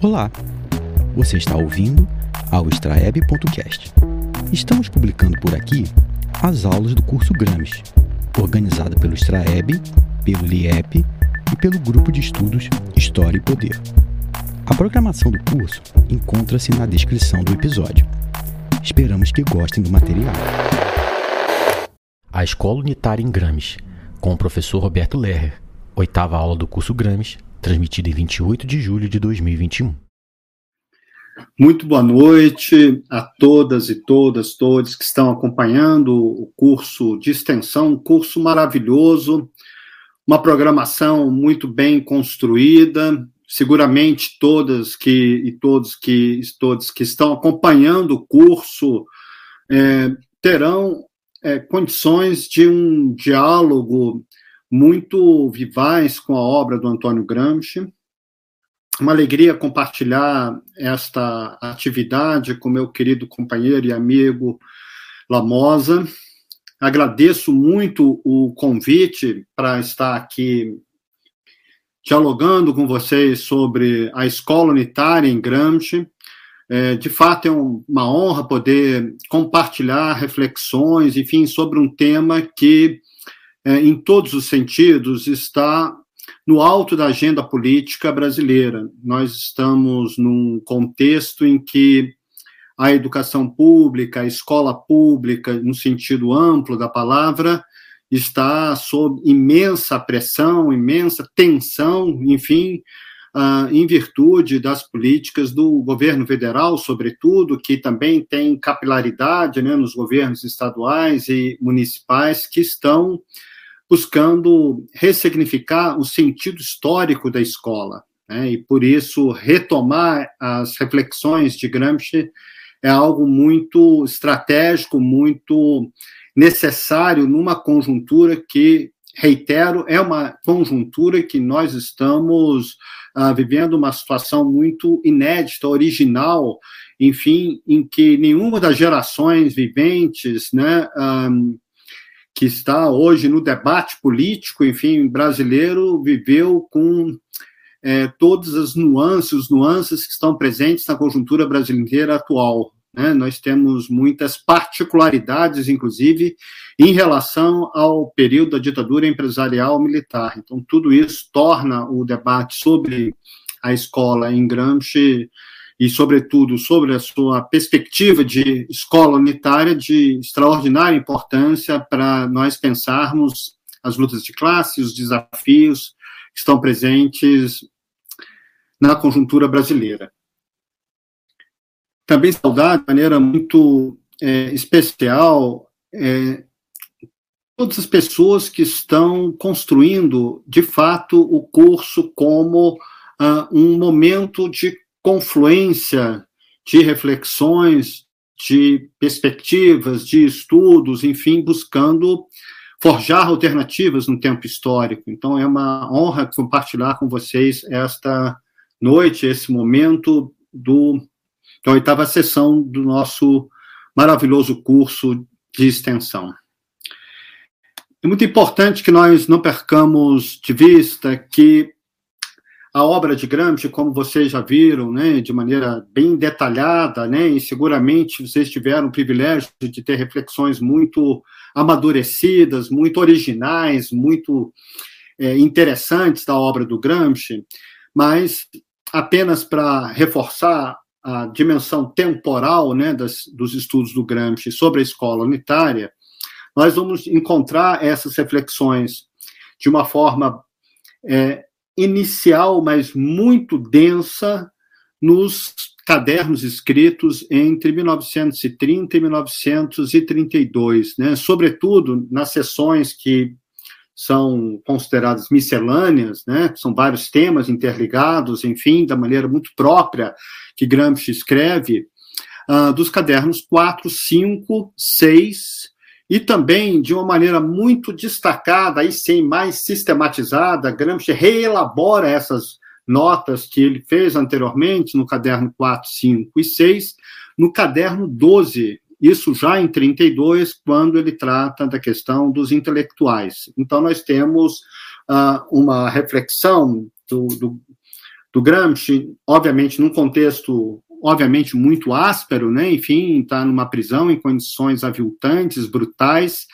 Olá, você está ouvindo ao extraeb.cast. Estamos publicando por aqui as aulas do curso Grams, organizado pelo Extraeb, pelo LIEP e pelo Grupo de Estudos História e Poder. A programação do curso encontra-se na descrição do episódio. Esperamos que gostem do material. A Escola Unitária em Grams, com o professor Roberto Lerrer, oitava aula do curso Grams, transmitida em 28 de julho de 2021. Muito boa noite a todas e todas, todos que estão acompanhando o curso de extensão, um curso maravilhoso, uma programação muito bem construída. Seguramente todas que e todos que todos que estão acompanhando o curso é, terão é, condições de um diálogo muito vivaz com a obra do Antônio Gramsci. Uma alegria compartilhar esta atividade com meu querido companheiro e amigo Lamosa. Agradeço muito o convite para estar aqui dialogando com vocês sobre a escola unitária em Gramsci. É, de fato, é uma honra poder compartilhar reflexões, enfim, sobre um tema que é, em todos os sentidos, está no alto da agenda política brasileira. Nós estamos num contexto em que a educação pública, a escola pública, no sentido amplo da palavra, está sob imensa pressão, imensa tensão, enfim, uh, em virtude das políticas do governo federal, sobretudo, que também tem capilaridade né, nos governos estaduais e municipais, que estão buscando ressignificar o sentido histórico da escola. Né? E por isso, retomar as reflexões de Gramsci é algo muito estratégico, muito necessário numa conjuntura que, reitero, é uma conjuntura que nós estamos ah, vivendo uma situação muito inédita, original, enfim, em que nenhuma das gerações viventes, né, um, que está hoje no debate político, enfim, brasileiro, viveu com é, todas as nuances, nuances que estão presentes na conjuntura brasileira atual. Né? Nós temos muitas particularidades, inclusive, em relação ao período da ditadura empresarial militar. Então, tudo isso torna o debate sobre a escola em Gramsci e, sobretudo, sobre a sua perspectiva de escola unitária de extraordinária importância para nós pensarmos as lutas de classe, os desafios que estão presentes na conjuntura brasileira. Também saudar de maneira muito é, especial é, todas as pessoas que estão construindo, de fato, o curso como uh, um momento de confluência de reflexões, de perspectivas, de estudos, enfim, buscando forjar alternativas no tempo histórico. Então, é uma honra compartilhar com vocês esta noite, esse momento do, da oitava sessão do nosso maravilhoso curso de extensão. É muito importante que nós não percamos de vista que a obra de Gramsci, como vocês já viram, né, de maneira bem detalhada, né, e seguramente vocês tiveram o privilégio de ter reflexões muito amadurecidas, muito originais, muito é, interessantes da obra do Gramsci, mas apenas para reforçar a dimensão temporal né, das, dos estudos do Gramsci sobre a escola unitária, nós vamos encontrar essas reflexões de uma forma é, inicial, mas muito densa, nos cadernos escritos entre 1930 e 1932, né? sobretudo nas sessões que são consideradas miscelâneas, né? são vários temas interligados, enfim, da maneira muito própria que Gramsci escreve, uh, dos cadernos 4, 5, 6 e também, de uma maneira muito destacada, e sem mais sistematizada, Gramsci reelabora essas notas que ele fez anteriormente no caderno 4, 5 e 6, no caderno 12, isso já em 32, quando ele trata da questão dos intelectuais. Então, nós temos uh, uma reflexão do, do do Gramsci, obviamente num contexto obviamente muito áspero, né? Enfim, está numa prisão em condições aviltantes, brutais.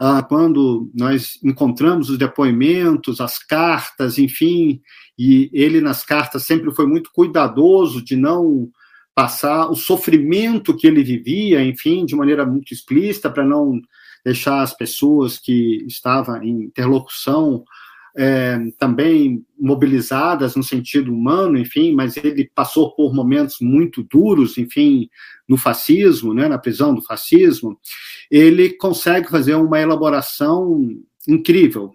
Ah, quando nós encontramos os depoimentos, as cartas, enfim, e ele nas cartas sempre foi muito cuidadoso de não passar o sofrimento que ele vivia, enfim, de maneira muito explícita, para não deixar as pessoas que estavam em interlocução é, também mobilizadas no sentido humano, enfim, mas ele passou por momentos muito duros, enfim, no fascismo, né, na prisão do fascismo, ele consegue fazer uma elaboração incrível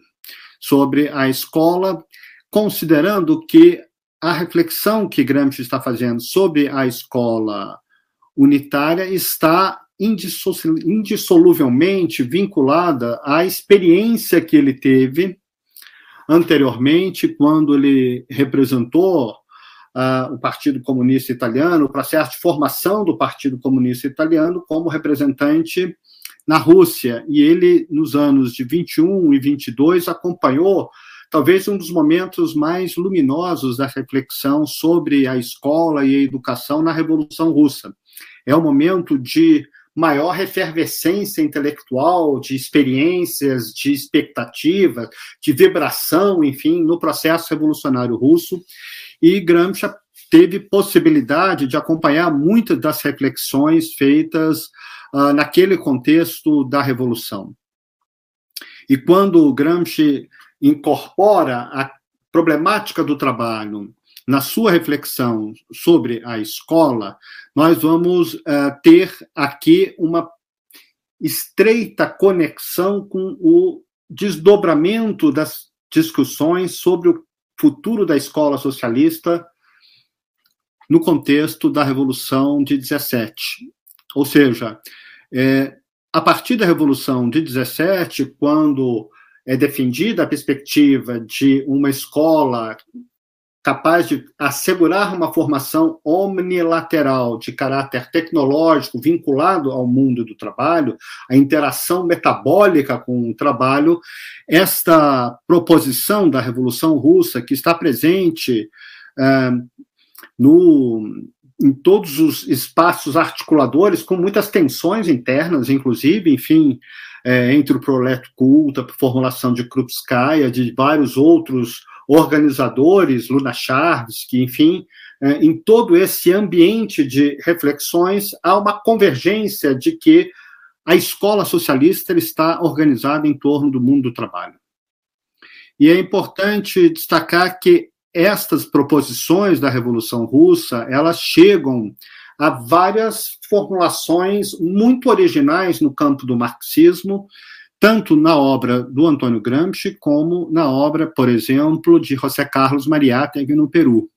sobre a escola, considerando que a reflexão que Gramsci está fazendo sobre a escola unitária está indissoluvelmente vinculada à experiência que ele teve anteriormente, quando ele representou uh, o Partido Comunista Italiano, o processo de formação do Partido Comunista Italiano como representante na Rússia. E ele, nos anos de 21 e 22, acompanhou talvez um dos momentos mais luminosos da reflexão sobre a escola e a educação na Revolução Russa. É o momento de maior efervescência intelectual, de experiências, de expectativas, de vibração, enfim, no processo revolucionário russo. E Gramsci teve possibilidade de acompanhar muitas das reflexões feitas uh, naquele contexto da revolução. E quando Gramsci incorpora a problemática do trabalho na sua reflexão sobre a escola, nós vamos uh, ter aqui uma estreita conexão com o desdobramento das discussões sobre o futuro da escola socialista no contexto da Revolução de 17. Ou seja, é, a partir da Revolução de 17, quando é defendida a perspectiva de uma escola capaz de assegurar uma formação omnilateral de caráter tecnológico vinculado ao mundo do trabalho, a interação metabólica com o trabalho, esta proposição da Revolução Russa, que está presente é, no, em todos os espaços articuladores, com muitas tensões internas, inclusive, enfim, é, entre o proleto culta, a formulação de Krupskaya, de vários outros organizadores, Luna que enfim, é, em todo esse ambiente de reflexões, há uma convergência de que a escola socialista está organizada em torno do mundo do trabalho. E é importante destacar que estas proposições da Revolução Russa, elas chegam a várias formulações muito originais no campo do marxismo, tanto na obra do Antônio Gramsci, como na obra, por exemplo, de José Carlos Mariátegui no Peru.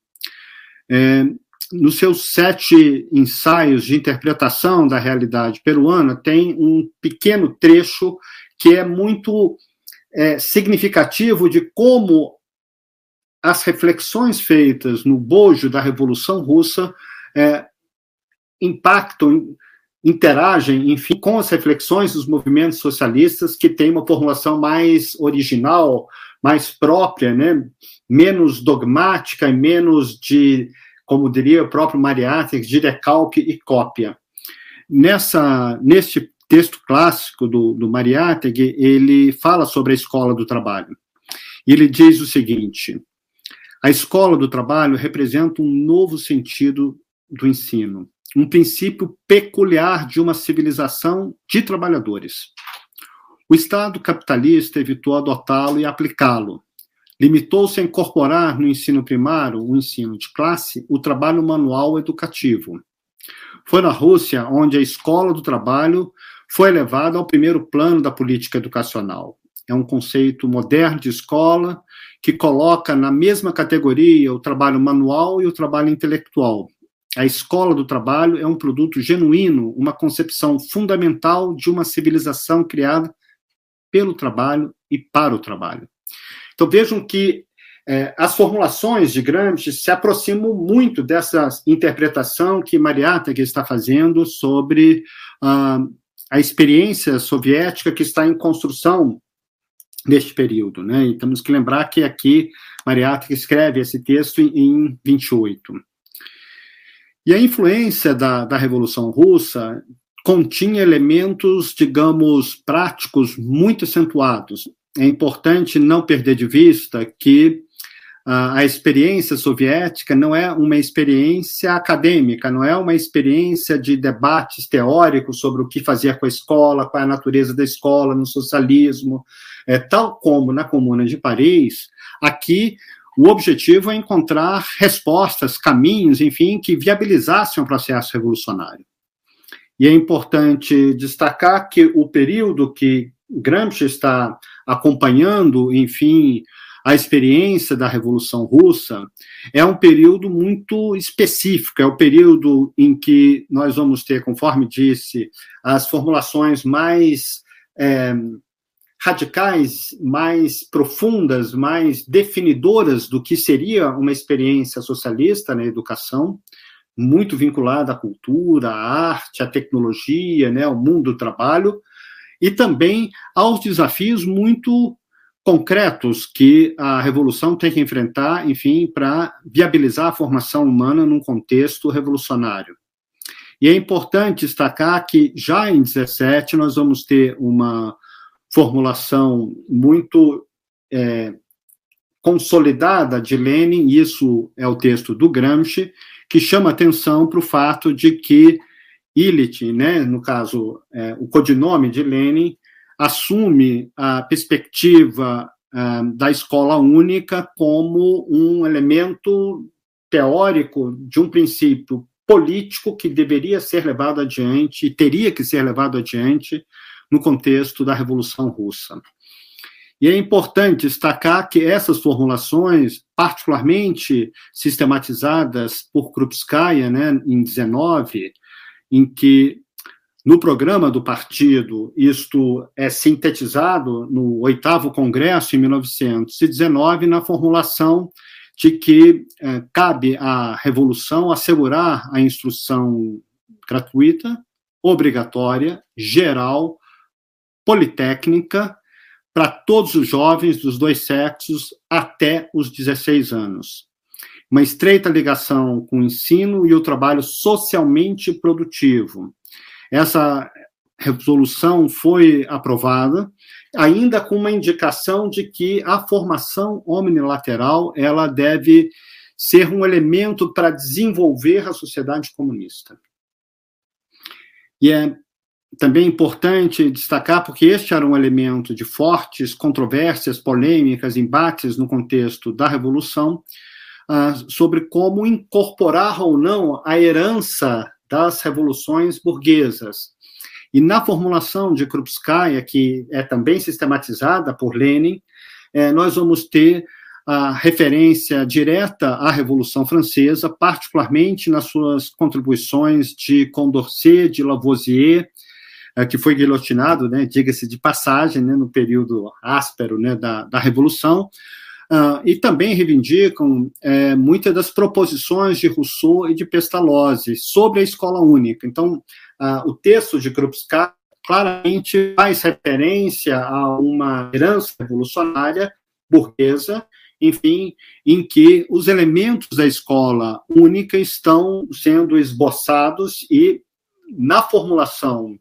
É, nos seus sete ensaios de interpretação da realidade peruana, tem um pequeno trecho que é muito é, significativo de como as reflexões feitas no bojo da Revolução Russa é, impactam interagem, enfim, com as reflexões dos movimentos socialistas que têm uma formulação mais original, mais própria, né? menos dogmática e menos de, como diria o próprio Mariátegui, de recalque e cópia. Nessa, neste texto clássico do, do Mariátegui, ele fala sobre a escola do trabalho. Ele diz o seguinte: a escola do trabalho representa um novo sentido do ensino um princípio peculiar de uma civilização de trabalhadores. O Estado capitalista evitou adotá-lo e aplicá-lo. Limitou-se a incorporar no ensino primário, o ensino de classe, o trabalho manual educativo. Foi na Rússia onde a escola do trabalho foi elevada ao primeiro plano da política educacional. É um conceito moderno de escola que coloca na mesma categoria o trabalho manual e o trabalho intelectual, a escola do trabalho é um produto genuíno, uma concepção fundamental de uma civilização criada pelo trabalho e para o trabalho. Então vejam que é, as formulações de Gramsci se aproximam muito dessa interpretação que Mariátegui está fazendo sobre uh, a experiência soviética que está em construção neste período. Né? E temos que lembrar que aqui Mariátegui escreve esse texto em, em 28. E a influência da, da Revolução Russa continha elementos, digamos, práticos muito acentuados. É importante não perder de vista que a, a experiência soviética não é uma experiência acadêmica, não é uma experiência de debates teóricos sobre o que fazer com a escola, qual é a natureza da escola no socialismo, é, tal como na Comuna de Paris, aqui o objetivo é encontrar respostas, caminhos, enfim, que viabilizassem o processo revolucionário. E é importante destacar que o período que Gramsci está acompanhando, enfim, a experiência da Revolução Russa, é um período muito específico, é o período em que nós vamos ter, conforme disse, as formulações mais é, radicais, mais profundas, mais definidoras do que seria uma experiência socialista na educação, muito vinculada à cultura, à arte, à tecnologia, né, ao mundo do trabalho, e também aos desafios muito concretos que a revolução tem que enfrentar, enfim, para viabilizar a formação humana num contexto revolucionário. E é importante destacar que já em 17 nós vamos ter uma formulação muito é, consolidada de Lenin, isso é o texto do Gramsci, que chama atenção para o fato de que Illich, né, no caso, é, o codinome de Lenin, assume a perspectiva uh, da escola única como um elemento teórico de um princípio político que deveria ser levado adiante e teria que ser levado adiante no contexto da Revolução Russa. E é importante destacar que essas formulações, particularmente sistematizadas por Krupskaya, né, em 19, em que no programa do partido, isto é sintetizado no oitavo congresso, em 1919, na formulação de que é, cabe à revolução assegurar a instrução gratuita, obrigatória, geral, politécnica, para todos os jovens dos dois sexos até os 16 anos. Uma estreita ligação com o ensino e o trabalho socialmente produtivo essa resolução foi aprovada, ainda com uma indicação de que a formação omnilateral ela deve ser um elemento para desenvolver a sociedade comunista. E é também importante destacar, porque este era um elemento de fortes controvérsias, polêmicas, embates no contexto da Revolução, uh, sobre como incorporar ou não a herança das revoluções burguesas. E na formulação de Krupskaya, que é também sistematizada por Lenin, é, nós vamos ter a referência direta à Revolução Francesa, particularmente nas suas contribuições de Condorcet, de Lavoisier, é, que foi guilhotinado, né, diga-se de passagem, né, no período áspero né, da, da Revolução, Uh, e também reivindicam é, muitas das proposições de Rousseau e de Pestalozzi sobre a escola única. Então, uh, o texto de Krupskaya claramente faz referência a uma herança revolucionária burguesa, enfim, em que os elementos da escola única estão sendo esboçados e na formulação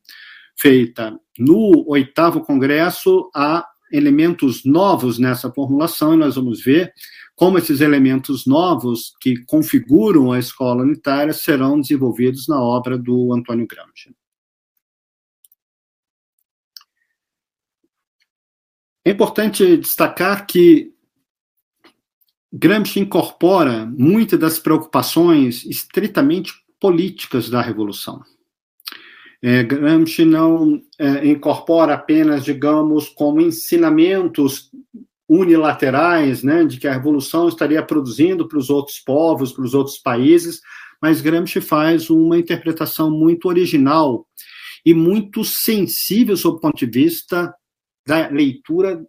feita no oitavo congresso há elementos novos nessa formulação, e nós vamos ver como esses elementos novos que configuram a escola unitária serão desenvolvidos na obra do Antônio Gramsci. É importante destacar que Gramsci incorpora muitas das preocupações estritamente políticas da Revolução. É, Gramsci não é, incorpora apenas, digamos, como ensinamentos unilaterais, né, de que a revolução estaria produzindo para os outros povos, para os outros países, mas Gramsci faz uma interpretação muito original e muito sensível sob o ponto de vista da leitura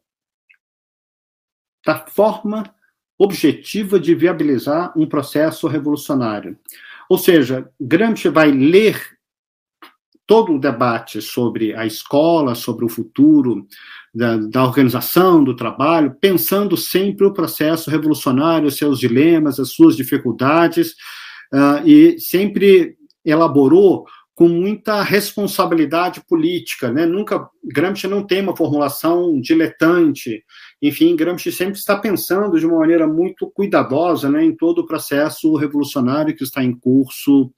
da forma objetiva de viabilizar um processo revolucionário. Ou seja, Gramsci vai ler todo o debate sobre a escola, sobre o futuro da, da, organização do trabalho, pensando sempre o processo revolucionário, seus dilemas, as suas dificuldades, uh, e sempre elaborou com muita responsabilidade política, né? Nunca Gramsci não tem uma formulação diletante. Enfim, Gramsci sempre está pensando de uma maneira muito cuidadosa, né, em todo o processo revolucionário que está em curso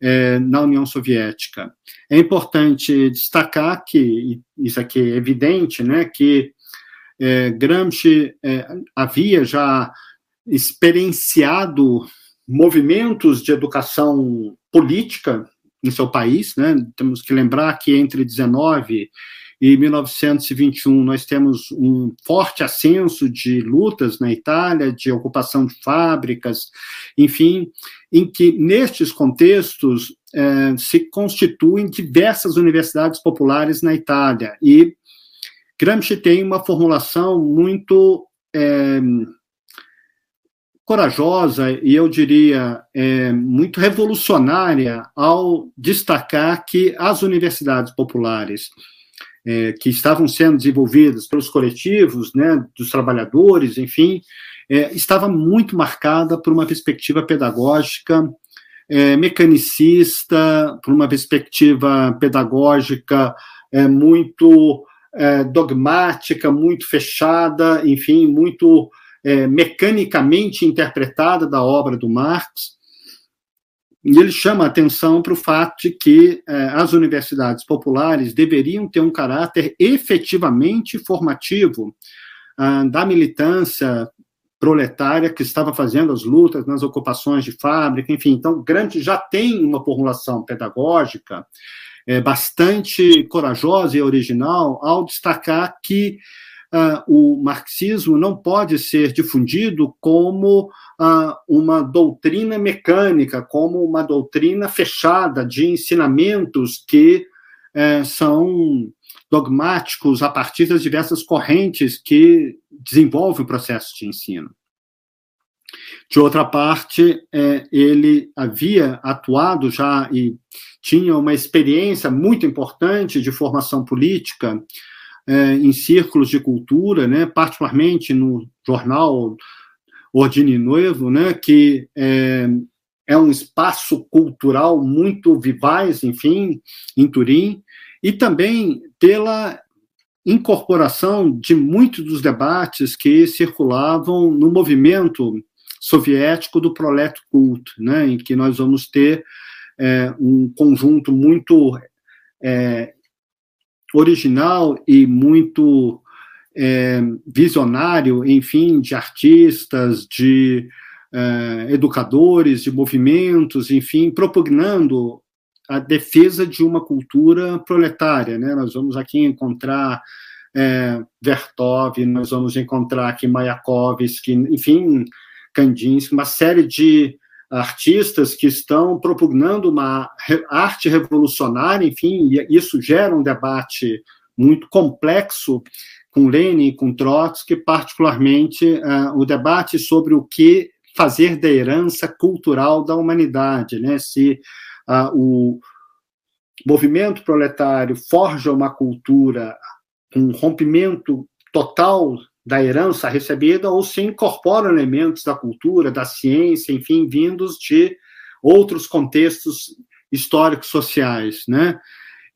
é, na União Soviética. É importante destacar que isso aqui é evidente, né, que é, Gramsci é, havia já experienciado movimentos de educação política em seu país, né? Temos que lembrar que entre 19 e 1921 nós temos um forte ascenso de lutas na Itália, de ocupação de fábricas, enfim, em que nestes contextos eh, se constituem diversas universidades populares na Itália. E Gramsci tem uma formulação muito eh, corajosa e eu diria é, muito revolucionária ao destacar que as universidades populares é, que estavam sendo desenvolvidas pelos coletivos, né, dos trabalhadores, enfim, é, estava muito marcada por uma perspectiva pedagógica é, mecanicista, por uma perspectiva pedagógica é, muito é, dogmática, muito fechada, enfim, muito é, mecanicamente interpretada da obra do Marx, e ele chama a atenção para o fato de que é, as universidades populares deveriam ter um caráter efetivamente formativo ah, da militância proletária que estava fazendo as lutas nas ocupações de fábrica, enfim. Então, Gramsci já tem uma formulação pedagógica é, bastante corajosa e original ao destacar que o marxismo não pode ser difundido como uh, uma doutrina mecânica, como uma doutrina fechada de ensinamentos que uh, são dogmáticos a partir das diversas correntes que desenvolvem o processo de ensino. De outra parte, é, ele havia atuado já e tinha uma experiência muito importante de formação política é, em círculos de cultura, né, particularmente no jornal Ordine Novo, né, que é, é um espaço cultural muito vivaz, enfim, em Turim, e também pela incorporação de muitos dos debates que circulavam no movimento soviético do proleto culto, né, em que nós vamos ter é, um conjunto muito é, original e muito é, visionário, enfim, de artistas, de é, educadores, de movimentos, enfim, propugnando a defesa de uma cultura proletária. Né? Nós vamos aqui encontrar é, Vertov, nós vamos encontrar aqui Mayakovsky, enfim, Kandinsky, uma série de artistas que estão propugnando uma arte revolucionária, enfim, e isso gera um debate muito complexo com Lenin e com Trotsky, particularmente uh, o debate sobre o que fazer da herança cultural da humanidade, né? Se uh, o movimento proletário forja uma cultura um rompimento total da herança recebida ou se incorporam elementos da cultura, da ciência, enfim, vindos de outros contextos históricos sociais, né?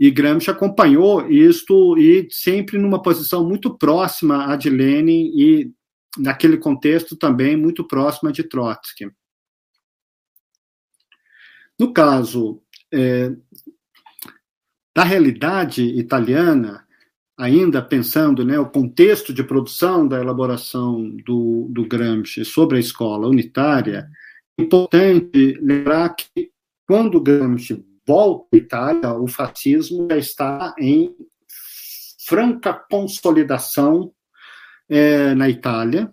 E Gramsci acompanhou isto e sempre numa posição muito próxima a de Lenin e naquele contexto também muito próxima de Trotsky. No caso é, da realidade italiana, ainda pensando né, o contexto de produção da elaboração do, do Gramsci sobre a escola unitária, é importante lembrar que quando Gramsci volta à Itália, o fascismo já está em franca consolidação é, na Itália.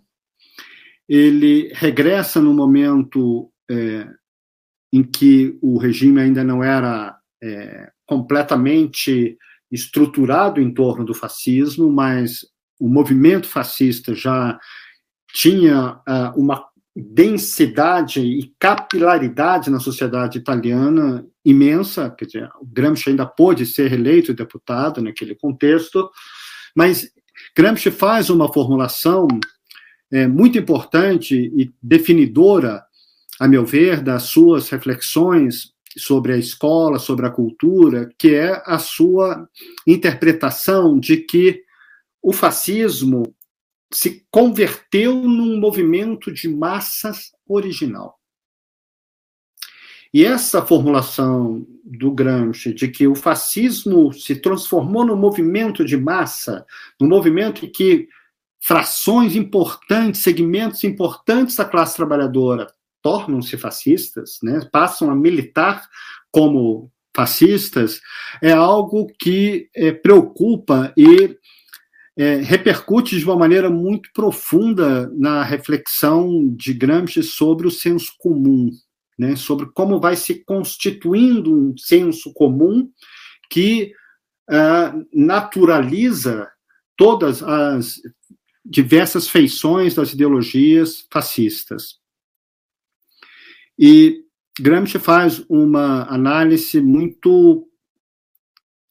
Ele regressa no momento é, em que o regime ainda não era é, completamente estruturado em torno do fascismo, mas o movimento fascista já tinha uh, uma densidade e capilaridade na sociedade italiana imensa, quer dizer, o Gramsci ainda pôde ser reeleito deputado naquele contexto, mas Gramsci faz uma formulação é, muito importante e definidora, a meu ver, das suas reflexões sobre a escola, sobre a cultura, que é a sua interpretação de que o fascismo se converteu num movimento de massas original. E essa formulação do Gramsci de que o fascismo se transformou num movimento de massa, num movimento em que frações importantes, segmentos importantes da classe trabalhadora tornam-se fascistas, né, passam a militar como fascistas, é algo que é, preocupa e é, repercute de uma maneira muito profunda na reflexão de Gramsci sobre o senso comum, né, sobre como vai se constituindo um senso comum que uh, naturaliza todas as diversas feições das ideologias fascistas. E Gramsci faz uma análise muito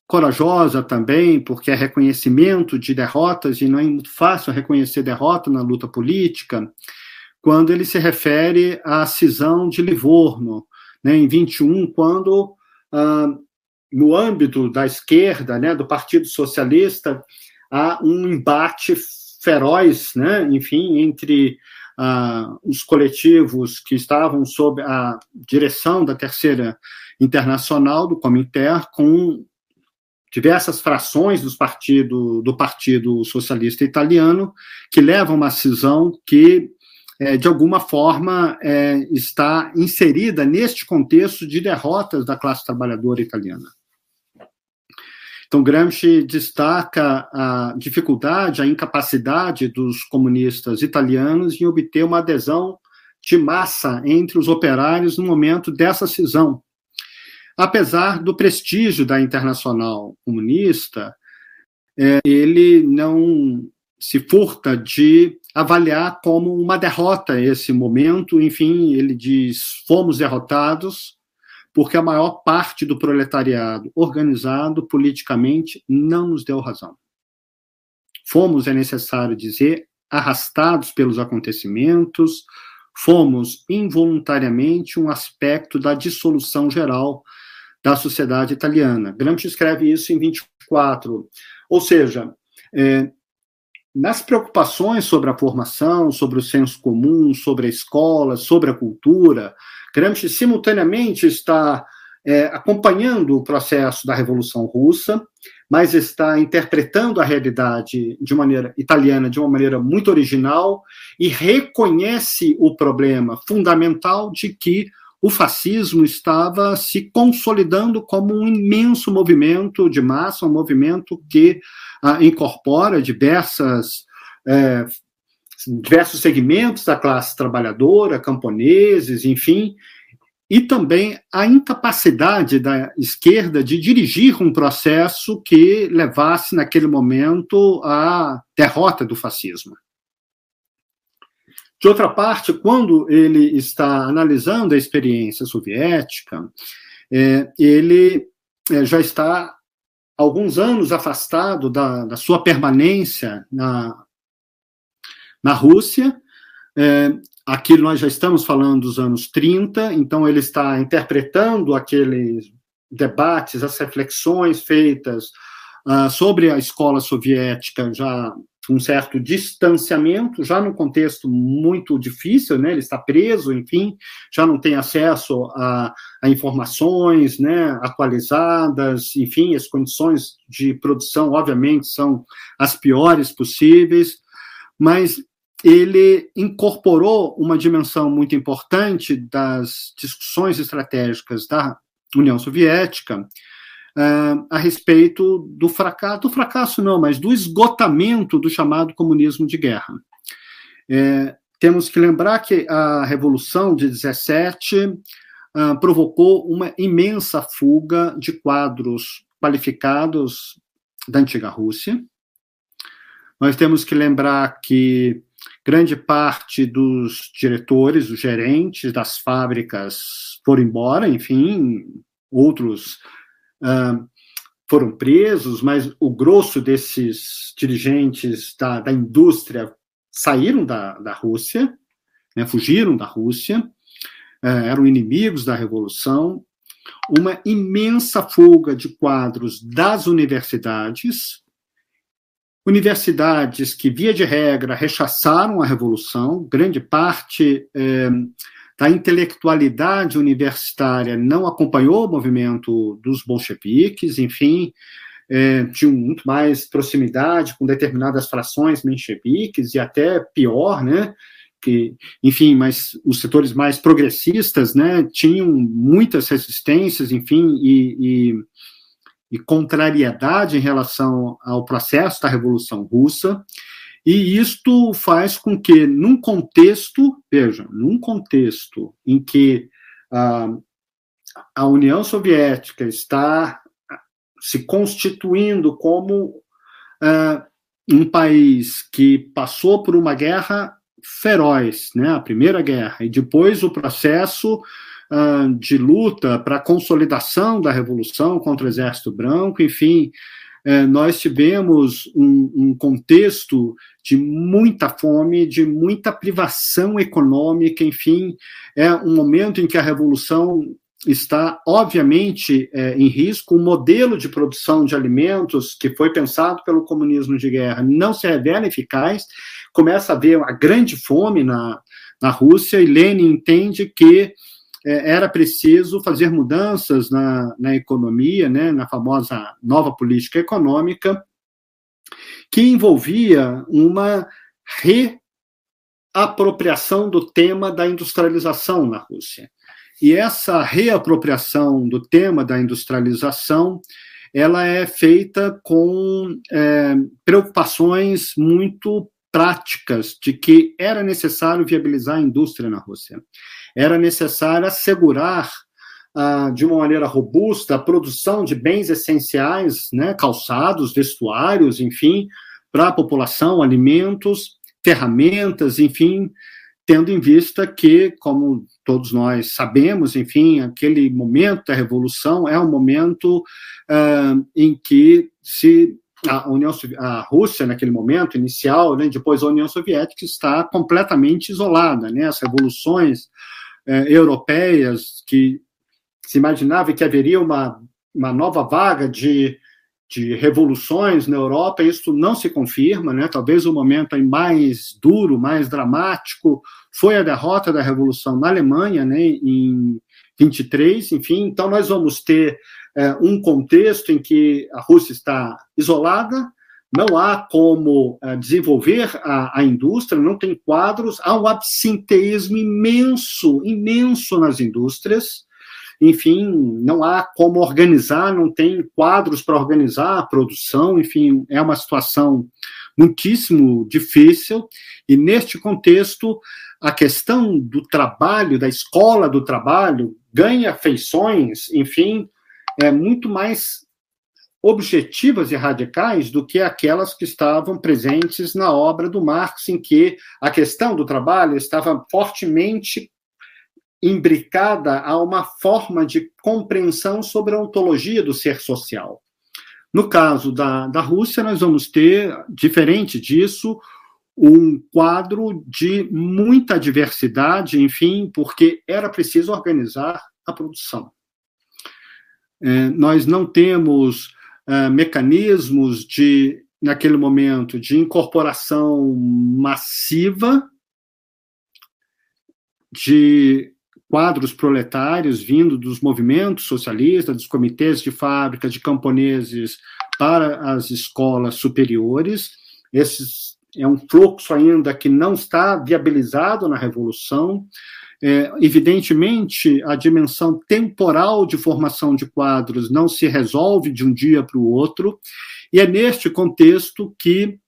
corajosa também, porque é reconhecimento de derrotas, e não é muito fácil reconhecer derrota na luta política, quando ele se refere à cisão de Livorno, né, em 21, quando, ah, no âmbito da esquerda, né, do Partido Socialista, há um embate feroz, né, enfim, entre ah, os coletivos que estavam sob a direção da Terceira Internacional, do Comitê, com diversas frações dos partido, do Partido Socialista Italiano que levam uma cisão que, é, de alguma forma, é, está inserida neste contexto de derrotas da classe trabalhadora italiana. Então, Gramsci destaca a dificuldade, a incapacidade dos comunistas italianos em obter uma adesão de massa entre os operários no momento dessa cisão, Apesar do prestígio da Internacional Comunista, é, ele não se furta de avaliar como uma derrota esse momento. Enfim, ele diz: fomos derrotados porque a maior parte do proletariado organizado politicamente não nos deu razão. Fomos, é necessário dizer, arrastados pelos acontecimentos, fomos involuntariamente um aspecto da dissolução geral da sociedade italiana. Gramsci escreve isso em 24. Ou seja, é, nas preocupações sobre a formação, sobre o senso comum, sobre a escola, sobre a cultura, Gramsci simultaneamente está é, acompanhando o processo da Revolução Russa, mas está interpretando a realidade de maneira italiana de uma maneira muito original e reconhece o problema fundamental de que o fascismo estava se consolidando como um imenso movimento de massa, um movimento que ah, incorpora diversas, é, diversos segmentos da classe trabalhadora, camponeses, enfim, e também a incapacidade da esquerda de dirigir um processo que levasse, naquele momento, à derrota do fascismo. De outra parte, quando ele está analisando a experiência soviética, é, ele é, já está alguns anos afastado da, da sua permanência na, na Rússia. É, aqui nós já estamos falando dos anos 30, então ele está interpretando aqueles debates, as reflexões feitas uh, sobre a escola soviética já um certo distanciamento, já num contexto muito difícil, né? Ele está preso, enfim, já não tem acesso a, a, informações, né? Atualizadas, enfim, as condições de produção, obviamente, são as piores possíveis, mas ele incorporou uma dimensão muito importante das discussões estratégicas da União Soviética, uh, a respeito do fracasso, do fracasso não, mas do esgotamento do chamado comunismo de guerra. É, temos que lembrar que a Revolução de 17 uh, ah, provocou uma imensa fuga de quadros qualificados da antiga Rússia. Nós temos que lembrar que grande parte dos diretores, os gerentes das fábricas foram embora, enfim, outros foram presos, mas o grosso desses dirigentes da, da indústria saíram da, da Rússia, né, fugiram da Rússia, uh, eram inimigos da Revolução, uma imensa fuga de quadros das universidades, universidades que, via de regra, rechaçaram a Revolução, grande parte eh, da intelectualidade universitária não acompanhou o movimento dos bolcheviques, enfim, eh, tinham muito mais proximidade com determinadas frações mencheviques e até pior, né, que, enfim, mas os setores mais progressistas, né, tinham muitas resistências, enfim, e, e, e contrariedade em relação ao processo da Revolução Russa, e isto faz com que, num contexto, veja, num contexto em que ah, a União Soviética está se constituindo como ah, um país que passou por uma guerra feroz, né? A Primeira Guerra e depois o processo uh, de luta para a consolidação da revolução contra o Exército Branco, enfim, uh, nós tivemos um, um, contexto de muita fome, de muita privação econômica, enfim, é um momento em que a revolução está, obviamente, é, em risco. O modelo de produção de alimentos que foi pensado pelo comunismo de guerra não se revela eficaz, começa a haver uma grande fome na, na Rússia, e Lenin entende que é, era preciso fazer mudanças na, na economia, né, na famosa nova política econômica, que envolvia uma reapropriação do tema da industrialização na Rússia. E essa reapropriação do tema da industrialização ela é feita com é, preocupações muito práticas de que era necessário viabilizar a indústria na Rússia. Era necessário assegurar ah, de uma maneira robusta a produção de bens essenciais, né, calçados, vestuários, enfim, para a população, alimentos, ferramentas, enfim, tendo em vista que, como todos nós sabemos, enfim, aquele momento da revolução é um momento uh, em que se a União a Rússia naquele momento inicial, né, depois a União Soviética está completamente isolada, né, as revoluções eh, europeias que se imaginava que haveria uma, uma nova vaga de, de revoluções na Europa, isso não se confirma, né, talvez o momento mais duro, mais dramático foi a derrota da revolução na Alemanha, né, em 23, enfim, então nós vamos ter é, um contexto em que a Rússia está isolada, não há como é, desenvolver a, a, indústria, não tem quadros, há um absenteísmo imenso, imenso nas indústrias, enfim, não há como organizar, não tem quadros para organizar a produção, enfim, é uma situação muitíssimo difícil, e neste contexto, a questão do trabalho, da escola do trabalho, ganha feições, enfim, é, muito mais objetivas e radicais do que aquelas que estavam presentes na obra do Marx, em que a questão do trabalho estava fortemente imbricada a uma forma de compreensão sobre a ontologia do ser social. No caso da, da Rússia, nós vamos ter, diferente disso, um quadro de muita diversidade, enfim, porque era preciso organizar a produção. É, nós não temos é, mecanismos de, naquele momento, de incorporação massiva de quadros proletários vindo dos movimentos socialistas, dos comitês de fábrica, de camponeses para as escolas superiores. Esse é um fluxo ainda que não está viabilizado na Revolução. É, evidentemente, a dimensão temporal de formação de quadros não se resolve de um dia para o outro, e é neste contexto que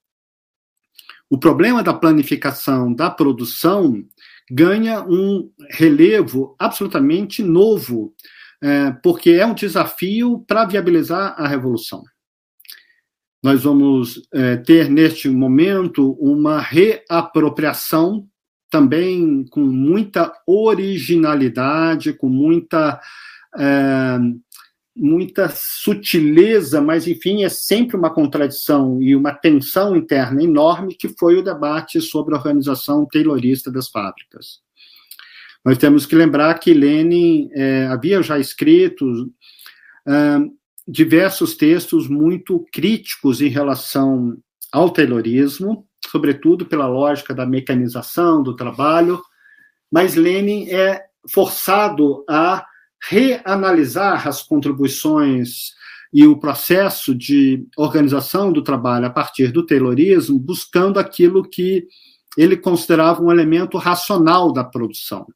o problema da planificação da produção ganha um relevo absolutamente novo, é, porque é um desafio para viabilizar a revolução. nós vamos é, ter neste momento uma reapropriação também com muita originalidade, com muita é, muita sutileza, mas enfim é sempre uma contradição e uma tensão interna enorme que foi o debate sobre a organização taylorista das fábricas. Nós temos que lembrar que Lenin é, havia já escrito é, diversos textos muito críticos em relação ao Taylorismo, sobretudo pela lógica da mecanização do trabalho, mas Lenin é forçado a reanalisar as contribuições e o processo de organização do trabalho a partir do Taylorismo, buscando aquilo que ele considerava um elemento racional da produção,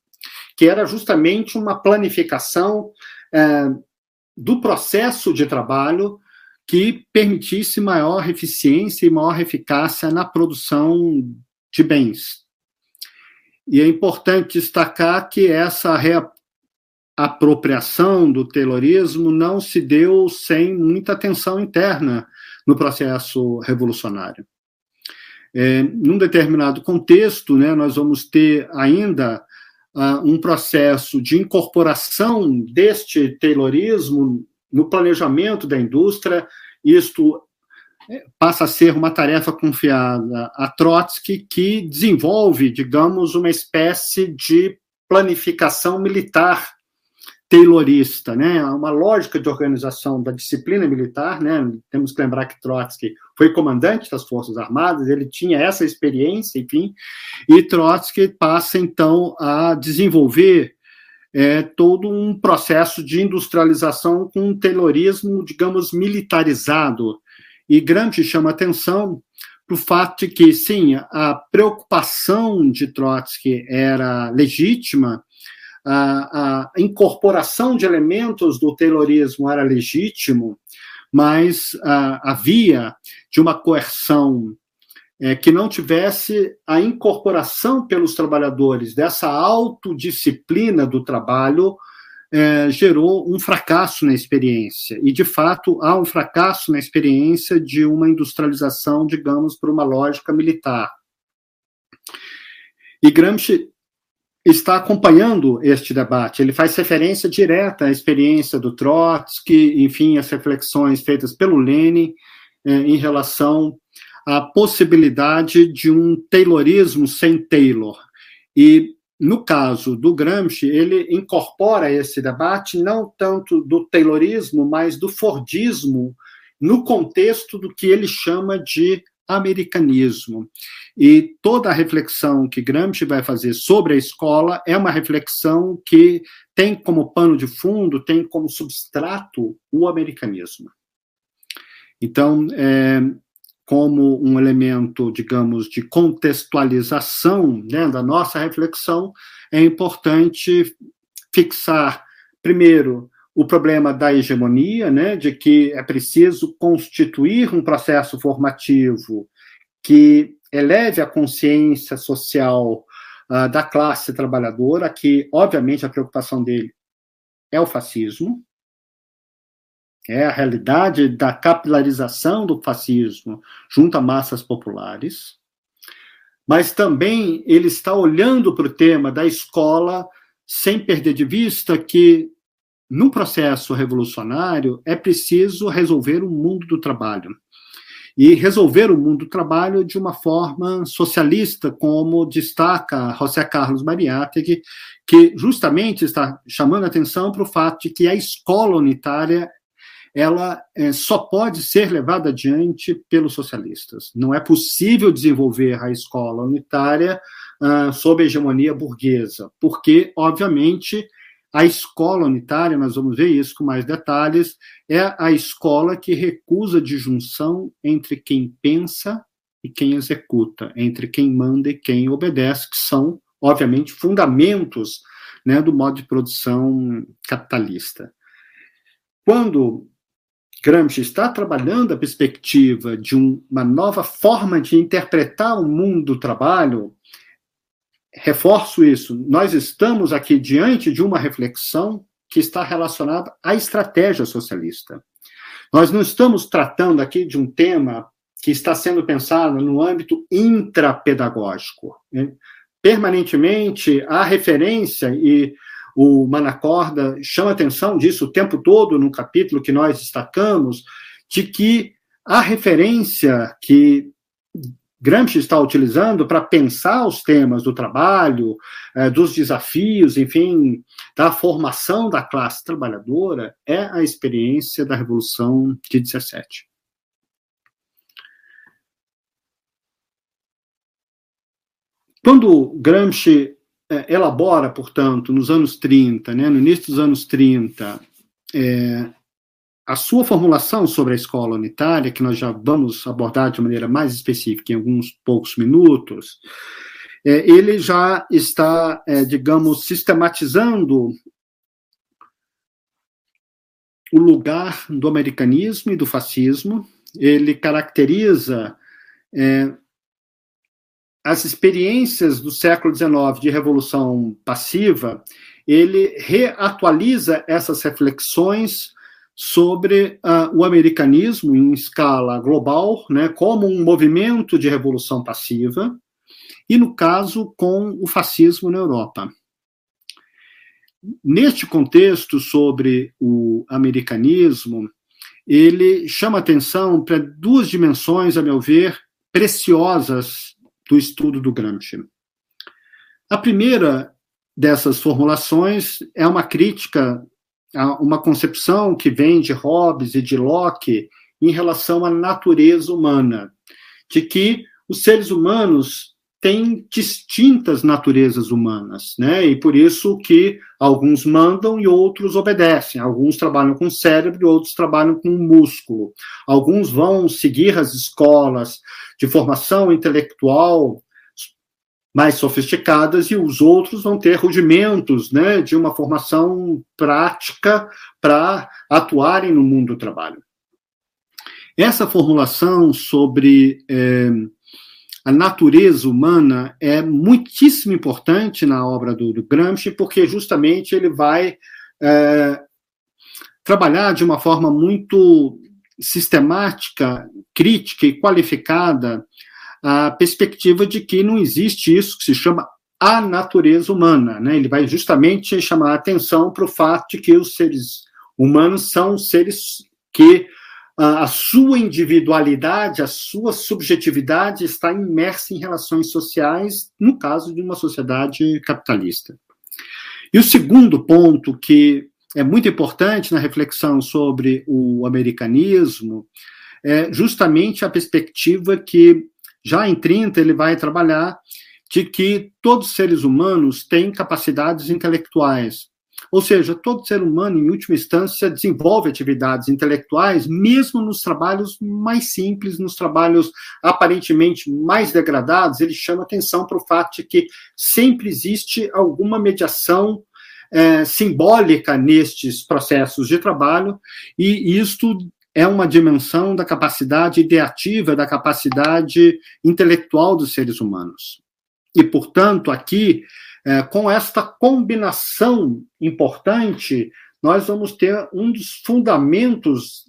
que era justamente uma planificação é, do processo de trabalho que permitisse maior eficiência e maior eficácia na produção de bens. E é importante destacar que essa reapropriação do Taylorismo não se deu sem muita tensão interna no processo revolucionário. É, num determinado contexto, né, nós vamos ter ainda uh, um processo de incorporação deste Taylorismo no planejamento da indústria. Isto é, passa a ser uma tarefa confiada a Trotsky, que desenvolve, digamos, uma espécie de planificação militar taylorista, né? Uma lógica de organização da disciplina militar, né? Temos que lembrar que Trotsky foi comandante das Forças Armadas, ele tinha essa experiência, enfim, e Trotsky passa então a desenvolver é, todo um processo de industrialização com um taylorismo, digamos, militarizado. E Gramsci chama atenção para o fato de que, sim, a preocupação de Trotsky era legítima, a, a incorporação de elementos do Taylorismo era legítimo, mas havia de uma coerção é, que não tivesse a incorporação pelos trabalhadores dessa autodisciplina do trabalho é, gerou um fracasso na experiência. E, de fato, há um fracasso na experiência de uma industrialização, digamos, por uma lógica militar. E Gramsci está acompanhando este debate. Ele faz referência direta à experiência do Trotsky, enfim, as reflexões feitas pelo Lenin eh, em relação à possibilidade de um Taylorismo sem Taylor. E, no caso do Gramsci, ele incorpora esse debate não tanto do Taylorismo, mas do Fordismo, no contexto do que ele chama de americanismo. E toda a reflexão que Gramsci vai fazer sobre a escola é uma reflexão que tem como pano de fundo, tem como substrato o americanismo. Então, é, como um elemento, digamos, de contextualização né, da nossa reflexão, é importante fixar, primeiro, o problema da hegemonia, né, de que é preciso constituir um processo formativo que eleve a consciência social uh, da classe trabalhadora, que, obviamente, a preocupação dele é o fascismo, é a realidade da capilarização do fascismo junto a massas populares, mas também ele está olhando para o tema da escola sem perder de vista que no processo revolucionário, é preciso resolver o mundo do trabalho. E resolver o mundo do trabalho de uma forma socialista, como destaca José Carlos Mariátegui, que justamente está chamando atenção para o fato de que a escola unitária ela é, só pode ser levada adiante pelos socialistas. Não é possível desenvolver a escola unitária uh, sob a hegemonia burguesa, porque, obviamente, a escola unitária, nós vamos ver isso com mais detalhes, é a escola que recusa a disjunção entre quem pensa e quem executa, entre quem manda e quem obedece, que são, obviamente, fundamentos né, do modo de produção capitalista. Quando Gramsci está trabalhando a perspectiva de um, uma nova forma de interpretar o mundo do trabalho, reforço isso, nós estamos aqui diante de uma reflexão que está relacionada à estratégia socialista. Nós não estamos tratando aqui de um tema que está sendo pensado no âmbito intrapedagógico. Né? Permanentemente, há referência, e o Manacorda chama atenção disso o tempo todo no capítulo que nós destacamos, de que a referência que Gramsci está utilizando para pensar os temas do trabalho, eh, dos desafios, enfim, da formação da classe trabalhadora, é a experiência da Revolução de 17. Quando Gramsci elabora, portanto, nos anos 30, né, no início dos anos 30, é, a sua formulação sobre a escola unitária, que nós já vamos abordar de maneira mais específica em alguns poucos minutos, é, ele já está, é, digamos, sistematizando o lugar do americanismo e do fascismo. Ele caracteriza é, as experiências do século XIX de revolução passiva. Ele reatualiza essas reflexões sobre uh, o americanismo em escala global, né, como um movimento de revolução passiva, e no caso com o fascismo na Europa. Neste contexto sobre o americanismo, ele chama atenção para duas dimensões, a meu ver, preciosas do estudo do Gramsci. A primeira dessas formulações é uma crítica uma concepção que vem de Hobbes e de Locke em relação à natureza humana, de que os seres humanos têm distintas naturezas humanas, né? E por isso que alguns mandam e outros obedecem. Alguns trabalham com o cérebro e outros trabalham com o músculo. Alguns vão seguir as escolas de formação intelectual mais sofisticadas e os outros vão ter rudimentos né, de uma formação prática para atuarem no mundo do trabalho. Essa formulação sobre é, a natureza humana é muitíssimo importante na obra do, do Gramsci, porque justamente ele vai é, trabalhar de uma forma muito sistemática, crítica e qualificada a perspectiva de que não existe isso que se chama a natureza humana. Né? Ele vai justamente chamar a atenção para o fato de que os seres humanos são seres que a sua individualidade, a sua subjetividade está imersa em relações sociais, no caso de uma sociedade capitalista. E o segundo ponto que é muito importante na reflexão sobre o americanismo é justamente a perspectiva que já em 30, ele vai trabalhar de que todos os seres humanos têm capacidades intelectuais. Ou seja, todo ser humano, em última instância, desenvolve atividades intelectuais, mesmo nos trabalhos mais simples, nos trabalhos aparentemente mais degradados. Ele chama atenção para o fato de que sempre existe alguma mediação é, simbólica nestes processos de trabalho, e isto é uma dimensão da capacidade ideativa, da capacidade intelectual dos seres humanos. E, portanto, aqui, é, com esta combinação importante, nós vamos ter um dos fundamentos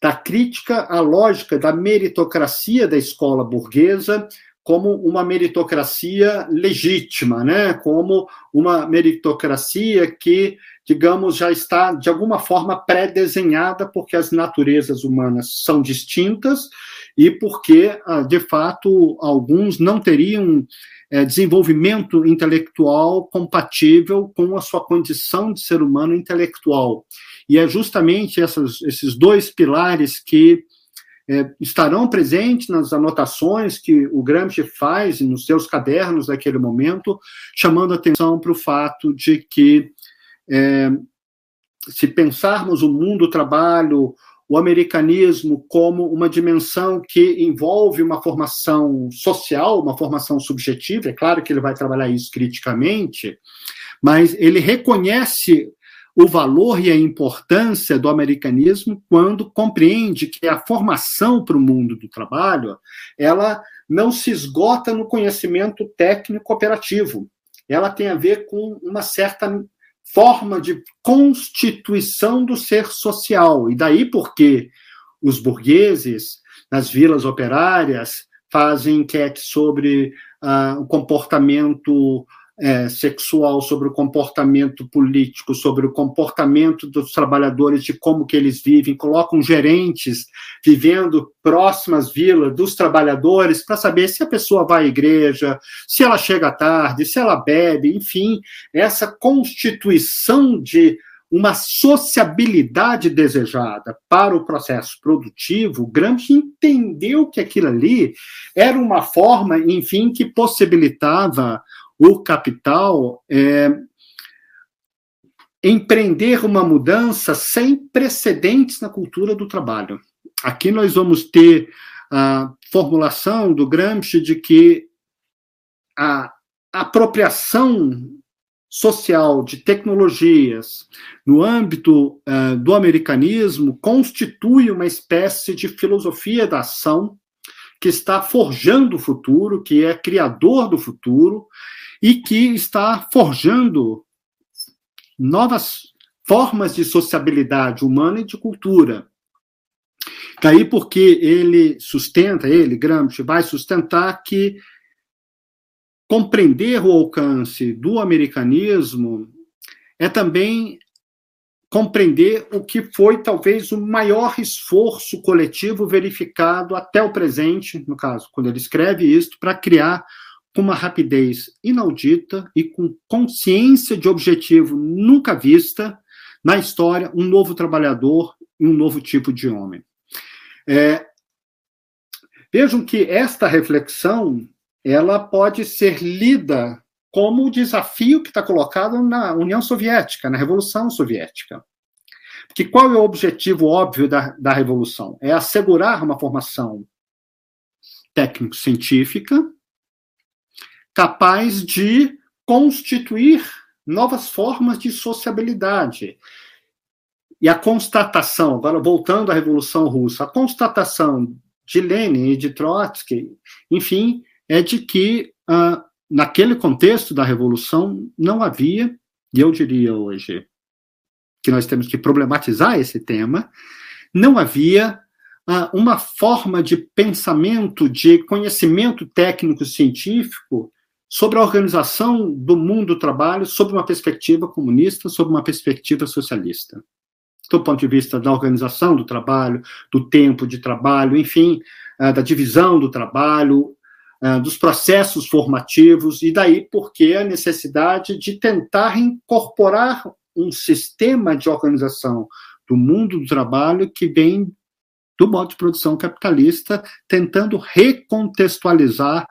da crítica à lógica da meritocracia da escola burguesa como uma meritocracia legítima, né? como uma meritocracia que digamos, já está de alguma forma pré-desenhada, porque as naturezas humanas são distintas e porque, ah, de fato, alguns não teriam é, desenvolvimento intelectual compatível com a sua condição de ser humano intelectual. E é justamente essas, esses dois pilares que é, estarão presentes nas anotações que o Gramsci faz nos seus cadernos daquele momento, chamando atenção para o fato de que é, se pensarmos o mundo do trabalho, o americanismo como uma dimensão que envolve uma formação social, uma formação subjetiva, é claro que ele vai trabalhar isso criticamente, mas ele reconhece o valor e a importância do americanismo quando compreende que a formação para o mundo do trabalho, ela não se esgota no conhecimento técnico operativo. Ela tem a ver com uma certa forma de constituição do ser social. E daí porque os burgueses, nas vilas operárias, fazem enquete sobre uh, o comportamento é, sexual, sobre o comportamento político, sobre o comportamento dos trabalhadores, de como que eles vivem, colocam gerentes vivendo próximas vilas dos trabalhadores para saber se a pessoa vai à igreja, se ela chega tarde, se ela bebe, enfim, essa constituição de uma sociabilidade desejada para o processo produtivo, Gramsci entendeu que aquilo ali era uma forma, enfim, que possibilitava o capital é, empreender uma mudança sem precedentes na cultura do trabalho. Aqui nós vamos ter a formulação do Gramsci de que a apropriação social de tecnologias no âmbito uh, do americanismo constitui uma espécie de filosofia da ação que está forjando o futuro, que é criador do futuro e que está forjando novas formas de sociabilidade humana e de cultura. Daí porque ele sustenta, ele, Gramsci, vai sustentar que compreender o alcance do americanismo é também compreender o que foi talvez o maior esforço coletivo verificado até o presente, no caso, quando ele escreve isto, para criar com uma rapidez inaudita e com consciência de objetivo nunca vista na história, um novo trabalhador e um novo tipo de homem. É, vejam que esta reflexão ela pode ser lida como o desafio que está colocado na União Soviética, na Revolução Soviética. Porque qual é o objetivo óbvio da, da Revolução? É assegurar uma formação técnico-científica capaz de constituir novas formas de sociabilidade. E a constatação, agora voltando à Revolução Russa, a constatação de Lenin e de Trotsky, enfim, é de que ah, naquele contexto da revolução não havia, e eu diria hoje que nós temos que problematizar esse tema, não havia ah, uma forma de pensamento, de conhecimento técnico-científico sobre a organização do mundo do trabalho sob uma perspectiva comunista, sob uma perspectiva socialista. Do ponto de vista da organização do trabalho, do tempo de trabalho, enfim, ah, da divisão do trabalho, ah, dos processos formativos, e daí porque a necessidade de tentar incorporar um sistema de organização do mundo do trabalho que vem do modo de produção capitalista, tentando recontextualizar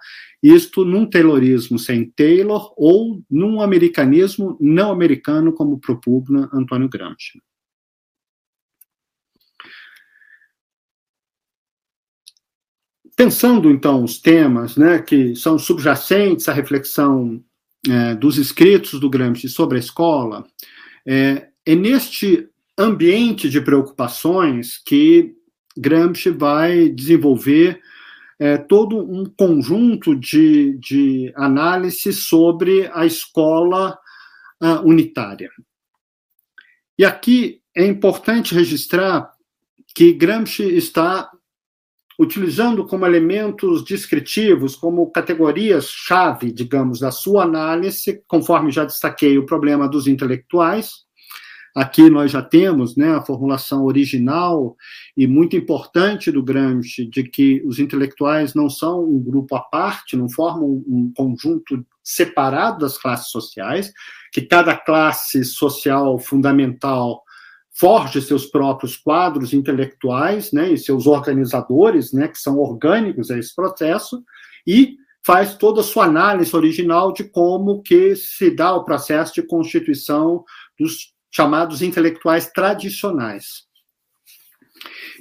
isto num Taylorismo sem Taylor ou num americanismo não americano, como propugna Antônio Gramsci. Pensando, então, os temas né, que são subjacentes à reflexão é, dos escritos do Gramsci sobre a escola, é, é neste ambiente de preocupações que Gramsci vai desenvolver é, todo um conjunto de, de análises sobre a escola uh, unitária. E aqui é importante registrar que Gramsci está utilizando como elementos descritivos, como categorias-chave, digamos, da sua análise, conforme já destaquei, o problema dos intelectuais. Aqui nós já temos né, a formulação original e muito importante do Gramsci de que os intelectuais não são um grupo à parte, não formam um conjunto separado das classes sociais, que cada classe social fundamental forge seus próprios quadros intelectuais, né, e seus organizadores, né, que são orgânicos a esse processo, e faz toda a sua análise original de como que se dá o processo de constituição dos chamados intelectuais tradicionais.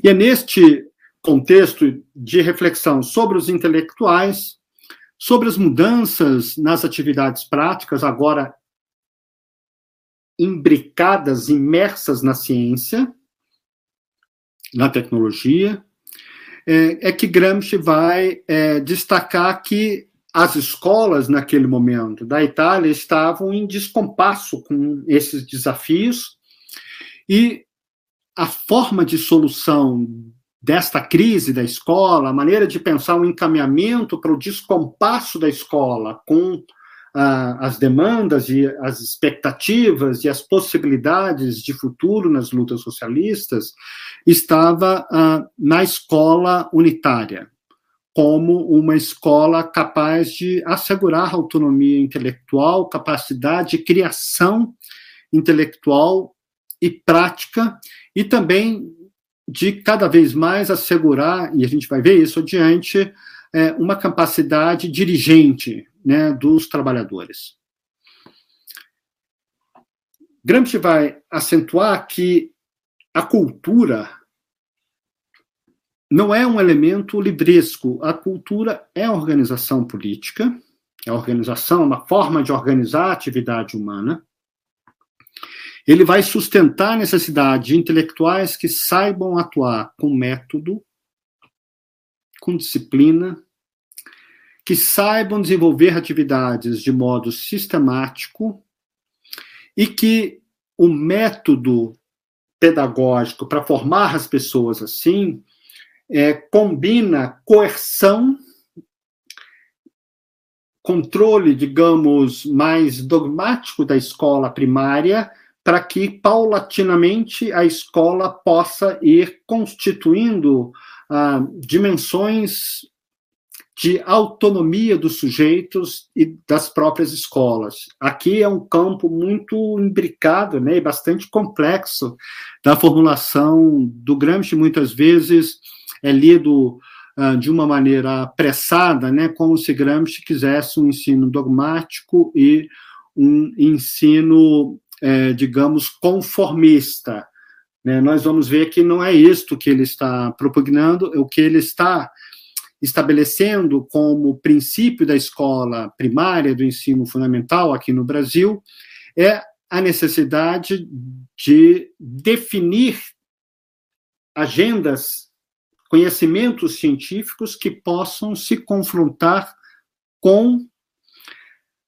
E é neste contexto de reflexão sobre os intelectuais, sobre as mudanças nas atividades práticas, agora imbricadas, imersas na ciência, na tecnologia, é, é que Gramsci vai é, destacar que as escolas naquele momento da Itália estavam em descompasso com esses desafios e a forma de solução desta crise da escola, a maneira de pensar um encaminhamento para o descompasso da escola com ah, as demandas e as expectativas e as possibilidades de futuro nas lutas socialistas, estava ah, na escola unitária, como uma escola capaz de assegurar autonomia intelectual, capacidade de criação intelectual e prática, e também de cada vez mais assegurar, e a gente vai ver isso adiante, é, uma capacidade dirigente né, dos trabalhadores. Gramsci vai acentuar que a cultura não é um elemento livresco. A cultura é organização política, é organização, uma forma de organizar a atividade humana. Ele vai sustentar a necessidade de intelectuais que saibam atuar com método, com disciplina, que saibam desenvolver atividades de modo sistemático e que o método pedagógico para formar as pessoas assim é, combina coerção, controle, digamos, mais dogmático da escola primária, para que paulatinamente a escola possa ir constituindo ah, dimensões de autonomia dos sujeitos e das próprias escolas. Aqui é um campo muito imbricado, né, e bastante complexo da formulação do Gramsci, muitas vezes é lido uh, de uma maneira apressada, né, como se Gramsci quisesse um ensino dogmático e um ensino, é, digamos, conformista. Né? Nós vamos ver que não é isto que ele está propugnando, o que ele está estabelecendo como princípio da escola primária, do ensino fundamental aqui no Brasil, é a necessidade de definir agendas, conhecimentos científicos que possam se confrontar com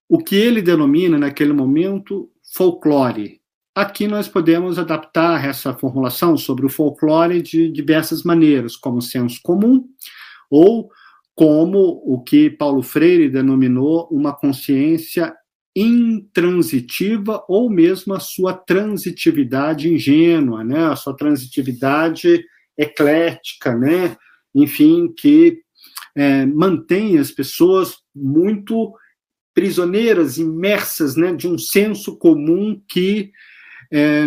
o que ele denomina naquele momento folclore. Aqui nós podemos adaptar essa formulação sobre o folclore de diversas maneiras, como senso comum, ou como o que Paulo Freire denominou uma consciência intransitiva ou mesmo a sua transitividade ingênua, né? A sua transitividade eclética, né? Enfim, que é, mantém as pessoas muito prisioneiras, imersas, né? De um senso comum que é,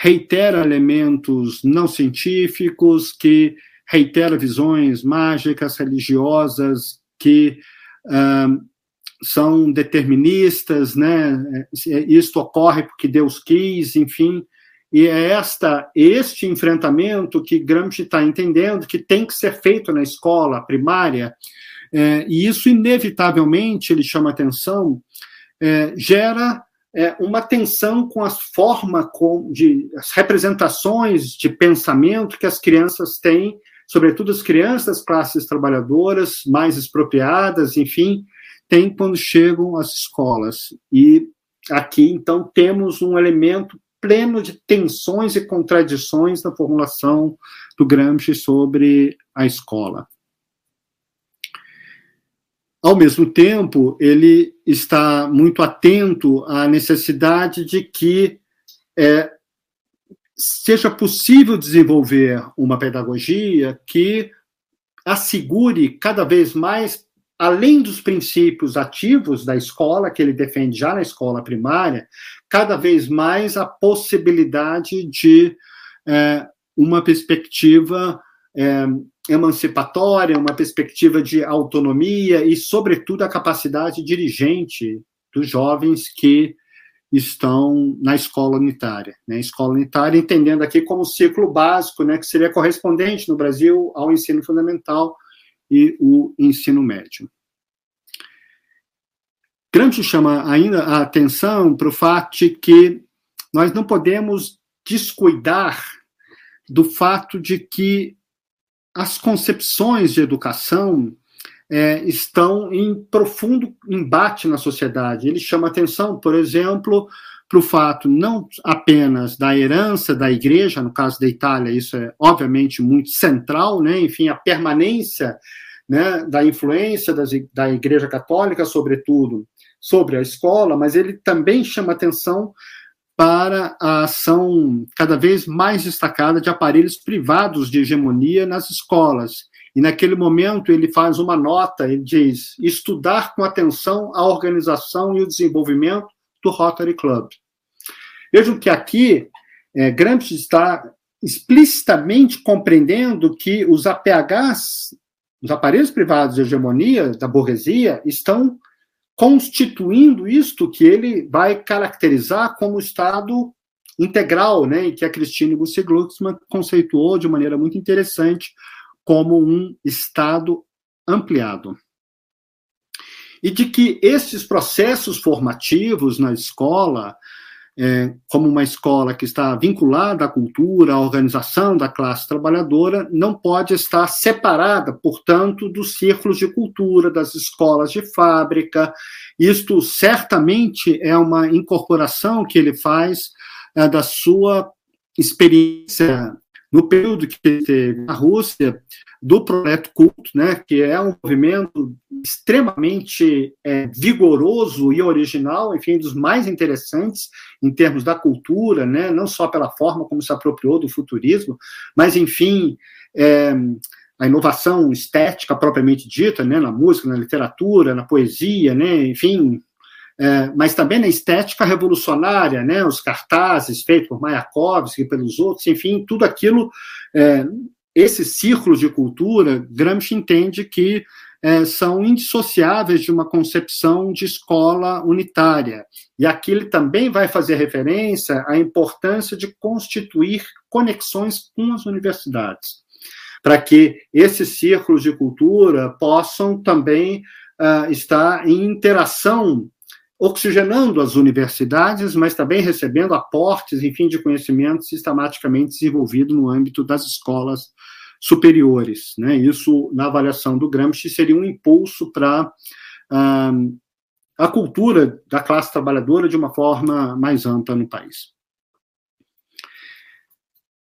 reitera elementos não científicos, que reitera visões mágicas, religiosas, que uh, são deterministas, né? Isto ocorre porque Deus quis, enfim. E é esta, este enfrentamento que Gramsci está entendendo que tem que ser feito na escola primária, é, e isso, inevitavelmente, ele chama atenção, é, gera é, uma tensão com as formas, de, as representações de pensamento que as crianças têm sobretudo as crianças classes trabalhadoras mais expropriadas, enfim, tem quando chegam às escolas. E aqui, então, temos um elemento pleno de tensões e contradições na formulação do Gramsci sobre a escola. Ao mesmo tempo, ele está muito atento à necessidade de que é, seja possível desenvolver uma pedagogia que assegure cada vez mais, além dos princípios ativos da escola, que ele defende já na escola primária, cada vez mais a possibilidade de é, uma perspectiva é, emancipatória, uma perspectiva de autonomia e, sobretudo, a capacidade dirigente dos jovens que estão na escola unitária. Né? Escola unitária, entendendo aqui como ciclo básico, né, que seria correspondente no Brasil ao ensino fundamental e o ensino médio. Gramsci chama ainda a atenção para o fato de que nós não podemos descuidar do fato de que as concepções de educação é, estão em profundo embate na sociedade. Ele chama atenção, por exemplo, para o fato não apenas da herança da igreja, no caso da Itália, isso é obviamente muito central, né? enfim, a permanência né, da influência das, da igreja católica, sobretudo, sobre a escola, mas ele também chama atenção para a ação cada vez mais destacada de aparelhos privados de hegemonia nas escolas. E naquele momento ele faz uma nota, ele diz: estudar com atenção a organização e o desenvolvimento do Rotary Club. Vejam que aqui é, Gramsci está explicitamente compreendendo que os APHs, os aparelhos privados de hegemonia da burguesia, estão constituindo isto que ele vai caracterizar como Estado integral, né, e que a Christine Gussi Glucksmann conceituou de maneira muito interessante como um Estado ampliado. E de que esses processos formativos na escola, é, como uma escola que está vinculada à cultura, à organização da classe trabalhadora, não pode estar separada, portanto, dos círculos de cultura, das escolas de fábrica. Isto certamente é uma incorporação que ele faz é, da sua experiência no período que teve na Rússia, do projeto culto, né, que é um movimento extremamente é, vigoroso e original, enfim, dos mais interessantes em termos da cultura, né, não só pela forma como se apropriou do futurismo, mas, enfim, é, a inovação estética propriamente dita, né, na música, na literatura, na poesia, né, enfim, é, mas também na estética revolucionária, né, os cartazes feitos por Mayakovsky e pelos outros, enfim, tudo aquilo, é, esses círculos de cultura, Gramsci entende que é, são indissociáveis de uma concepção de escola unitária. E aqui ele também vai fazer referência à importância de constituir conexões com as universidades, para que esses círculos de cultura possam também uh, estar em interação oxigenando as universidades, mas também recebendo aportes, enfim, de conhecimento sistematicamente desenvolvido no âmbito das escolas superiores. Né? Isso, na avaliação do Gramsci, seria um impulso para ah, a cultura da classe trabalhadora de uma forma mais ampla no país.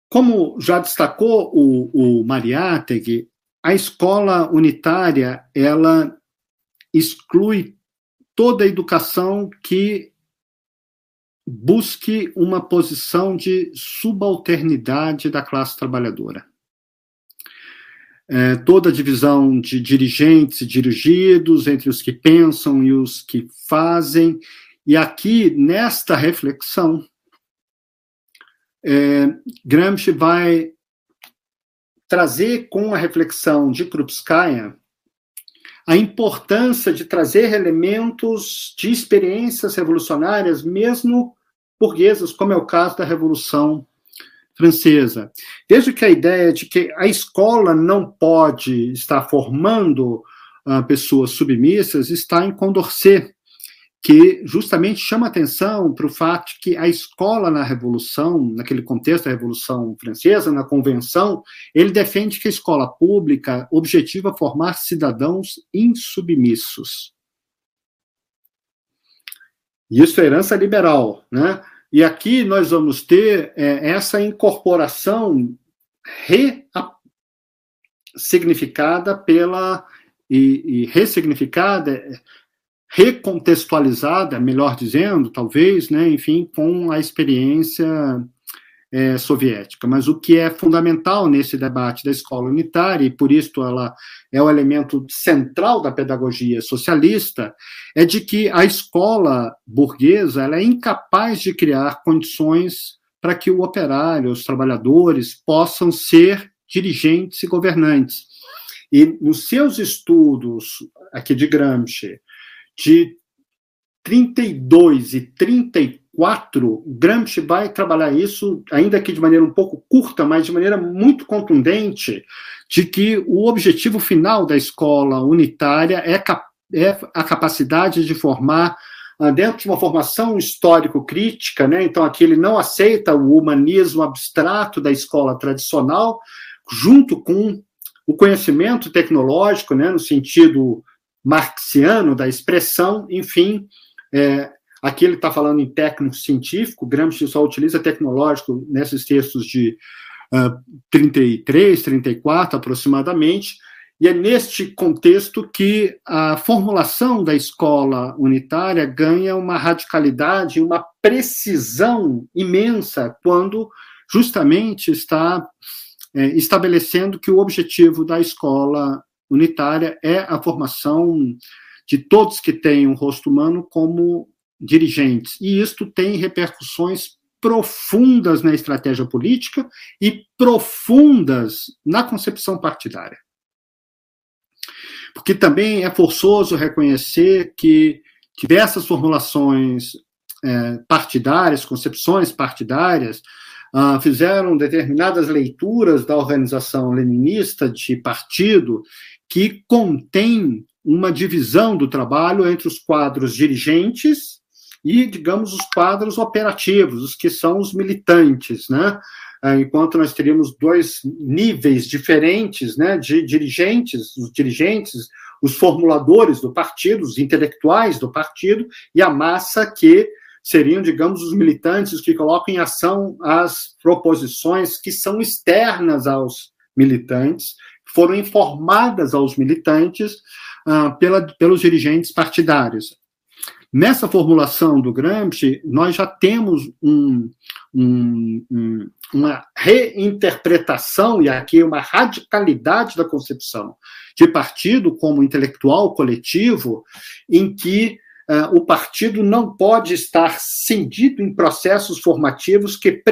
Como já destacou o, o Mariátegui, a escola unitária ela exclui toda educação que busque uma posição de subalternidade da classe trabalhadora. É, toda a divisão de dirigentes e dirigidos entre os que pensam e os que fazem. E aqui, nesta reflexão, é, Gramsci vai trazer com a reflexão de Krupskaya a importância de trazer elementos de experiências revolucionárias, mesmo burguesas, como é o caso da Revolução Francesa. Desde que a ideia de que a escola não pode estar formando uh, pessoas submissas está em Condorcet, que justamente chama atenção para o fato que a escola na Revolução, naquele contexto da Revolução Francesa, na Convenção, ele defende que a escola pública objetiva formar cidadãos insubmissos. Isso é herança liberal, né? E aqui nós vamos ter é, essa incorporação ressignificada pela e, e ressignificada recontextualizada, melhor dizendo, talvez, né, enfim, com a experiência é, soviética. Mas o que é fundamental nesse debate da escola unitária, e por isso ela é o elemento central da pedagogia socialista, é de que a escola burguesa ela é incapaz de criar condições para que o operário, os trabalhadores, possam ser dirigentes e governantes. E nos seus estudos aqui de Gramsci, de 32 e 34, Gramsci vai trabalhar isso, ainda que de maneira um pouco curta, mas de maneira muito contundente, de que o objetivo final da escola unitária é, é a capacidade de formar ah, dentro de uma formação histórico-crítica, né? então aqui ele não aceita o humanismo abstrato da escola tradicional, junto com o conhecimento tecnológico, né, no sentido marxiano da expressão, enfim, é, aqui ele está falando em técnico científico, Gramsci só utiliza tecnológico nesses textos de uh, 33, 34 aproximadamente, e é neste contexto que a formulação da escola unitária ganha uma radicalidade, uma precisão imensa, quando justamente está é, estabelecendo que o objetivo da escola unitária é a formação de todos que têm um rosto humano como dirigentes. E isto tem repercussões profundas na estratégia política e profundas na concepção partidária. Porque também é forçoso reconhecer que diversas formulações é, partidárias, concepções partidárias, ah, fizeram determinadas leituras da organização leninista de partido que contém uma divisão do trabalho entre os quadros dirigentes e, digamos, os quadros operativos, os que são os militantes, né? Ah, enquanto nós teríamos dois níveis diferentes né, de dirigentes, os dirigentes, os formuladores do partido, os intelectuais do partido, e a massa que seriam, digamos, os militantes que colocam em ação as proposições que são externas aos militantes, foram informadas aos militantes uh, pela, pelos dirigentes partidários. Nessa formulação do Gramsci, nós já temos um, um, um, uma reinterpretação, e aqui uma radicalidade da concepção de partido como intelectual coletivo, em que uh, o partido não pode estar cindido em processos formativos que,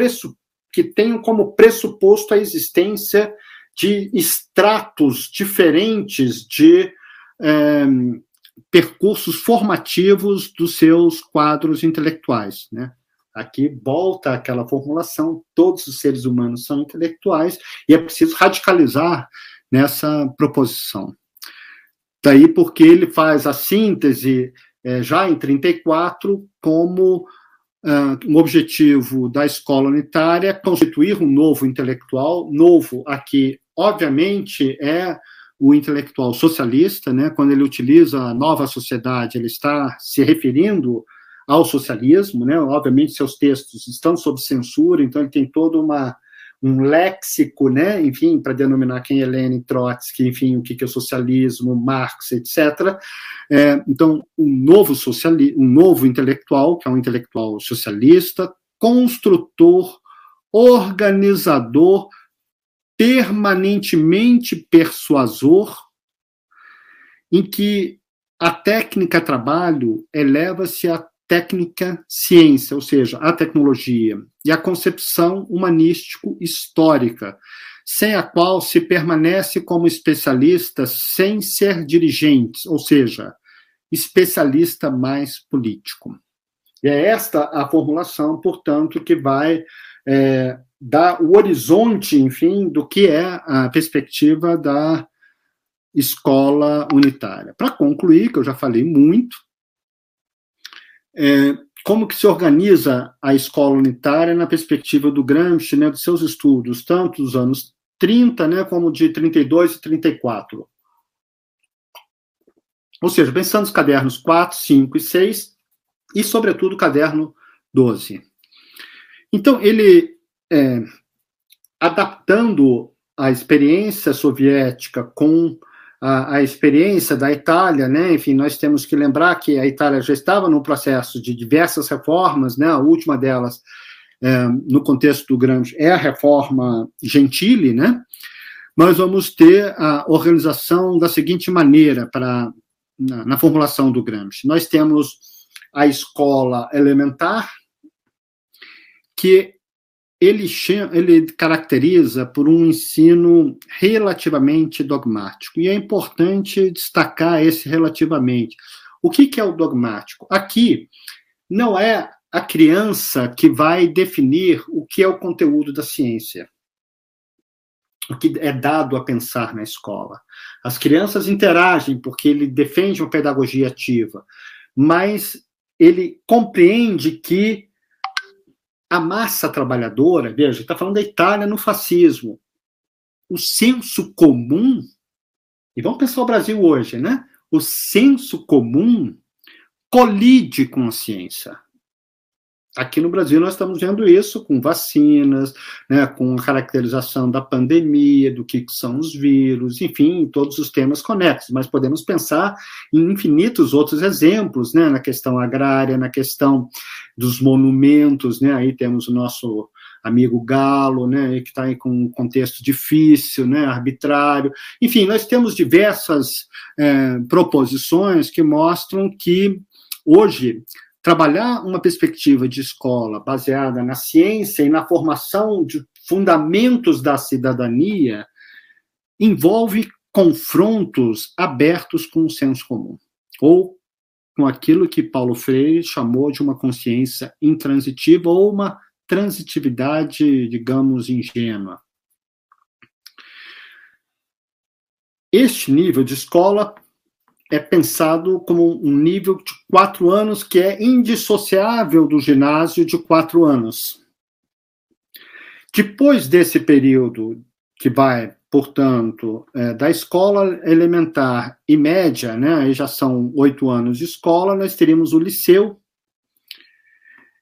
que tenham como pressuposto a existência de estratos diferentes de. Um, percursos formativos dos seus quadros intelectuais, né? Aqui volta aquela formulação: todos os seres humanos são intelectuais e é preciso radicalizar nessa proposição. Daí porque ele faz a síntese é, já em 34 como um objetivo da escola unitária constituir um novo intelectual, novo aqui, obviamente, é o intelectual socialista, né, quando ele utiliza a nova sociedade, ele está se referindo ao socialismo, né? Obviamente seus textos estão sob censura, então ele tem todo uma um léxico, né, enfim, para denominar quem é Lenin, Trotsky, enfim, o que é o socialismo, Marx, etc. É, então, um novo sociali um novo intelectual, que é um intelectual socialista, construtor, organizador permanentemente persuasor, em que a técnica trabalho eleva-se à técnica ciência, ou seja, a tecnologia, e a concepção humanístico-histórica, sem a qual se permanece como especialista sem ser dirigente, ou seja, especialista mais político. E é esta a formulação, portanto, que vai é, dar o horizonte, enfim, do que é a perspectiva da escola unitária. Para concluir, que eu já falei muito, é, como que se organiza a escola unitária na perspectiva do Gramsci, né, dos seus estudos, tanto dos anos 30, né, como de 32 e 34. Ou seja, pensando nos cadernos 4, 5 e 6, e, sobretudo, o caderno 12. Então, ele é, adaptando a experiência soviética com a, a, experiência da Itália, né? Enfim, nós temos que lembrar que a Itália já estava num processo de diversas reformas, né? A última delas, é, no contexto do Gramsci, é a reforma Gentile, né? Nós vamos ter a organização da seguinte maneira para na, na formulação do Gramsci. Nós temos a escola elementar, que ele, ele caracteriza por um ensino relativamente dogmático. E é importante destacar esse relativamente. O que, que é o dogmático? Aqui, não é a criança que vai definir o que é o conteúdo da ciência, o que é dado a pensar na escola. As crianças interagem porque ele defende uma pedagogia ativa, mas ele compreende que a massa trabalhadora, veja, está falando da Itália no fascismo. o senso comum, e vamos pensar o Brasil hoje, né? O senso comum colide com a ciência. Aqui no Brasil nós estamos vendo isso com vacinas, né, com a caracterização da pandemia, do que são os vírus, enfim, todos os temas conexos. Mas podemos pensar em infinitos outros exemplos, né, na questão agrária, na questão dos monumentos, né, aí temos o nosso amigo Galo, né, que está aí com um contexto difícil, né, arbitrário. Enfim, nós temos diversas é, proposições que mostram que hoje trabalhar uma perspectiva de escola baseada na ciência e na formação de fundamentos da cidadania envolve confrontos abertos com o senso comum, ou com aquilo que Paulo Freire chamou de uma consciência intransitiva ou uma transitividade, digamos, ingênua. Este nível de escola é pensado como um nível de quatro anos que é indissociável do ginásio de quatro anos. Depois desse período, que vai, portanto, é, da escola elementar e média, né, aí já são oito anos de escola, nós teríamos o liceu,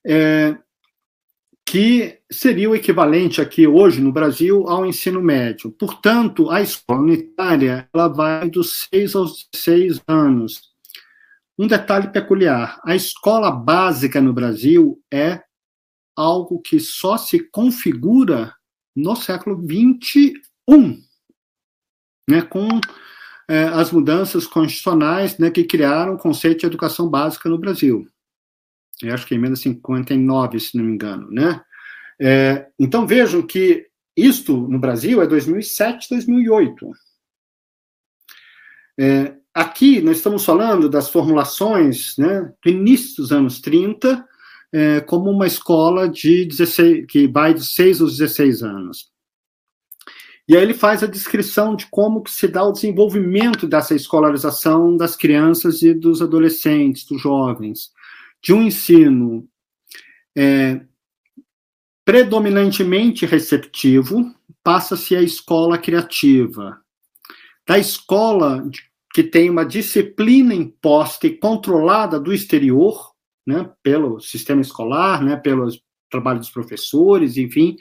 é, que seria o equivalente aqui hoje no Brasil ao ensino médio. Portanto, a escola unitária ela vai dos 6 aos 16 anos. Um detalhe peculiar: a escola básica no Brasil é algo que só se configura no século XXI, né, com é, as mudanças constitucionais né, que criaram o conceito de educação básica no Brasil eu acho que é emenda 59, se não me engano, né? É, então vejam que isto no Brasil é 2007, 2008. É, aqui nós estamos falando das formulações né, do início dos anos 30, é, como uma escola de 16, que vai de 6 aos 16 anos. E aí ele faz a descrição de como se dá o desenvolvimento dessa escolarização das crianças e dos adolescentes, dos jovens de um ensino é, predominantemente receptivo, passa-se a escola criativa. Da escola que tem uma disciplina imposta e controlada do exterior, né, pelo sistema escolar, né, pelo trabalho dos professores, enfim,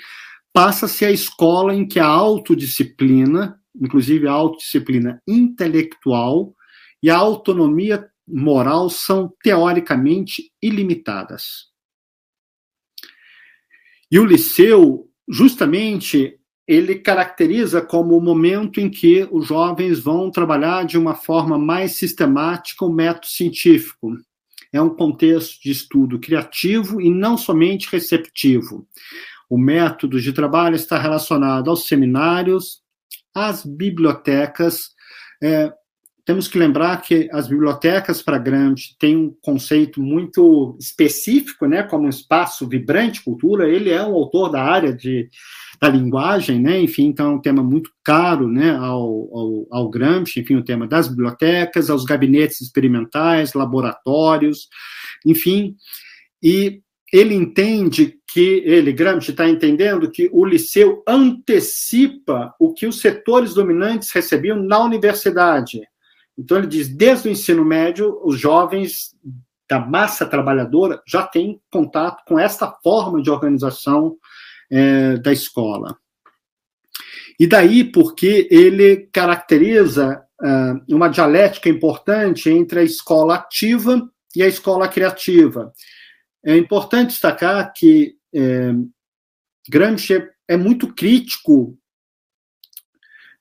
passa-se a escola em que a autodisciplina, inclusive a autodisciplina intelectual e a autonomia moral são teoricamente ilimitadas. E o liceu, justamente, ele caracteriza como o momento em que os jovens vão trabalhar de uma forma mais sistemática o método científico. É um contexto de estudo criativo e não somente receptivo. O método de trabalho está relacionado aos seminários, às bibliotecas, é, temos que lembrar que as bibliotecas para Gramsci têm um conceito muito específico, né, como um espaço vibrante cultura. Ele é um autor da área de, da linguagem, né, enfim, então é um tema muito caro, né, ao, ao, ao Gramsci, enfim, o tema das bibliotecas, aos gabinetes experimentais, laboratórios, enfim, e ele entende que ele, Gramsci, está entendendo que o liceu antecipa o que os setores dominantes recebiam na universidade. Então, ele diz: desde o ensino médio, os jovens da massa trabalhadora já têm contato com esta forma de organização é, da escola. E daí porque ele caracteriza uh, uma dialética importante entre a escola ativa e a escola criativa. É importante destacar que é, Gramsci é muito crítico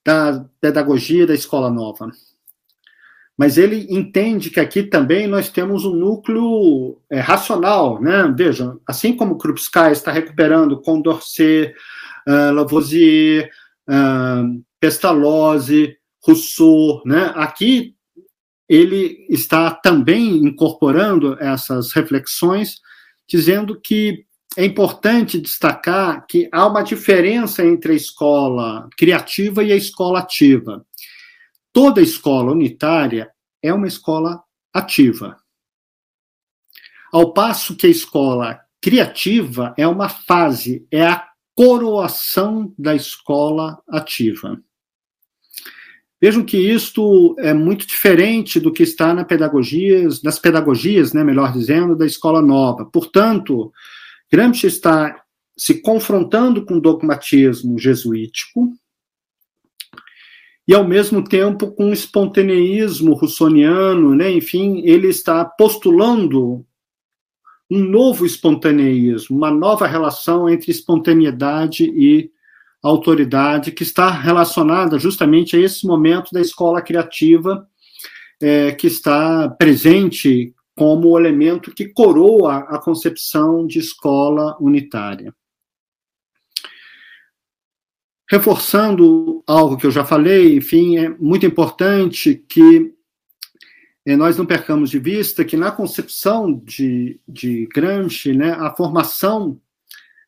da pedagogia da escola nova mas ele entende que aqui também nós temos um núcleo é, racional, né? Veja, assim como Krupskaya está recuperando Condorcet, uh, Lavoisier, uh, Pestalozzi, Rousseau, né? Aqui ele está também incorporando essas reflexões, dizendo que é importante destacar que há uma diferença entre a escola criativa e a escola ativa toda escola unitária é uma escola ativa. Ao passo que a escola criativa é uma fase, é a coroação da escola ativa. Vejam que isto é muito diferente do que está na nas pedagogias, né, melhor dizendo, da escola nova. Portanto, Gramsci está se confrontando com o dogmatismo jesuítico e, ao mesmo tempo, com espontaneísmo russoniano, né? enfim, ele está postulando um novo espontaneísmo, uma nova relação entre espontaneidade e autoridade, que está relacionada justamente a esse momento da escola criativa, é, que está presente como elemento que coroa a concepção de escola unitária. Reforçando algo que eu já falei, enfim, é muito importante que é, nós não percamos de vista que na concepção de, de Gramsci, né, a formação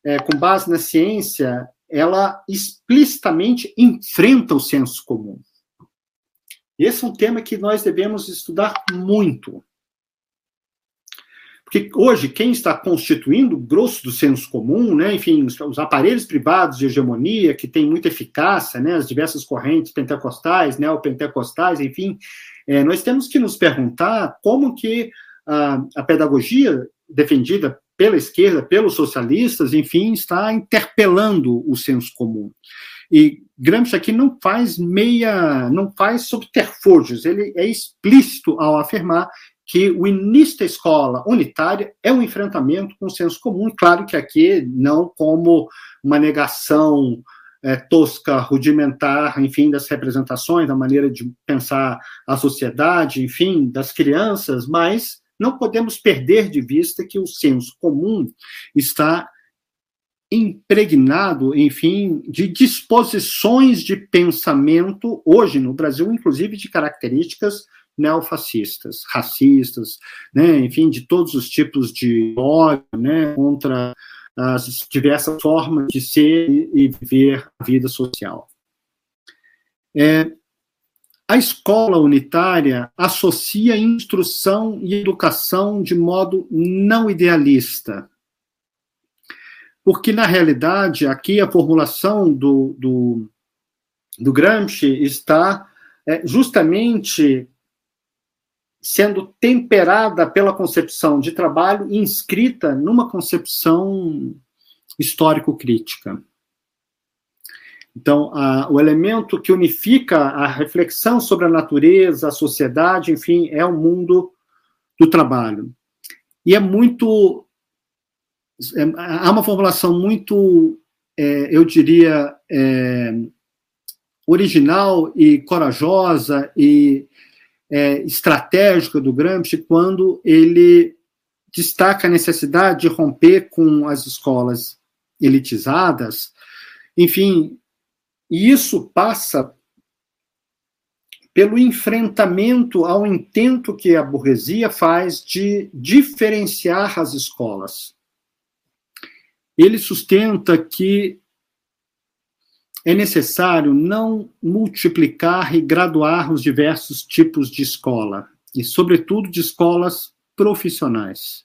é, com base na ciência, ela explicitamente enfrenta o senso comum. Esse é um tema que nós devemos estudar muito. Porque hoje, quem está constituindo o grosso do senso comum, né, enfim, os, os, aparelhos privados de hegemonia, que têm muita eficácia, né, as diversas correntes pentecostais, neopentecostais, enfim, é, nós temos que nos perguntar como que a, a pedagogia defendida pela esquerda, pelos socialistas, enfim, está interpelando o senso comum. E Gramsci aqui não faz meia, não faz subterfúgios, ele é explícito ao afirmar que o início da escola unitária é um enfrentamento com o senso comum, claro que aqui não como uma negação é, tosca, rudimentar, enfim, das representações, da maneira de pensar a sociedade, enfim, das crianças, mas não podemos perder de vista que o senso comum está impregnado, enfim, de disposições de pensamento, hoje no Brasil, inclusive de características neofascistas, racistas, né, enfim, de todos os tipos de ódio, né, contra as diversas formas de ser e viver a vida social. É, a escola unitária associa instrução e educação de modo não idealista. Porque, na realidade, aqui a formulação do, do, do Gramsci está é, justamente sendo temperada pela concepção de trabalho inscrita numa concepção histórico-crítica. Então, a, o elemento que unifica a reflexão sobre a natureza, a sociedade, enfim, é o mundo do trabalho. E é muito. É, há uma formulação muito, é, eu diria, é, original e corajosa e é, estratégica do Gramsci quando ele destaca a necessidade de romper com as escolas elitizadas, enfim, isso passa pelo enfrentamento ao intento que a burguesia faz de diferenciar as escolas. Ele sustenta que é necessário não multiplicar e graduar os diversos tipos de escola, e, sobretudo, de escolas profissionais.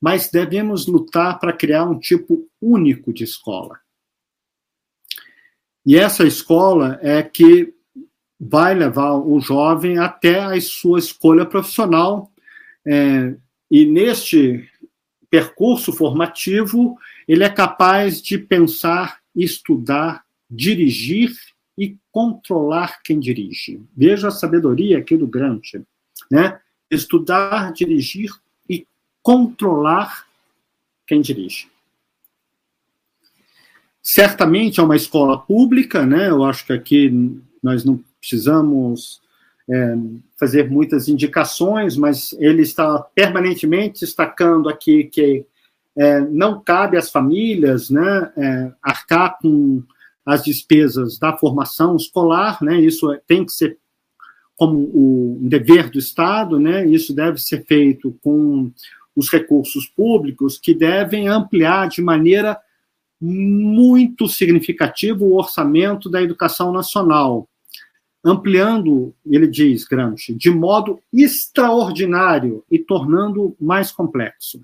Mas devemos lutar para criar um tipo único de escola. E essa escola é que vai levar o jovem até a sua escolha profissional. É, e neste percurso formativo, ele é capaz de pensar, estudar, dirigir e controlar quem dirige. Veja a sabedoria aqui do Gramsci, né? Estudar, dirigir e controlar quem dirige. Certamente é uma escola pública, né? Eu acho que aqui nós não precisamos é, fazer muitas indicações, mas ele está permanentemente destacando aqui que é, não cabe às famílias, né, é, arcar com as despesas da formação escolar, né? Isso é, tem que ser como o dever do Estado, né? Isso deve ser feito com os recursos públicos que devem ampliar de maneira muito significativo o orçamento da educação nacional, ampliando, ele diz, Gramsci, de modo extraordinário e tornando mais complexo.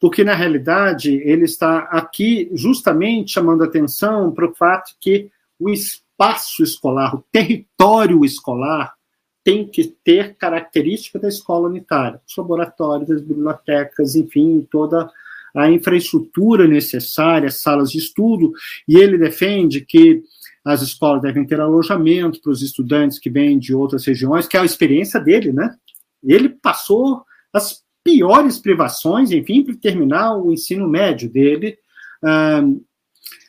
Porque na realidade ele está aqui justamente chamando atenção para o fato que o espaço escolar, o território escolar, tem que ter característica da escola unitária, os laboratórios, as bibliotecas, enfim, toda a infraestrutura necessária, salas de estudo, e ele defende que as escolas devem ter alojamento para os estudantes que vêm de outras regiões, que é a experiência dele, né? Ele passou as piores privações, enfim, para terminar o ensino médio dele, ah,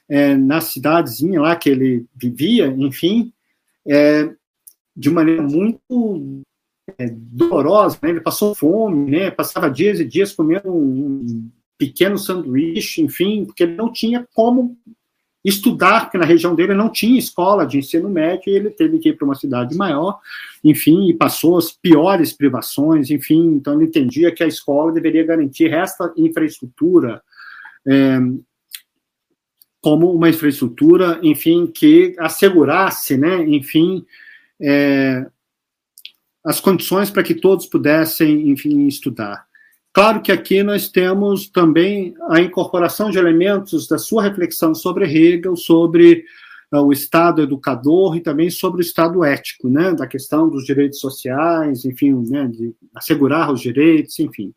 é, na cidadezinha lá que ele vivia, enfim, é, de maneira muito é, dolorosa, né? ele passou fome, né? passava dias e dias comendo um pequeno sanduíche, enfim, porque ele não tinha como estudar, porque na região dele não tinha escola de ensino médio, e ele teve que ir para uma cidade maior, enfim, e passou as piores privações, enfim, então ele entendia que a escola deveria garantir esta infraestrutura, é, como uma infraestrutura, enfim, que assegurasse, né, enfim, é, as condições para que todos pudessem, enfim, estudar. Claro que aqui nós temos também a incorporação de elementos da sua reflexão sobre Hegel, sobre uh, o Estado educador e também sobre o Estado ético, né, da questão dos direitos sociais, enfim, né, de assegurar os direitos, enfim.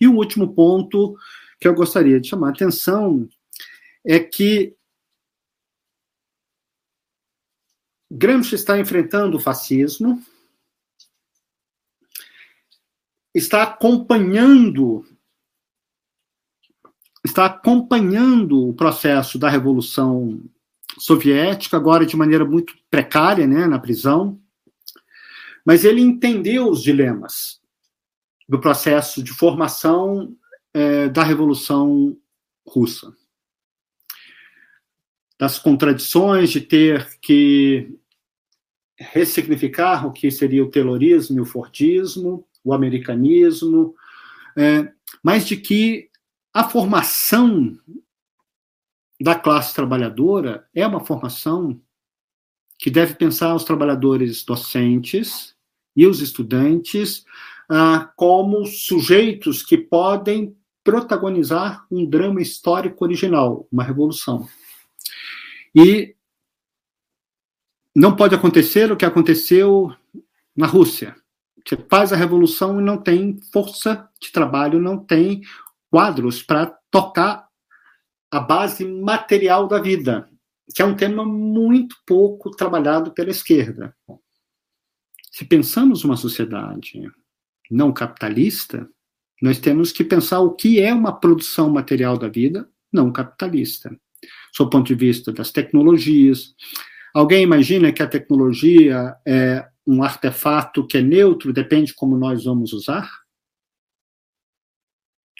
E o último ponto que eu gostaria de chamar a atenção é que Gramsci está enfrentando o fascismo, está acompanhando está acompanhando o processo da revolução soviética agora de maneira muito precária, né, na prisão. Mas ele entendeu os dilemas do processo de formação é, da revolução russa, das contradições de ter que ressignificar o que seria o terrorismo e o fordismo, o americanismo, é, mas de que a formação da classe trabalhadora é uma formação que deve pensar os trabalhadores docentes e os estudantes ah, como sujeitos que podem protagonizar um drama histórico original, uma revolução. E não pode acontecer o que aconteceu na Rússia, você faz a revolução e não tem força de trabalho, não tem quadros para tocar a base material da vida, que é um tema muito pouco trabalhado pela esquerda. Se pensamos uma sociedade não capitalista, nós temos que pensar o que é uma produção material da vida não capitalista, sob o ponto de vista das tecnologias. Alguém imagina que a tecnologia é um artefato que é neutro, depende como nós vamos usar?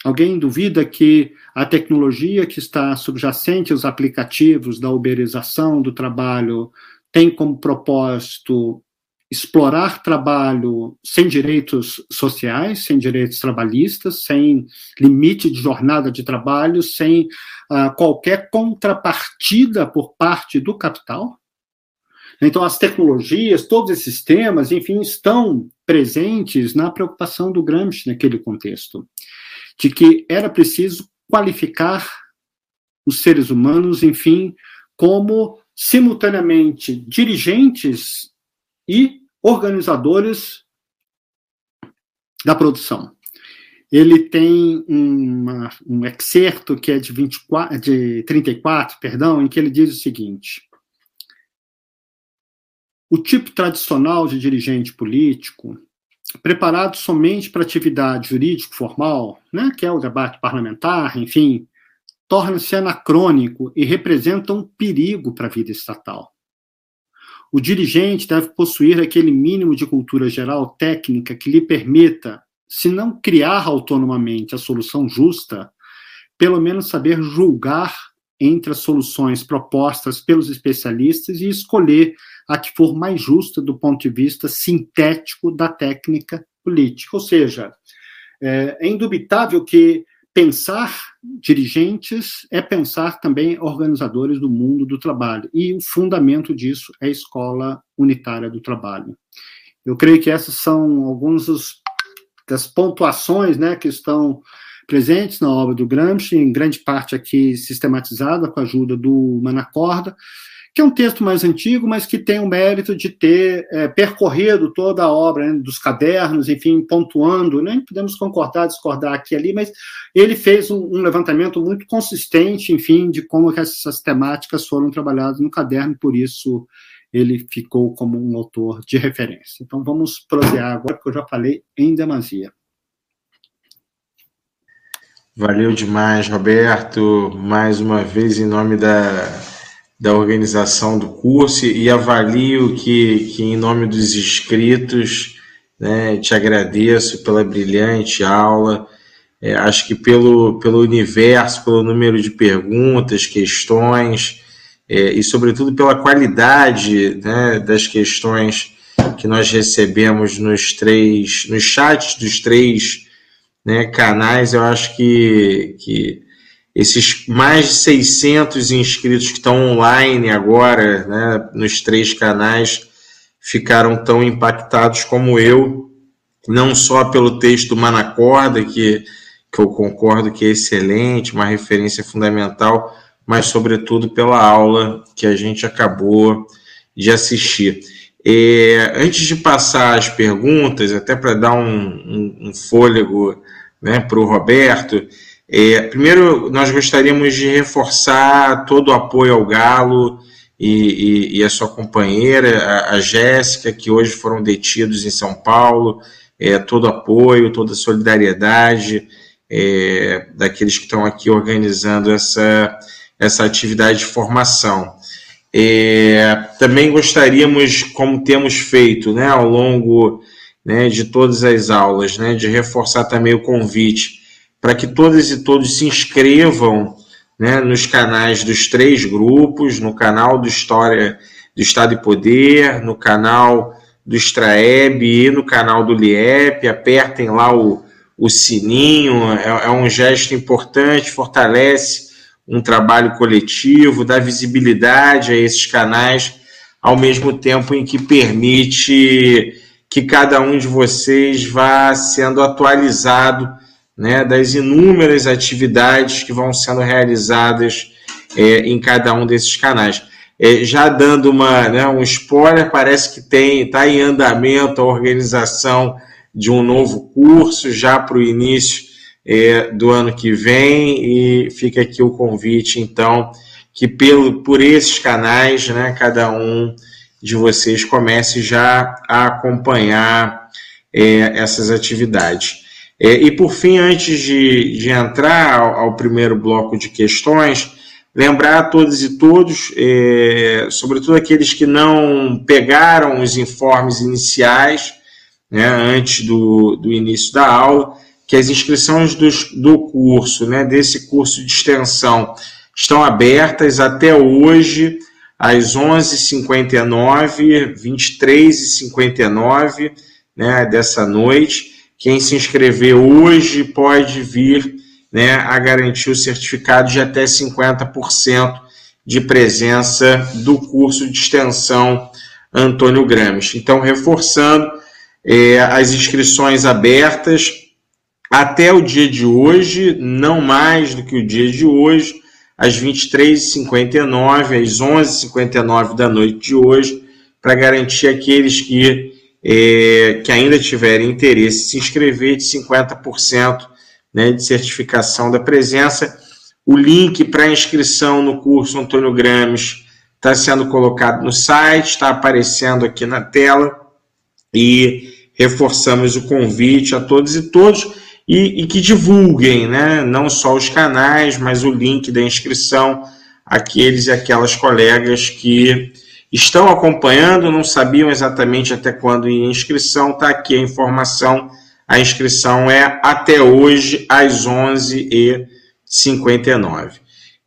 Alguém duvida que a tecnologia que está subjacente aos aplicativos da uberização do trabalho tem como propósito explorar trabalho sem direitos sociais, sem direitos trabalhistas, sem limite de jornada de trabalho, sem uh, qualquer contrapartida por parte do capital? Então, as tecnologias, todos esses temas, enfim, estão presentes na preocupação do Gramsci naquele contexto, de que era preciso qualificar os seres humanos, enfim, como simultaneamente dirigentes e organizadores da produção. Ele tem uma, um excerto que é de, 24, de 34, perdão, em que ele diz o seguinte: o tipo tradicional de dirigente político, preparado somente para atividade jurídico-formal, né, que é o debate parlamentar, enfim, torna-se anacrônico e representa um perigo para a vida estatal. O dirigente deve possuir aquele mínimo de cultura geral técnica que lhe permita, se não criar autonomamente a solução justa, pelo menos saber julgar entre as soluções propostas pelos especialistas e escolher a que for mais justa do ponto de vista sintético da técnica política. Ou seja, é, é indubitável que pensar dirigentes é pensar também organizadores do mundo do trabalho. E o fundamento disso é a escola unitária do trabalho. Eu creio que essas são algumas das pontuações né, que estão presentes na obra do Gramsci, em grande parte aqui sistematizada com a ajuda do Manacorda, que é um texto mais antigo, mas que tem o mérito de ter é, percorrido toda a obra né, dos cadernos, enfim, pontuando, nem podemos concordar, discordar aqui e ali, mas ele fez um, um, levantamento muito consistente, enfim, de como essas temáticas foram trabalhadas no caderno, por isso ele ficou como um autor de referência. Então vamos prosear agora, porque eu já falei em demasia. Valeu demais, Roberto, mais uma vez em nome da da organização do curso e avalio que, que em nome dos inscritos, né, te agradeço pela brilhante aula. É, acho que pelo, pelo universo, pelo número de perguntas, questões, é, e sobretudo pela qualidade né, das questões que nós recebemos nos três, nos chats dos três né, canais, eu acho que, que esses mais de 600 inscritos que estão online agora, né, nos três canais, ficaram tão impactados como eu, não só pelo texto do Manacorda, que, que eu concordo que é excelente, uma referência fundamental, mas sobretudo pela aula que a gente acabou de assistir. É, antes de passar as perguntas, até para dar um, um, um fôlego né, para o Roberto, é, primeiro, nós gostaríamos de reforçar todo o apoio ao Galo e, e, e a sua companheira, a, a Jéssica, que hoje foram detidos em São Paulo. É, todo apoio, toda solidariedade é, daqueles que estão aqui organizando essa, essa atividade de formação. É, também gostaríamos, como temos feito né, ao longo né, de todas as aulas, né, de reforçar também o convite para que todas e todos se inscrevam né, nos canais dos três grupos, no canal do História do Estado e Poder, no canal do Extraeb e no canal do LIEP, apertem lá o, o sininho, é, é um gesto importante, fortalece um trabalho coletivo, dá visibilidade a esses canais, ao mesmo tempo em que permite que cada um de vocês vá sendo atualizado né, das inúmeras atividades que vão sendo realizadas é, em cada um desses canais. É, já dando uma, né, um spoiler, parece que tem está em andamento a organização de um novo curso já para o início é, do ano que vem e fica aqui o convite, então, que pelo, por esses canais, né, cada um de vocês comece já a acompanhar é, essas atividades. É, e por fim, antes de, de entrar ao, ao, primeiro bloco de questões, lembrar a todos e todos, é, sobretudo aqueles que não pegaram os informes iniciais, né, antes do, do início da aula, que as inscrições dos, do curso, né, desse curso de extensão, estão abertas até hoje, às 11h59, 23h59 né, dessa noite. Quem se inscrever hoje pode vir né, a garantir o certificado de até 50% de presença do curso de extensão Antônio Gramsci. Então, reforçando é, as inscrições abertas até o dia de hoje, não mais do que o dia de hoje, às 23h59, às 11h59 da noite de hoje, para garantir aqueles que é, que ainda tiverem interesse, se inscrever de 50% né, de certificação da presença. O link para inscrição no curso Antônio Grames está sendo colocado no site, está aparecendo aqui na tela e reforçamos o convite a todos e todos e, e que divulguem, né, não só os canais, mas o link da inscrição àqueles e aquelas colegas que estão acompanhando, não sabiam exatamente até quando ia inscrição, está aqui a informação. A inscrição é até hoje, às 11h59.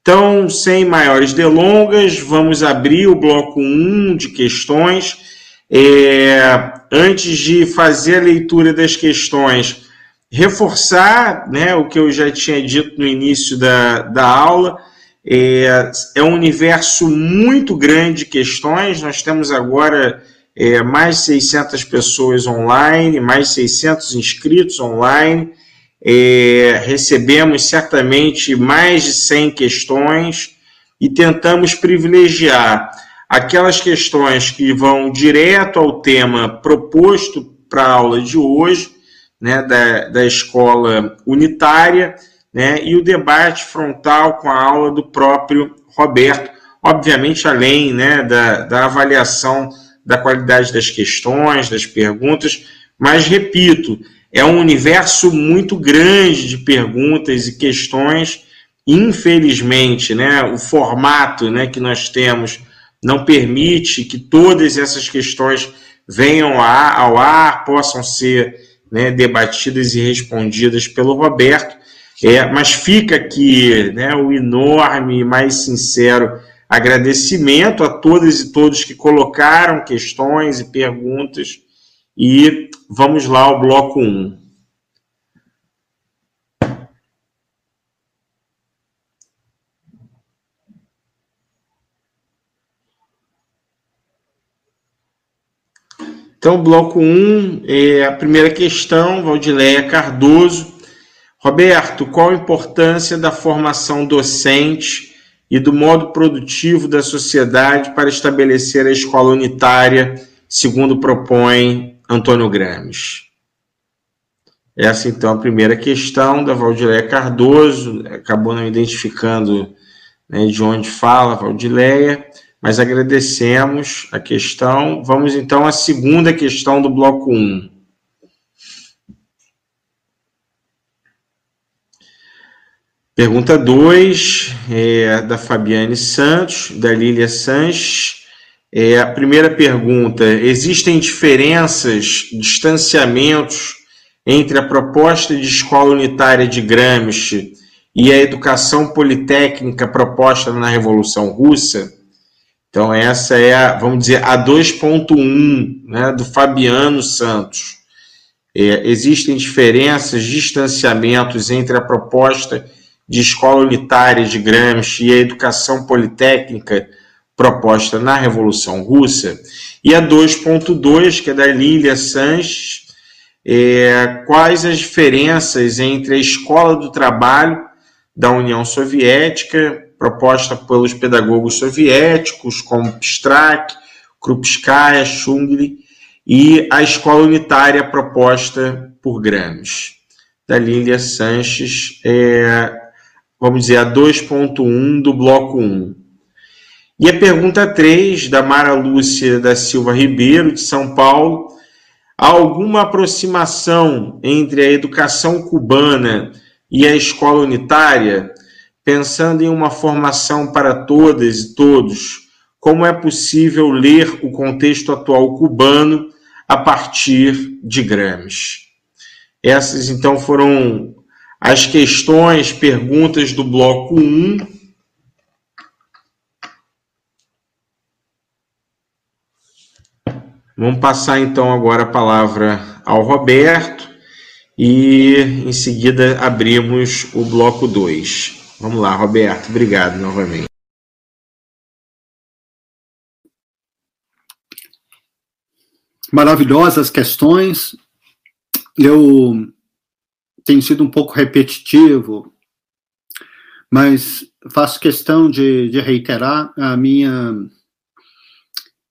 Então, sem maiores delongas, vamos abrir o bloco 1 de questões. É, antes de fazer a leitura das questões, reforçar né, o que eu já tinha dito no início da, da aula é, é um universo muito grande de questões. Nós temos agora é, mais 600 pessoas online, mais 600 inscritos online. é, recebemos certamente mais de 100 questões e tentamos privilegiar aquelas questões que vão direto ao tema proposto para a aula de hoje, né, da, da escola unitária, né, e o debate frontal com a aula do próprio Roberto, obviamente além né, da, da avaliação da qualidade das questões, das perguntas, mas repito, é um universo muito grande de perguntas e questões. Infelizmente, né, o formato né, que nós temos não permite que todas essas questões venham ao ar, possam ser né, debatidas e respondidas pelo Roberto. É, mas fica aqui né, o enorme e mais sincero agradecimento a todas e todos que colocaram questões e perguntas. E vamos lá ao bloco 1. Então, bloco 1, é a primeira questão, Valdileia Cardoso. Roberto, qual a importância da formação docente e do modo produtivo da sociedade para estabelecer a escola unitária, segundo propõe Antônio Grames? Essa, então, a primeira questão da Valdileia Cardoso, acabou não identificando né, de onde fala Valdileia, mas agradecemos a questão. Vamos, então, à segunda questão do bloco 1. Pergunta 2 é da Fabiane Santos, da Lília Sanches. É, a primeira pergunta: existem diferenças, distanciamentos entre a proposta de escola unitária de Gramsci e a educação politécnica proposta na Revolução Russa? Então, essa é, a, vamos dizer, a 2.1 né, do Fabiano Santos. É, existem diferenças, distanciamentos entre a proposta de escola unitária de Gramsci e a educação politécnica proposta na Revolução Russa, e a 2.2, que é da Lília Sanches, é, quais as diferenças entre a escola do trabalho da União Soviética, proposta pelos pedagogos soviéticos, como Pstrak, Krupskaya, Chungli, e a escola unitária proposta por Gramsci. Da Lília Sanches, é, vamos dizer, a 2.1 do bloco 1. E a pergunta 3, da Mara Lúcia da Silva Ribeiro, de São Paulo, há alguma aproximação entre a educação cubana e a escola unitária, pensando em uma formação para todas e todos, como é possível ler o contexto atual cubano a partir de Gramsci? Essas, então, foram as questões, perguntas do bloco 1. Vamos passar então agora a palavra ao Roberto e em seguida abrimos o bloco 2. Vamos lá, Roberto, obrigado novamente. Maravilhosas questões. Eu tem sido um pouco repetitivo, mas faço questão de, de reiterar a minha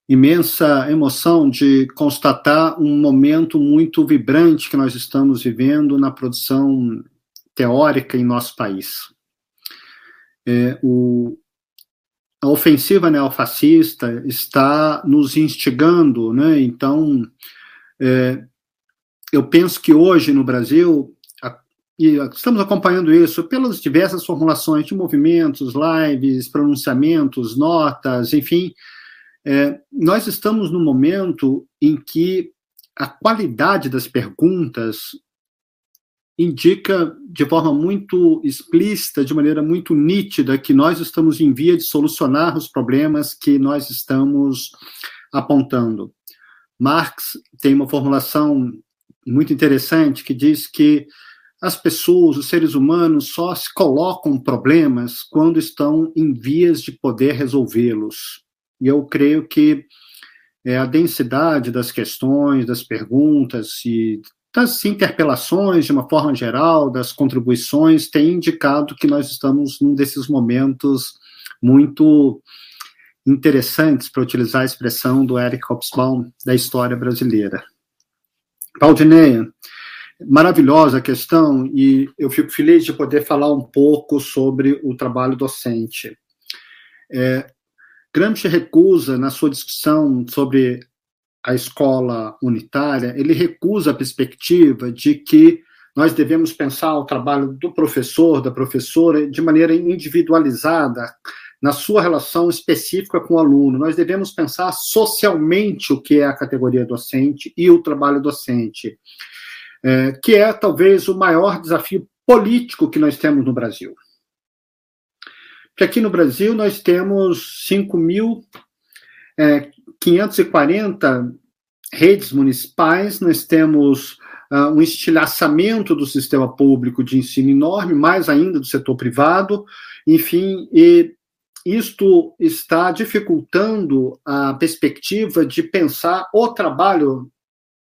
imensa emoção de constatar um momento muito vibrante que nós estamos vivendo na produção teórica em nosso país. É, o, a ofensiva neofascista está nos instigando, né? Então, é, eu penso que hoje no Brasil e estamos acompanhando isso pelas diversas formulações de movimentos, lives, pronunciamentos, notas, enfim. É, nós estamos no momento em que a qualidade das perguntas indica de forma muito explícita, de maneira muito nítida, que nós estamos em via de solucionar os problemas que nós estamos apontando. Marx tem uma formulação muito interessante que diz que as pessoas, os seres humanos, só se colocam problemas quando estão em vias de poder resolvê-los. E eu creio que é, a densidade das questões, das perguntas e das interpelações, de uma forma geral, das contribuições, tem indicado que nós estamos num desses momentos muito interessantes, para utilizar a expressão do Eric Hobsbawm, da história brasileira. Valdineia, maravilhosa a questão, e eu fico feliz de poder falar um pouco sobre o trabalho docente. É, Gramsci recusa, na sua discussão sobre a escola unitária, ele recusa a perspectiva de que nós devemos pensar o trabalho do professor, da professora, de maneira individualizada, na sua relação específica com o aluno. Nós devemos pensar socialmente o que é a categoria docente e o trabalho docente, é, que é talvez o maior desafio político que nós temos no Brasil. Porque aqui no Brasil nós temos 5.540 é, redes municipais, nós temos uh, um estilhaçamento do sistema público de ensino enorme, mais ainda do setor privado, enfim, e isto está dificultando a perspectiva de pensar o trabalho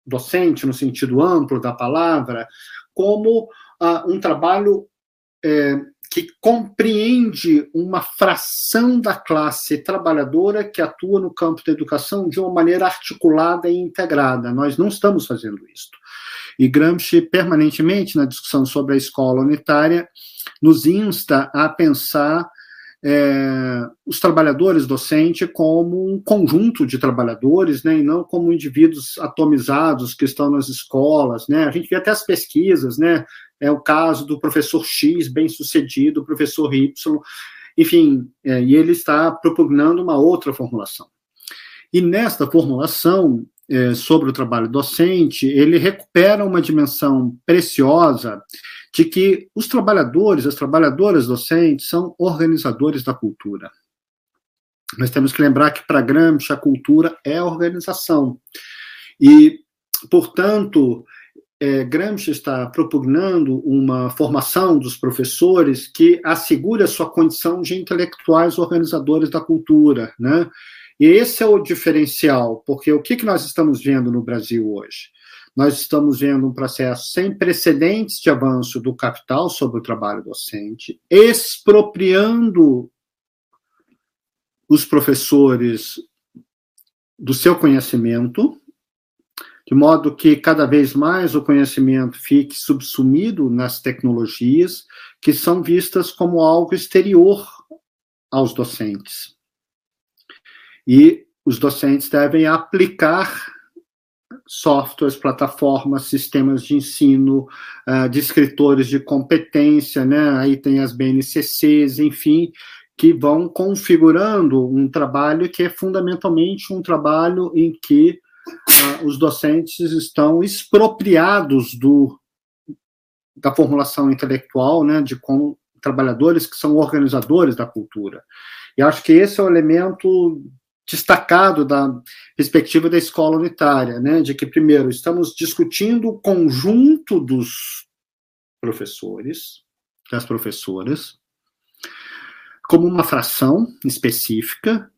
docente, no sentido amplo da palavra, como uh, um trabalho é, que compreende uma fração da classe trabalhadora que atua no campo da educação de uma maneira articulada e integrada. Nós não estamos fazendo isso. E Gramsci, permanentemente, na discussão sobre a escola unitária, nos insta a pensar é, os trabalhadores docentes como um conjunto de trabalhadores, né, e não como indivíduos atomizados que estão nas escolas, né, a gente vê até as pesquisas, né, é o caso do professor X bem sucedido, professor Y, enfim, é, e ele está propugnando uma outra formulação. E nesta formulação é, sobre o trabalho docente, ele recupera uma dimensão preciosa de que os trabalhadores, as trabalhadoras docentes, são organizadores da cultura. Nós temos que lembrar que, para Gramsci, a cultura é a organização. E, portanto, é, Gramsci está propugnando uma formação dos professores que assegure a sua condição de intelectuais organizadores da cultura, né? E esse é o diferencial, porque o que, que nós estamos vendo no Brasil hoje? Nós estamos vendo um processo sem precedentes de avanço do capital sobre o trabalho docente, expropriando os professores do seu conhecimento, de modo que cada vez mais o conhecimento fique subsumido nas tecnologias que são vistas como algo exterior aos docentes. E os docentes devem aplicar softwares, plataformas, sistemas de ensino, uh, de escritores de competência, né? Aí tem as BNCCs, enfim, que vão configurando um trabalho que é fundamentalmente um trabalho em que uh, os docentes estão expropriados do da formulação intelectual, né? De como trabalhadores que são organizadores da cultura. E acho que esse é o elemento destacado da perspectiva da escola unitária, né, de que, primeiro, estamos discutindo o conjunto dos professores, das professoras, como uma fração específica,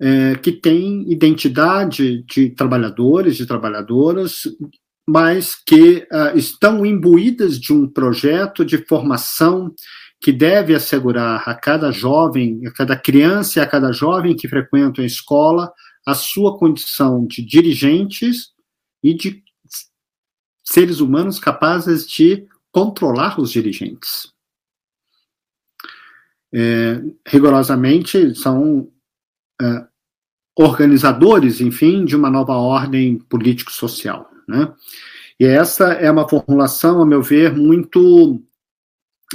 é, que tem identidade de trabalhadores, de trabalhadoras, mas que uh, estão imbuídas de um projeto de formação que deve assegurar a cada jovem, a cada criança e a cada jovem que frequenta a escola a sua condição de dirigentes e de seres humanos capazes de controlar os dirigentes. É, rigorosamente são é, organizadores, enfim, de uma nova ordem político-social. Né? E essa é uma formulação, a meu ver, muito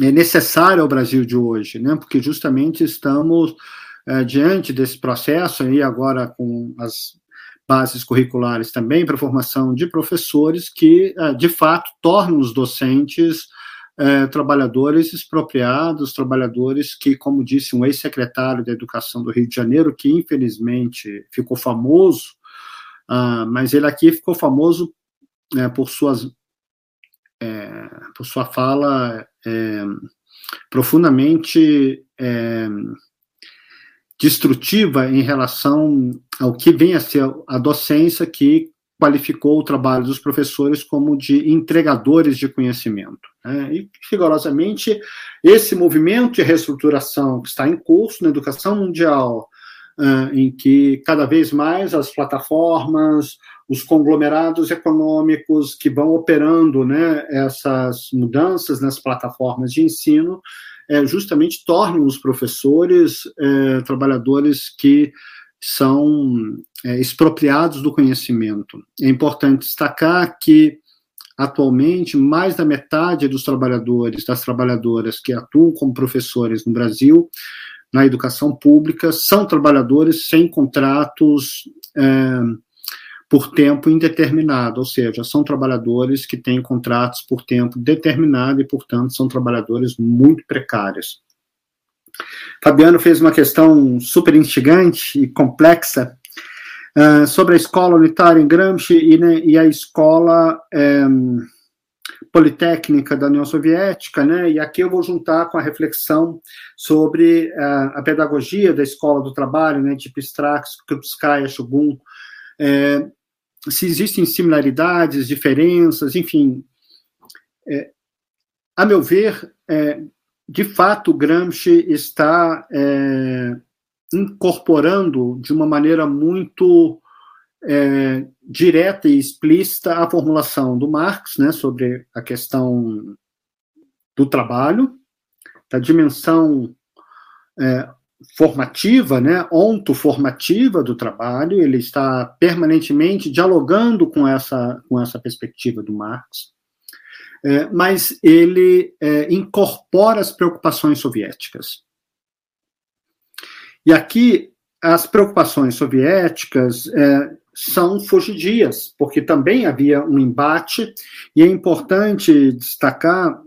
é necessária ao Brasil de hoje, né? Porque justamente estamos é, diante desse processo aí agora com as bases curriculares também para formação de professores que, é, de fato, tornam os docentes é, trabalhadores expropriados, trabalhadores que, como disse um ex-secretário da Educação do Rio de Janeiro, que infelizmente ficou famoso, ah, mas ele aqui ficou famoso é, por suas é, por sua fala é, profundamente é, destrutiva em relação ao que vem a ser a docência, que qualificou o trabalho dos professores como de entregadores de conhecimento. Né? E, rigorosamente, esse movimento de reestruturação que está em curso na educação mundial, uh, em que cada vez mais as plataformas, os conglomerados econômicos que vão operando né, essas mudanças nas plataformas de ensino, é, justamente tornam os professores é, trabalhadores que são é, expropriados do conhecimento. É importante destacar que, atualmente, mais da metade dos trabalhadores, das trabalhadoras que atuam como professores no Brasil, na educação pública, são trabalhadores sem contratos é, por tempo indeterminado, ou seja, são trabalhadores que têm contratos por tempo determinado e, portanto, são trabalhadores muito precários. Fabiano fez uma questão super instigante e complexa uh, sobre a escola unitária em Gramsci e, né, e a escola um, politécnica da União Soviética, né? E aqui eu vou juntar com a reflexão sobre uh, a pedagogia da escola do trabalho, né? De Pistrax, Krupskaya, Shogun, é, se existem similaridades, diferenças, enfim. É, a meu ver, é, de fato, Gramsci está é, incorporando de uma maneira muito é, direta e explícita a formulação do Marx né, sobre a questão do trabalho, da dimensão é, formativa, né, ontoformativa do trabalho, ele está permanentemente dialogando com essa, com essa perspectiva do Marx é, mas ele é, incorpora as preocupações soviéticas. E aqui, as preocupações soviéticas é, são fugidias, porque também havia um embate, e é importante destacar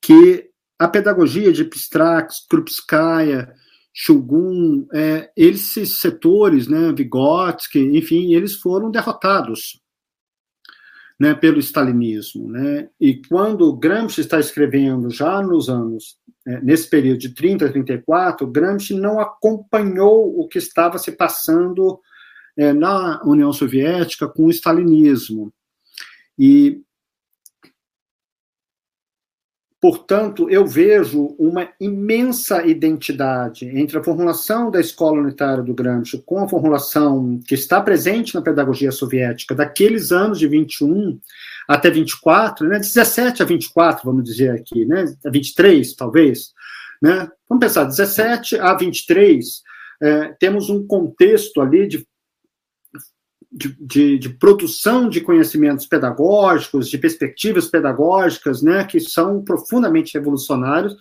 que a pedagogia de Pistrax, Krupskaya, Shulgun, é, esses setores, né, Vygotsky, enfim, eles foram derrotados né, pelo stalinismo. Né? E quando Gramsci está escrevendo, já nos anos, é, nesse período de 30 a 34, Gramsci não acompanhou o que estava se passando é, na União Soviética com o stalinismo. E Portanto, eu vejo uma imensa identidade entre a formulação da escola unitária do Gramsci com a formulação que está presente na pedagogia soviética daqueles anos de 21 até 24, né, 17 a 24, vamos dizer aqui, né, a 23, talvez, né, vamos pensar, 17 a 23, é, temos um contexto ali de de, de, de, produção de conhecimentos pedagógicos, de perspectivas pedagógicas, né, que são profundamente revolucionários,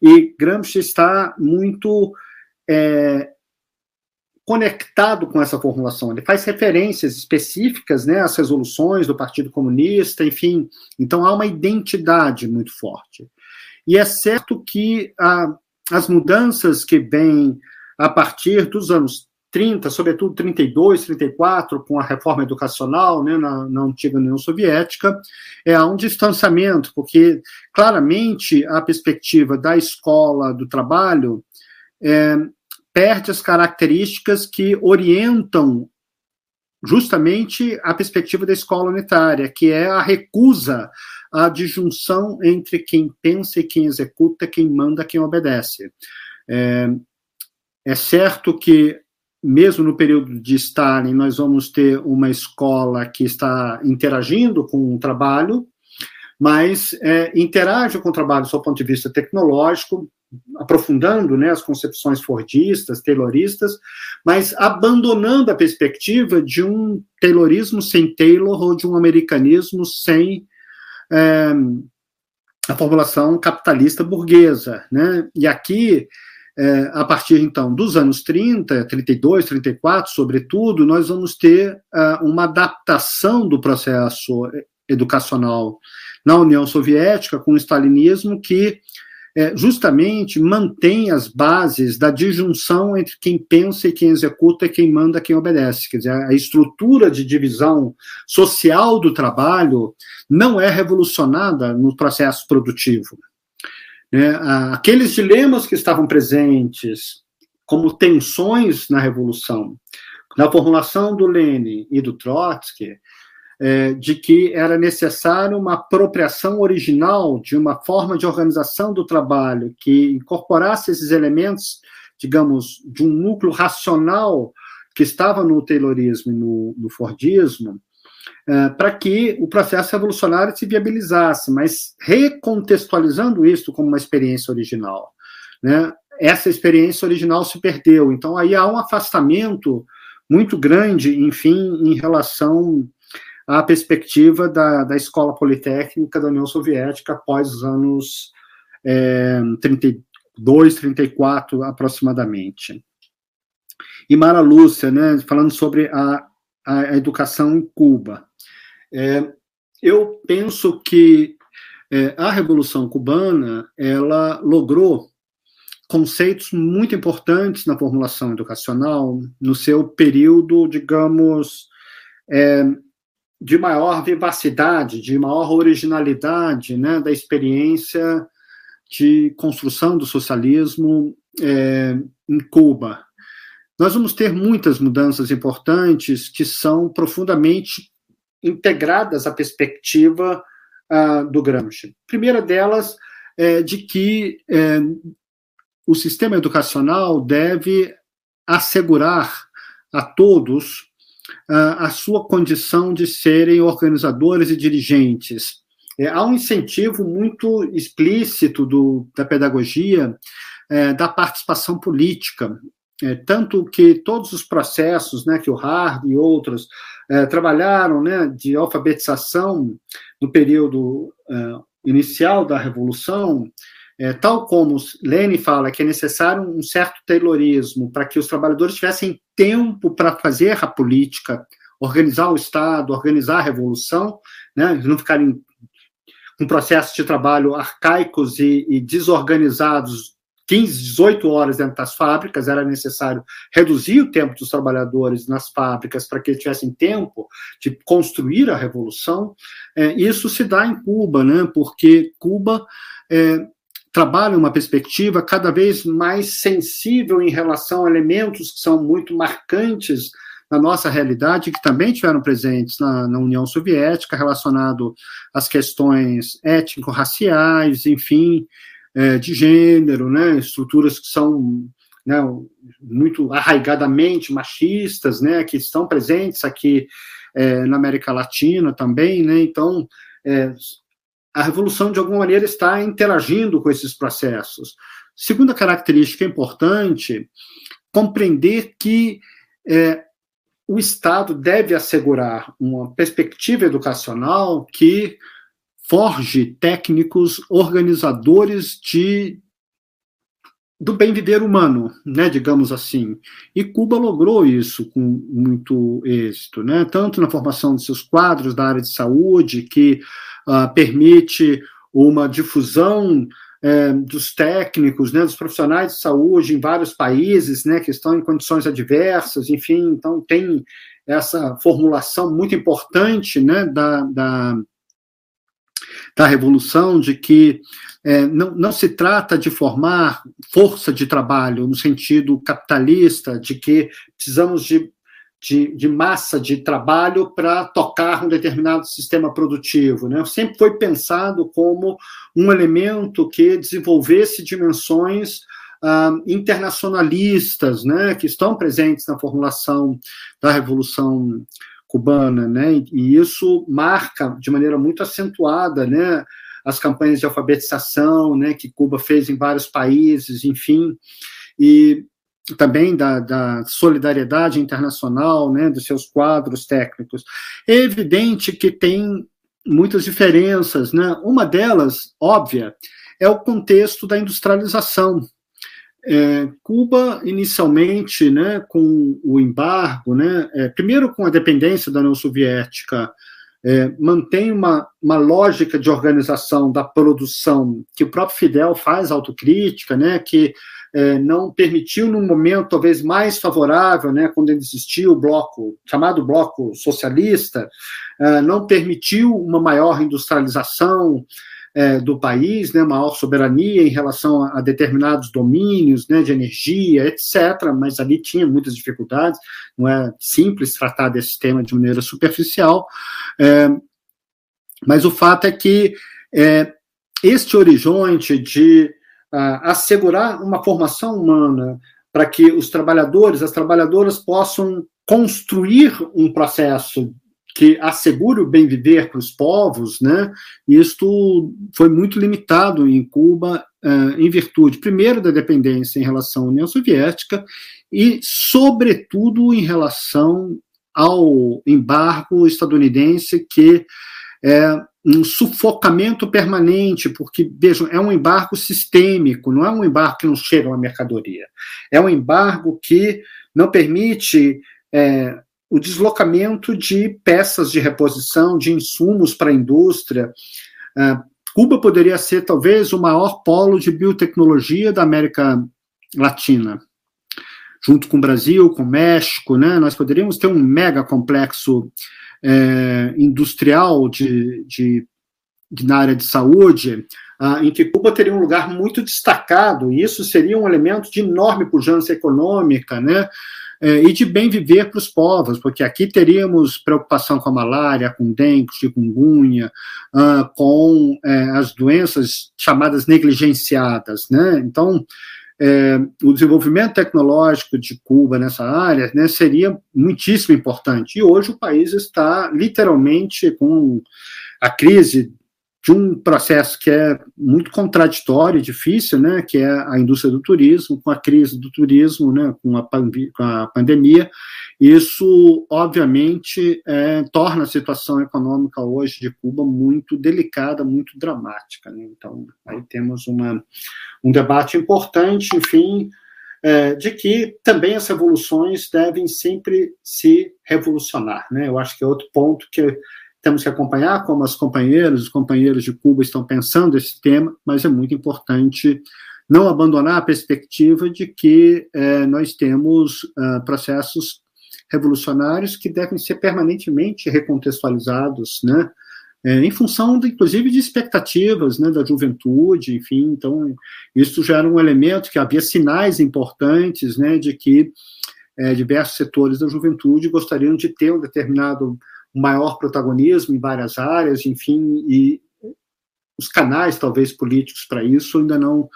e Gramsci está muito é, conectado com essa formulação. Ele faz referências específicas né, às resoluções do Partido Comunista, enfim. Então há uma identidade muito forte. E é certo que a, as mudanças que vêm a partir dos anos 30, sobretudo 32, 34, com a reforma educacional né, na, na antiga União Soviética, é, há um distanciamento, porque claramente a perspectiva da escola do trabalho é, perde as características que orientam justamente a perspectiva da escola unitária, que é a recusa à disjunção entre quem pensa e quem executa, quem manda, quem obedece. É, é certo que mesmo no período de Stalin, nós vamos ter uma escola que está interagindo com o trabalho, mas é, interage com o trabalho do ponto de vista tecnológico, aprofundando né, as concepções fordistas, tayloristas, mas abandonando a perspectiva de um taylorismo sem Taylor ou de um americanismo sem é, a formulação capitalista burguesa. Né? E aqui é, a partir então dos anos 30, 32, 34, sobretudo, nós vamos ter uh, uma adaptação do processo educacional na União Soviética com o stalinismo que é, justamente mantém as bases da disjunção entre quem pensa e quem executa e quem manda e quem obedece. Quer dizer, a estrutura de divisão social do trabalho não é revolucionada no processo produtivo. Né? Aqueles dilemas que estavam presentes como tensões na Revolução, na formulação do Lenin e do Trotsky, é, de que era necessário uma apropriação original de uma forma de organização do trabalho que incorporasse esses elementos, digamos, de um núcleo racional que estava no Taylorismo e no, no Fordismo, para que o processo revolucionário se viabilizasse, mas recontextualizando isso como uma experiência original. Né? Essa experiência original se perdeu, então aí há um afastamento muito grande, enfim, em relação à perspectiva da, da escola politécnica da União Soviética após os anos é, 32, 34 aproximadamente. E Mara Lúcia, né, falando sobre a, a educação em Cuba. É, eu penso que é, a Revolução Cubana ela logrou conceitos muito importantes na formulação educacional no seu período, digamos, é, de maior vivacidade, de maior originalidade, né, da experiência de construção do socialismo é, em Cuba. Nós vamos ter muitas mudanças importantes que são profundamente integradas à perspectiva uh, do Gramsci. Primeira delas é de que é, o sistema educacional deve assegurar a todos uh, a sua condição de serem organizadores e dirigentes. É, há um incentivo muito explícito do, da pedagogia é, da participação política, é, tanto que todos os processos né, que o Hard e outros é, trabalharam né, de alfabetização no período é, inicial da Revolução, é, tal como Lênin fala que é necessário um certo taylorismo para que os trabalhadores tivessem tempo para fazer a política, organizar o Estado, organizar a revolução, né, não ficarem com processos de trabalho arcaicos e, e desorganizados 15, 18 horas dentro das fábricas, era necessário reduzir o tempo dos trabalhadores nas fábricas para que eles tivessem tempo de construir a revolução. É, isso se dá em Cuba, né, porque Cuba é, trabalha uma perspectiva cada vez mais sensível em relação a elementos que são muito marcantes na nossa realidade, que também tiveram presentes na, na União Soviética, relacionado às questões étnico-raciais, enfim, é, de gênero, né, estruturas que são né, muito arraigadamente machistas, né, que estão presentes aqui é, na América Latina também, né, então é, a revolução, de alguma maneira, está interagindo com esses processos. Segunda característica importante, compreender que é, o Estado deve assegurar uma perspectiva educacional que forge técnicos organizadores de do bem viver humano, né, digamos assim. E Cuba logrou isso com muito êxito, né, tanto na formação de seus quadros da área de saúde, que uh, permite uma difusão é, dos técnicos, né, dos profissionais de saúde em vários países, né, que estão em condições adversas, enfim, então tem essa formulação muito importante, né, da, da, da revolução de que é, não, não se trata de formar força de trabalho no sentido capitalista, de que precisamos de de, de massa de trabalho para tocar um determinado sistema produtivo. Né? Sempre foi pensado como um elemento que desenvolvesse dimensões ah, internacionalistas, né, que estão presentes na formulação da Revolução Cubana, né, e isso marca de maneira muito acentuada, né, as campanhas de alfabetização, né, que Cuba fez em vários países, enfim, e também da, da, solidariedade internacional, né, dos seus quadros técnicos. É evidente que tem muitas diferenças, né? Uma delas, óbvia, é o contexto da industrialização. É, Cuba, inicialmente, né, com o embargo, né, é, primeiro com a dependência da União Soviética, é, mantém uma, uma lógica de organização da produção que o próprio Fidel faz autocrítica, né, que é, não permitiu, num momento talvez mais favorável, né, quando existia o bloco, chamado bloco socialista, é, não permitiu uma maior industrialização, é, do país, né, maior soberania em relação a, a, determinados domínios né, de energia, etc., mas ali tinha muitas dificuldades, não é simples tratar desse tema de maneira superficial, é, mas o fato é que é, este horizonte de uh, assegurar uma formação humana para que os trabalhadores, as trabalhadoras possam construir um processo que assegure o bem viver para os povos, né? Isto foi muito limitado em Cuba uh, em virtude, primeiro, da dependência em relação à União Soviética e, sobretudo, em relação ao embargo estadunidense que é um sufocamento permanente, porque, vejam, é um embargo sistêmico, não é um embargo que não chega uma mercadoria, é um embargo que não permite é, o deslocamento de peças de reposição, de insumos para a indústria. Uh, Cuba poderia ser talvez o maior polo de biotecnologia da América Latina, junto com o Brasil, com o México, né? Nós poderíamos ter um mega complexo é, industrial de, de, de, na área de saúde, uh, em que Cuba teria um lugar muito destacado, e isso seria um elemento de enorme pujança econômica, né? É, e de bem viver para os povos, porque aqui teríamos preocupação com a malária, com dengue, chikungunya, uh, com é, as doenças chamadas negligenciadas, né? Então, é, o desenvolvimento tecnológico de Cuba nessa área né, seria muitíssimo importante. E hoje o país está literalmente com a crise de um processo que é muito contraditório e difícil, né, que é a indústria do turismo, com a crise do turismo, né, com a, com a pandemia, isso, obviamente, é, torna a situação econômica hoje de Cuba muito delicada, muito dramática. Né? Então, aí temos uma, um debate importante, enfim, é, de que também as revoluções devem sempre se revolucionar. Né? Eu acho que é outro ponto que temos que acompanhar como as companheiras, os companheiros de Cuba estão pensando esse tema, mas é muito importante não abandonar a perspectiva de que é, nós temos uh, processos revolucionários que devem ser permanentemente recontextualizados, né, é, em função, de, inclusive, de expectativas né, da juventude, enfim, então, isso já era um elemento que havia sinais importantes, né, de que é, diversos setores da juventude gostariam de ter um determinado maior protagonismo em várias áreas, enfim, e os canais, talvez, políticos para isso ainda não,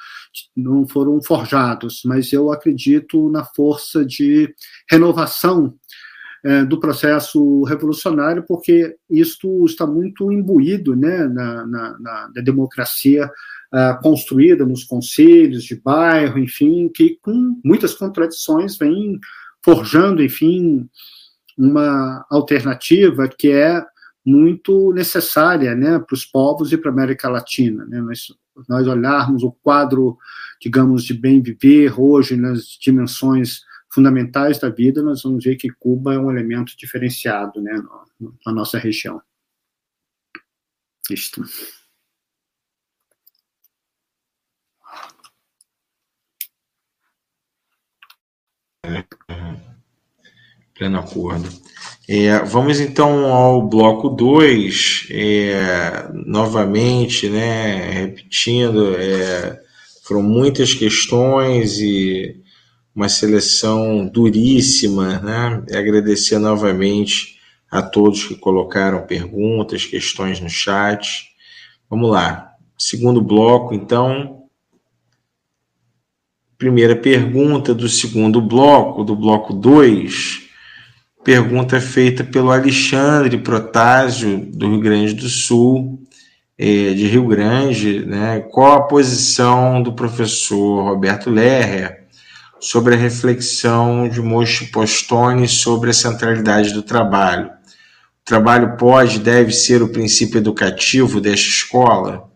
não foram forjados, mas eu acredito na força de renovação é, do processo revolucionário, porque isto está muito imbuído né, na, na, na democracia uh, construída nos conselhos de bairro, enfim, que com muitas contradições vem forjando, enfim, uma alternativa que é muito necessária né, para os povos e para a América Latina. Né? Nós, nós olharmos o quadro, digamos, de bem viver hoje nas dimensões fundamentais da vida, nós vamos ver que Cuba é um elemento diferenciado né, na nossa região. Isto. Pleno acordo. É, vamos então ao bloco 2, é, novamente, né, repetindo, é, foram muitas questões e uma seleção duríssima, né? Agradecer novamente a todos que colocaram perguntas, questões no chat. Vamos lá. Segundo bloco, então. Primeira pergunta do segundo bloco, do bloco 2 Pergunta feita pelo Alexandre Protásio, do Rio Grande do Sul, é, de Rio Grande, né? Qual a posição do professor Roberto Lerrer sobre a reflexão de Mochi Postone sobre a centralidade do trabalho? O trabalho pode, deve ser o princípio educativo desta escola?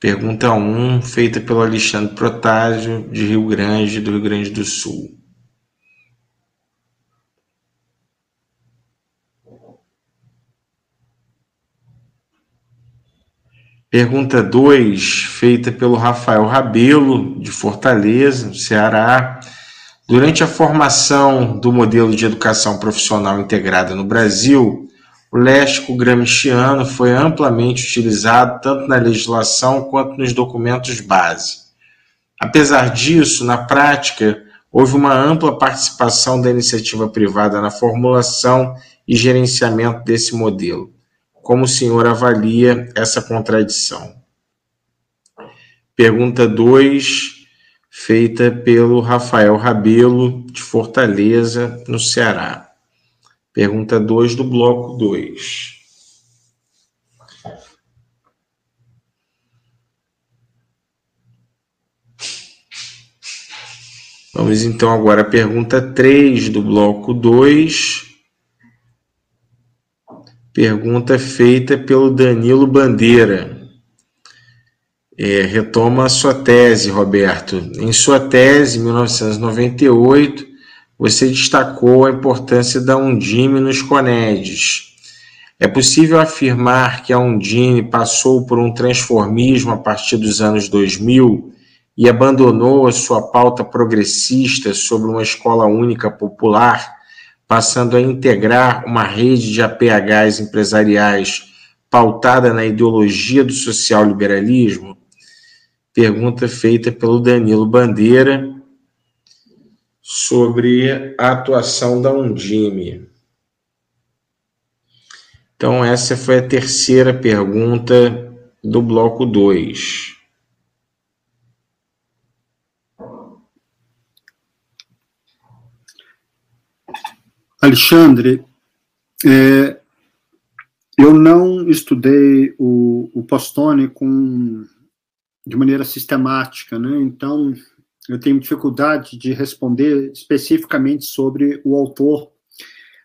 Pergunta 1, feita pelo Alexandre Protásio, de Rio Grande, do Rio Grande do Sul. Pergunta 2, feita pelo Rafael Rabelo, de Fortaleza, Ceará. Durante a formação do modelo de educação profissional integrada no Brasil, o léxico gramsciano foi amplamente utilizado tanto na legislação quanto nos documentos base. Apesar disso, na prática, houve uma ampla participação da iniciativa privada na formulação e gerenciamento desse modelo. Como o senhor avalia essa contradição? Pergunta 2, feita pelo Rafael Rabelo, de Fortaleza, no Ceará. Pergunta 2 do bloco 2. Vamos então agora à pergunta 3 do bloco 2. Pergunta feita pelo Danilo Bandeira. É, retoma a sua tese, Roberto. Em sua tese, 1998, você destacou a importância da Undime nos CONEDs. É possível afirmar que a Undime passou por um transformismo a partir dos anos 2000 e abandonou a sua pauta progressista sobre uma escola única popular, passando a integrar uma rede de APHs empresariais pautada na ideologia do social-liberalismo? Pergunta feita pelo Danilo Bandeira sobre a atuação da Undime. Então, essa foi a terceira pergunta do bloco 2. Alexandre, é, eu não estudei o, o Postone com, de maneira sistemática, né? então eu tenho dificuldade de responder especificamente sobre o autor.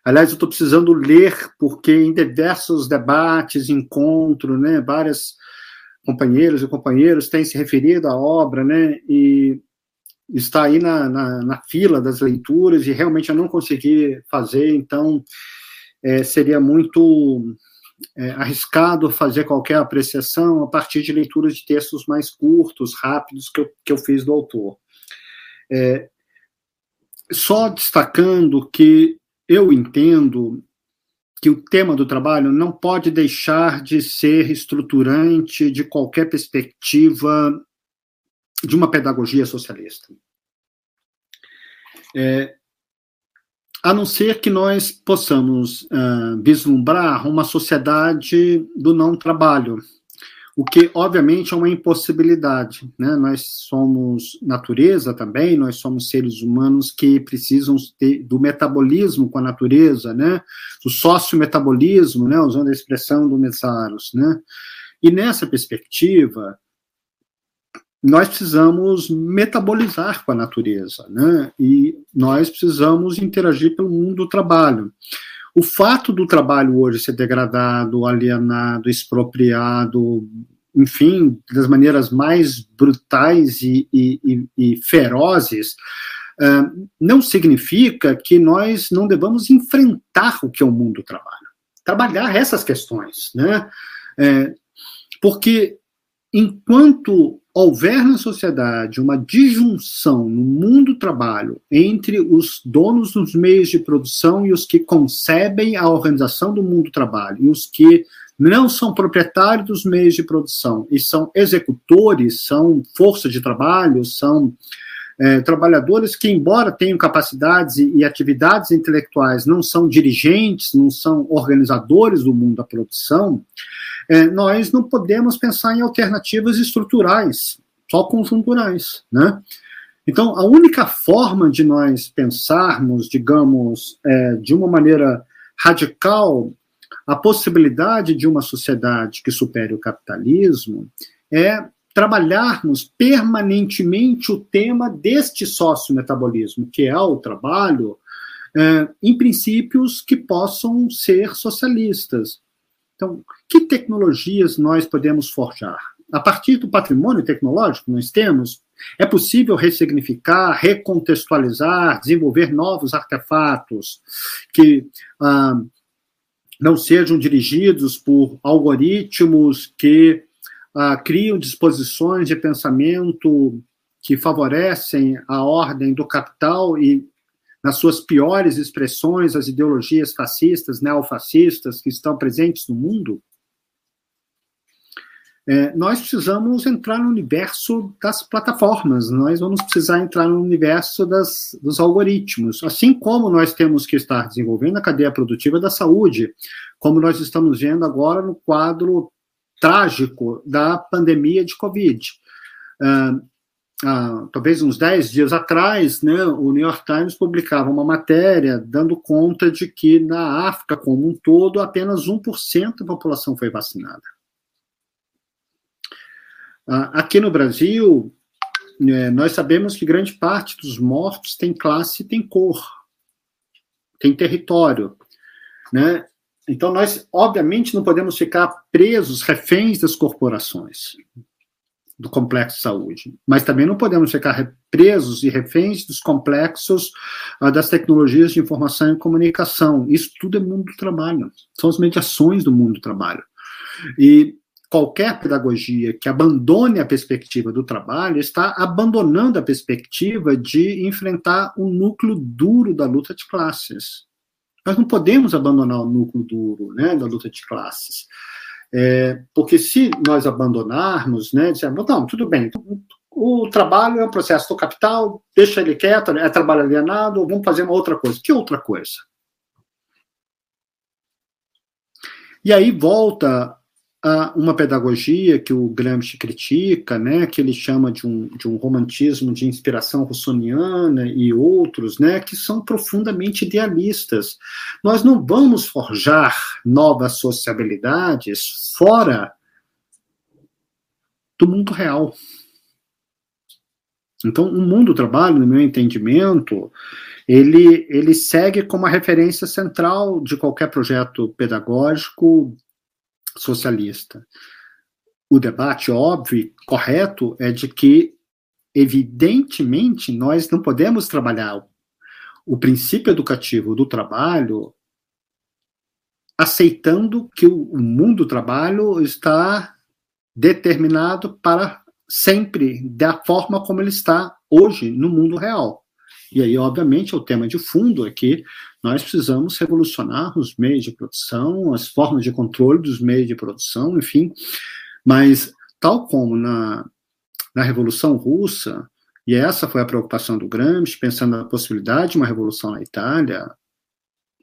Aliás, eu estou precisando ler, porque em diversos debates, encontros, né, várias companheiros e companheiros têm se referido à obra, né, e está aí na, na, na, fila das leituras e realmente eu não consegui fazer, então é, seria muito é, arriscado fazer qualquer apreciação a partir de leituras de textos mais curtos, rápidos, que eu, que eu fiz do autor. É, só destacando que eu entendo que o tema do trabalho não pode deixar de ser estruturante de qualquer perspectiva de uma pedagogia socialista. É, a não ser que nós possamos uh, vislumbrar uma sociedade do não trabalho, o que, obviamente, é uma impossibilidade. Né? Nós somos natureza também, nós somos seres humanos que precisam ter, do metabolismo com a natureza, né? do sócio-metabolismo, né? usando a expressão do Mesaros. Né? E nessa perspectiva, nós precisamos metabolizar com a natureza, né? E nós precisamos interagir pelo mundo do trabalho. O fato do trabalho hoje ser degradado, alienado, expropriado, enfim, das maneiras mais brutais e, e, e ferozes, uh, não significa que nós não devamos enfrentar o que é o mundo do trabalho. Trabalhar essas questões, né? É, porque enquanto houver na sociedade uma disjunção no mundo do trabalho entre os donos dos meios de produção e os que concebem a organização do mundo do trabalho, e os que não são proprietários dos meios de produção e são executores, são força de trabalho, são é, trabalhadores que, embora tenham capacidades e, e, atividades intelectuais, não são dirigentes, não são organizadores do mundo da produção, é, nós não podemos pensar em alternativas estruturais, só conjunturais, né? Então, a única forma de nós pensarmos, digamos, é, de uma maneira radical, a possibilidade de uma sociedade que supere o capitalismo é trabalharmos permanentemente o tema deste sócio-metabolismo, que é o trabalho, é, em princípios que possam ser socialistas. Então, que tecnologias nós podemos forjar? A partir do patrimônio tecnológico que nós temos, é possível ressignificar, recontextualizar, desenvolver novos artefatos que ah, não sejam dirigidos por algoritmos que ah, criam disposições de pensamento que favorecem a ordem do capital e, nas suas piores expressões, as ideologias fascistas, neofascistas que estão presentes no mundo, é, nós precisamos entrar no universo das plataformas, nós vamos precisar entrar no universo das, dos algoritmos, assim como nós temos que estar desenvolvendo a cadeia produtiva da saúde, como nós estamos vendo agora no quadro trágico da pandemia de Covid. Uh, uh, talvez uns 10 dias atrás, né, o New York Times publicava uma matéria dando conta de que na África como um todo apenas 1% da população foi vacinada. Ah, aqui no Brasil, é, nós sabemos que grande parte dos mortos tem classe, tem cor, tem território, né? Então nós, obviamente, não podemos ficar presos, reféns das corporações do complexo de saúde, mas também não podemos ficar presos e reféns dos complexos uh, das tecnologias de informação e comunicação. Isso tudo é mundo do trabalho, são as mediações do mundo do trabalho. E qualquer pedagogia que abandone a perspectiva do trabalho está abandonando a perspectiva de enfrentar o núcleo duro da luta de classes. Nós não podemos abandonar o núcleo duro né, da luta de classes. É, porque se nós abandonarmos, né, dizemos, não, tudo bem, o trabalho é um processo do capital, deixa ele quieto, é trabalho alienado, vamos fazer uma outra coisa. Que outra coisa? E aí volta uma pedagogia que o Gramsci critica, né, que ele chama de um, de um romantismo de inspiração russoniana e outros, né, que são profundamente idealistas. Nós não vamos forjar novas sociabilidades fora do mundo real. Então, o mundo do trabalho, no meu entendimento, ele, ele segue como a referência central de qualquer projeto pedagógico socialista. O debate óbvio correto é de que, evidentemente, nós não podemos trabalhar o princípio educativo do trabalho aceitando que o mundo do trabalho está determinado para sempre da forma como ele está hoje no mundo real. E aí, obviamente, o tema de fundo é que nós precisamos revolucionar os meios de produção, as formas de controle dos meios de produção, enfim. Mas, tal como na, na Revolução Russa, e essa foi a preocupação do Gramsci, pensando na possibilidade de uma revolução na Itália,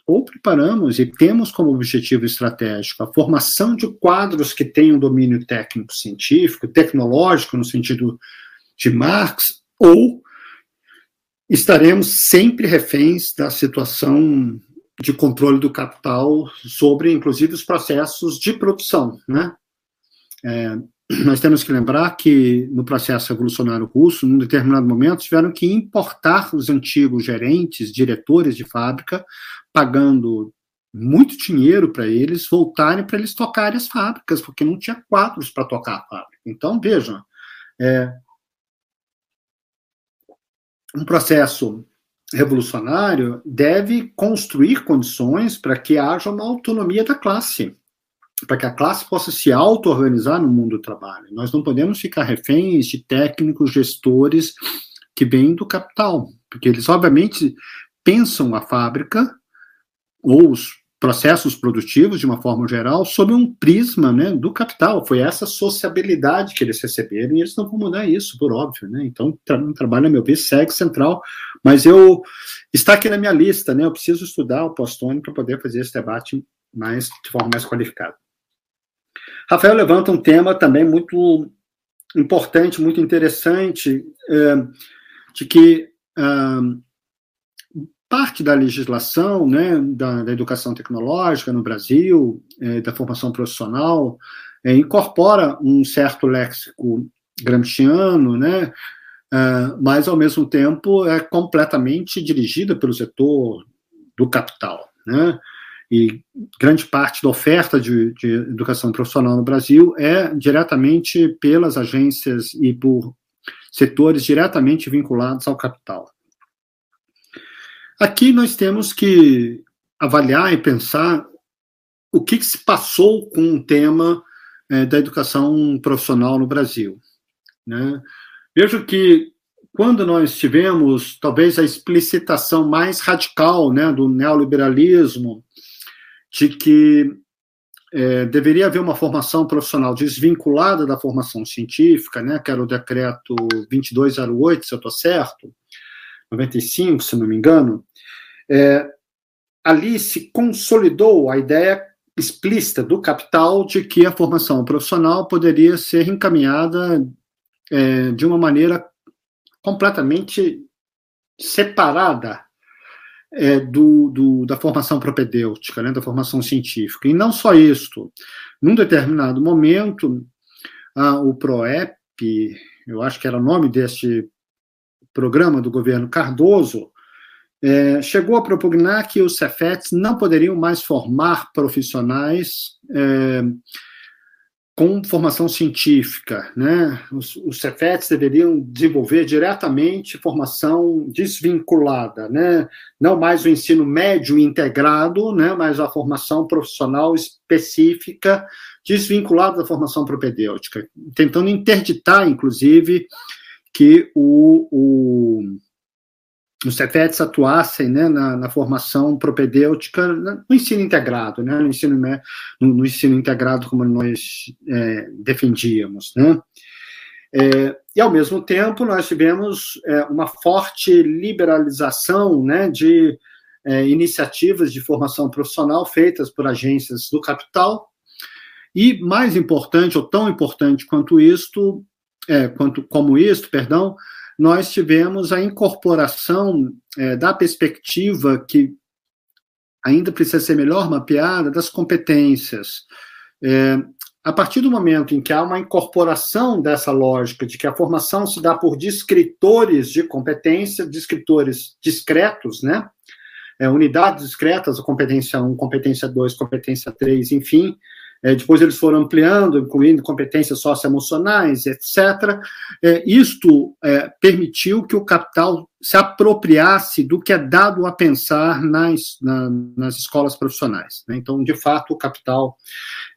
ou preparamos e temos como objetivo estratégico a formação de quadros que tenham domínio técnico-científico, tecnológico, no sentido de Marx, ou estaremos sempre reféns da situação de controle do capital sobre, inclusive, os processos de produção, né? É, nós temos que lembrar que no processo revolucionário russo, num determinado momento, tiveram que importar os antigos gerentes, diretores de fábrica, pagando muito dinheiro para eles voltarem para eles tocarem as fábricas, porque não tinha quadros para tocar a fábrica. Então, vejam, é, um processo revolucionário deve construir condições para que haja uma autonomia da classe, para que a classe possa se auto-organizar no mundo do trabalho. Nós não podemos ficar reféns de técnicos, gestores que vêm do capital, porque eles, obviamente, pensam a fábrica ou os processos produtivos, de uma forma geral, sob um prisma né, do capital. Foi essa sociabilidade que eles receberam e eles não vão mudar isso, por óbvio. Né? Então, o trabalho, a meu ver, segue central, mas eu está aqui na minha lista, né? eu preciso estudar o Postone para poder fazer esse debate mais, de forma mais qualificada. Rafael levanta um tema também muito importante, muito interessante, é, de que é, parte da legislação né, da, da educação tecnológica no Brasil, é, da formação profissional, é, incorpora um certo léxico gramsciano, né, é, mas, ao mesmo tempo, é completamente dirigida pelo setor do capital. Né, e grande parte da oferta de, de educação profissional no Brasil é diretamente pelas agências e por setores diretamente vinculados ao capital. Aqui nós temos que avaliar e pensar o que, que se passou com o tema é, da educação profissional no Brasil. Né? Vejo que quando nós tivemos talvez a explicitação mais radical né, do neoliberalismo, de que é, deveria haver uma formação profissional desvinculada da formação científica, né, que era o decreto 2208, se eu estou certo, 95, se não me engano, é, ali se consolidou a ideia explícita do capital de que a formação profissional poderia ser encaminhada é, de uma maneira completamente separada é, do, do, da formação propedêutica, né, da formação científica. E não só isso, num determinado momento, ah, o PROEP, eu acho que era o nome deste programa do governo Cardoso, é, chegou a propugnar que os Cefetes não poderiam mais formar profissionais é, com formação científica, né? Os, os Cefetes deveriam desenvolver diretamente formação desvinculada, né? Não mais o ensino médio integrado, né? Mas a formação profissional específica desvinculada da formação propedêutica, tentando interditar, inclusive, que o, o os CEFETs atuassem né, na, na, formação propedêutica no ensino integrado, né, no, ensino, no, no ensino integrado como nós é, defendíamos. Né. É, e, ao mesmo tempo, nós tivemos é, uma forte liberalização né, de é, iniciativas de formação profissional feitas por agências do capital, e mais importante, ou tão importante quanto isto, é, quanto como isto, perdão, nós tivemos a incorporação é, da perspectiva que ainda precisa ser melhor mapeada das competências. É, a partir do momento em que há uma incorporação dessa lógica de que a formação se dá por descritores de competência, descritores discretos, né? É, unidades discretas, competência 1, competência 2, competência 3, enfim, é, depois eles foram ampliando, incluindo competências socioemocionais, etc. É, isto é, permitiu que o capital se apropriasse do que é dado a pensar nas, na, nas escolas profissionais. Né? Então, de fato, o capital.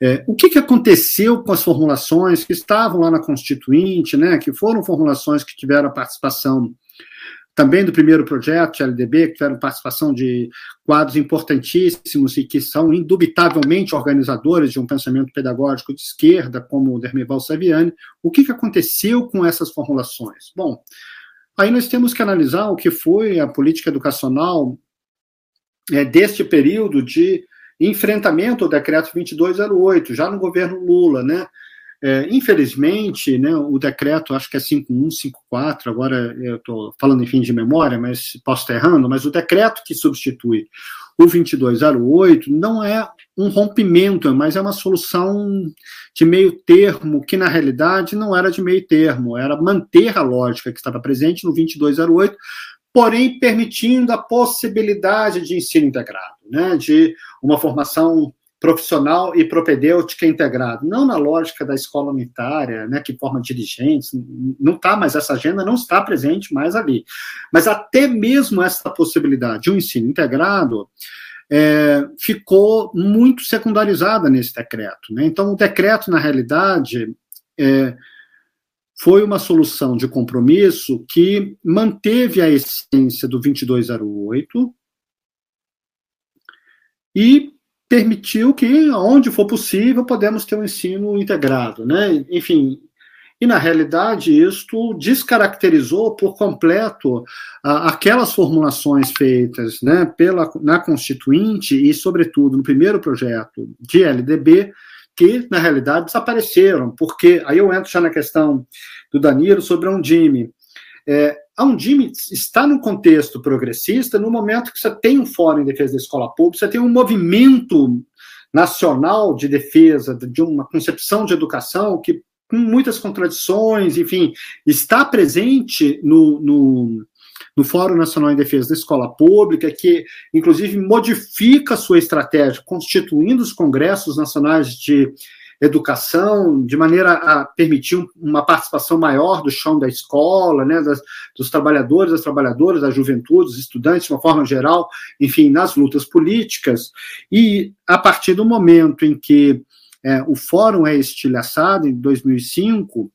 É, o que, que aconteceu com as formulações que estavam lá na Constituinte, né, que foram formulações que tiveram a participação também do primeiro projeto, LDB, que tiveram participação de quadros importantíssimos e que são indubitavelmente organizadores de um pensamento pedagógico de esquerda, como o Dermival Saviani. O que, que aconteceu com essas formulações? Bom, aí nós temos que analisar o que foi a política educacional é, deste período de enfrentamento ao decreto 2208, já no governo Lula, né? É, infelizmente, né, o decreto, acho que é 5154, agora eu estou falando, enfim, de memória, mas posso estar errando, mas o decreto que substitui o 2208 não é um rompimento, mas é uma solução de meio termo, que na realidade não era de meio termo, era manter a lógica que estava presente no 2208, porém permitindo a possibilidade de ensino integrado, né, de uma formação profissional e propedêutica integrado, não na lógica da escola unitária, né, que forma dirigentes, não está mais, essa agenda não está presente mais ali. Mas até mesmo essa possibilidade de um ensino integrado é, ficou muito secundarizada nesse decreto. Né? Então, o decreto, na realidade, é, foi uma solução de compromisso que manteve a essência do 2208 e permitiu que, onde for possível, podemos ter um ensino integrado, né? Enfim, e na realidade isto descaracterizou por completo aquelas formulações feitas, né, pela na Constituinte e, sobretudo, no primeiro projeto de LDB, que na realidade desapareceram, porque aí eu entro já na questão do Danilo sobre a Undime. É, a Undime está no contexto progressista no momento que você tem um fórum em defesa da escola pública, você tem um movimento nacional de defesa de uma concepção de educação que, com muitas contradições, enfim, está presente no, no, no Fórum Nacional em Defesa da Escola Pública, que, inclusive, modifica sua estratégia, constituindo os congressos nacionais de educação, de maneira a permitir uma participação maior do chão da escola, né, das, dos trabalhadores, das trabalhadoras, da juventude, dos estudantes, de uma forma geral, enfim, nas lutas políticas. E a partir do momento em que é, o fórum é estilhaçado, em 2005,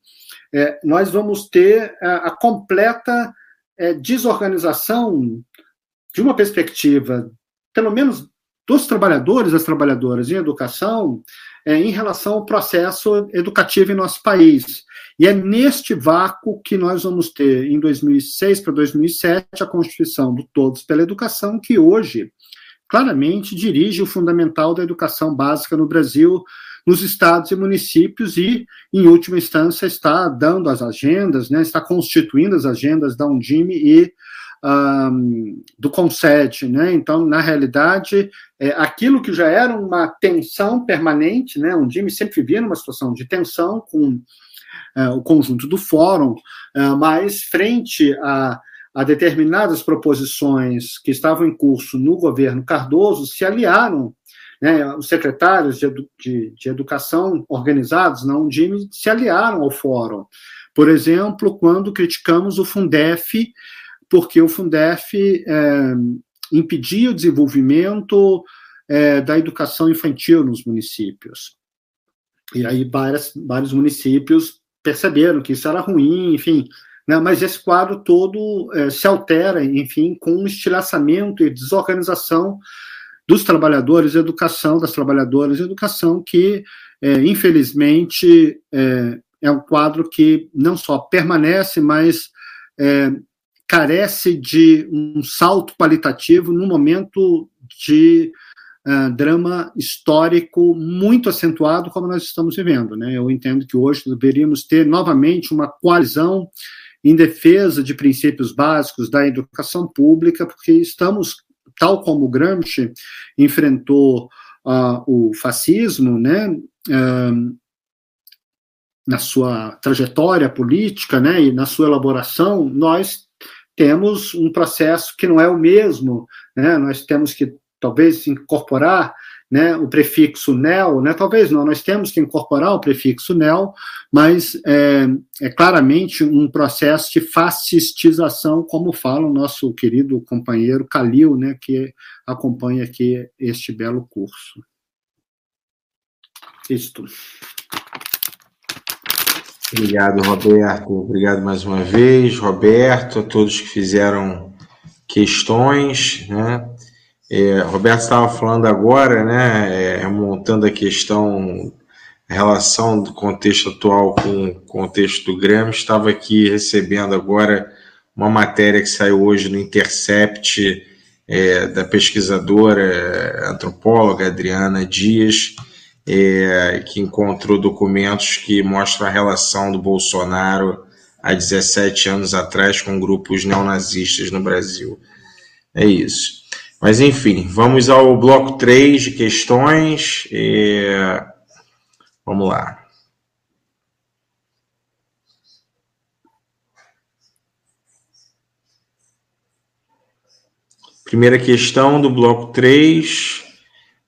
é, nós vamos ter a, a completa é, desorganização de uma perspectiva, pelo menos dos trabalhadores, das trabalhadoras em educação, é, em relação ao processo educativo em nosso país. E é neste vácuo que nós vamos ter, em 2006 para 2007, a Constituição do Todos pela Educação, que hoje claramente dirige o fundamental da educação básica no Brasil, nos estados e municípios e, em última instância, está dando as agendas, né, está constituindo as agendas da Undime e um, do Concede. Né? Então, na realidade, é, aquilo que já era uma tensão permanente, né, a Undime sempre vivia numa situação de tensão com é, o conjunto do fórum, é, mas frente a a determinadas proposições que estavam em curso no governo Cardoso, se aliaram, né, os secretários de, de, de educação organizados na Undime se aliaram ao fórum. Por exemplo, quando criticamos o Fundef, porque o Fundef é, impedia o desenvolvimento é, da educação infantil nos municípios. E aí várias, vários municípios perceberam que isso era ruim, enfim, né, mas esse quadro todo é, se altera, enfim, com um estilhaçamento e desorganização dos trabalhadores de educação, das trabalhadoras de educação, que, é, infelizmente, é, é, um quadro que não só permanece, mas é, carece de um salto qualitativo no momento de uh, drama histórico muito acentuado como nós estamos vivendo. Né? Eu entendo que hoje deveríamos ter novamente uma coalizão em defesa de princípios básicos da educação pública, porque estamos, tal como Gramsci enfrentou uh, o fascismo, né, uh, na sua trajetória política, né, e na sua elaboração, nós temos um processo que não é o mesmo, né, nós temos que talvez incorporar né, o prefixo neo, né, talvez não, nós temos que incorporar o prefixo neo, mas é, é claramente um processo de fascistização, como fala o nosso querido companheiro Calil, né, que acompanha aqui este belo curso. Isto. Obrigado, Roberto. Obrigado mais uma vez, Roberto, a todos que fizeram questões, né? É, Roberto estava falando agora, né, é, montando a questão, a relação do contexto atual com o contexto do Grêmio, estava aqui recebendo agora uma matéria que saiu hoje no Intercept, é, da pesquisadora antropóloga Adriana Dias, é, que encontrou documentos que mostram a relação do Bolsonaro há 17 anos atrás com grupos neonazistas no Brasil. É isso. Mas enfim, vamos ao bloco 3 de questões. E... Vamos lá. Primeira questão do bloco 3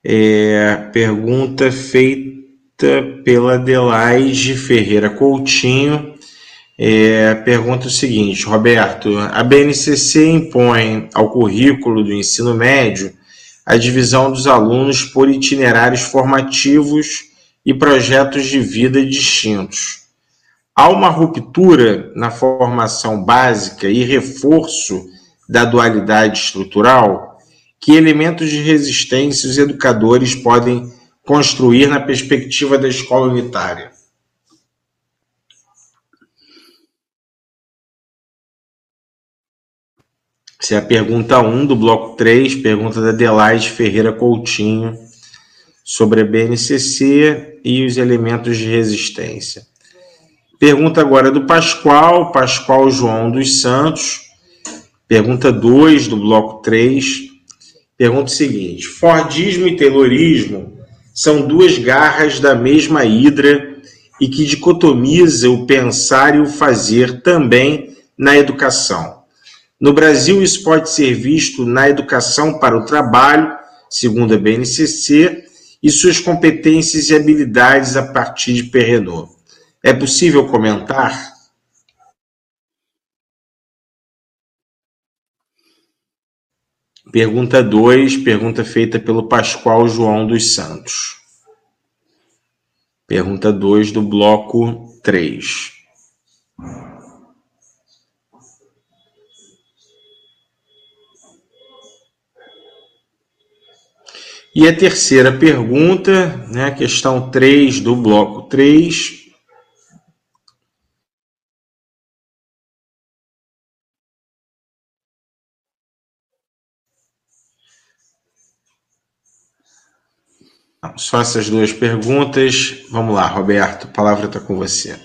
é pergunta feita pela Adelaide Ferreira Coutinho é, pergunta o seguinte, Roberto: a BNCC impõe ao currículo do ensino médio a divisão dos alunos por itinerários formativos e projetos de vida distintos. Há uma ruptura na formação básica e reforço da dualidade estrutural? Que elementos de resistência os educadores podem construir na perspectiva da escola unitária? Essa é a pergunta 1 do bloco 3, pergunta da Adelaide Ferreira Coutinho, sobre a BNCC e os elementos de resistência. Pergunta agora do Pascoal, Pascoal João dos Santos, pergunta 2 do bloco 3, pergunta o seguinte: Fordismo e Taylorismo são duas garras da mesma hidra e que dicotomiza o pensar e o fazer também na educação. No Brasil, isso pode ser visto na educação para o trabalho, segundo a BNCC, e suas competências e habilidades a partir de Perrenot. É possível comentar? Pergunta 2, pergunta feita pelo Pascoal João dos Santos. Pergunta 2 do bloco 3. E a terceira pergunta, né, questão 3 do bloco 3, Só essas duas perguntas. Vamos lá, Roberto, a palavra está com você.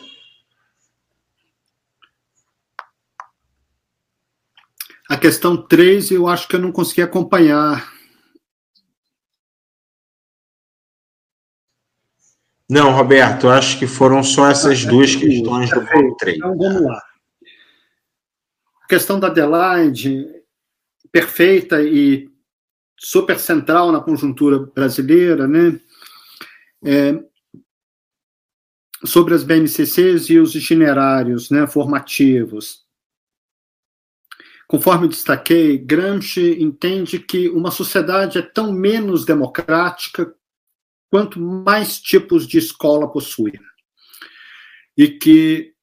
A questão 3, eu acho que eu não consegui acompanhar. Não, Roberto, eu acho que foram só essas duas questões do bloco 3. Então, vamos lá. A questão da Adelaide, perfeita e super central na conjuntura brasileira, né? É, sobre as BNCCs e os itinerários né, formativos. Conforme destaquei, Gramsci entende que uma sociedade é tão menos democrática quanto mais tipos de escola possui. E que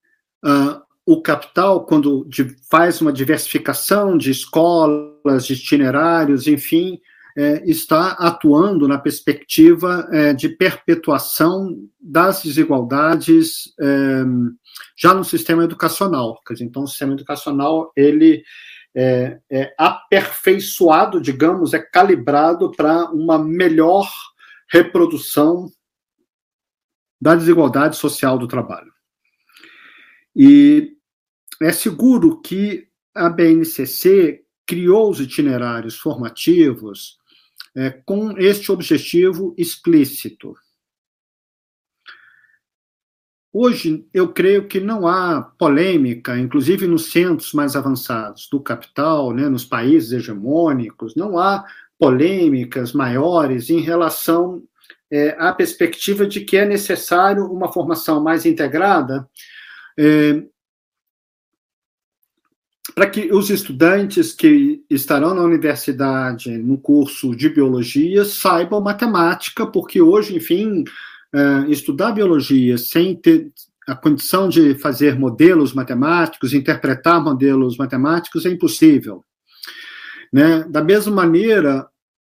uh, o capital, quando faz uma diversificação de escolas, de itinerários, enfim, é, está atuando na perspectiva é, de perpetuação das desigualdades é, já no sistema educacional. Então, o sistema educacional ele é, é aperfeiçoado, digamos, é calibrado para uma melhor reprodução da desigualdade social do trabalho. E é seguro que a BNCC criou os itinerários formativos é, com este objetivo explícito. Hoje, eu creio que não há polêmica, inclusive nos centros mais avançados do capital, né, nos países hegemônicos, não há polêmicas maiores em relação é, à perspectiva de que é necessário uma formação mais integrada é, para que os estudantes que estarão na universidade no curso de biologia saibam matemática, porque hoje, enfim, uh, estudar biologia sem ter a condição de fazer modelos matemáticos, interpretar modelos matemáticos é impossível. Né? Da mesma maneira,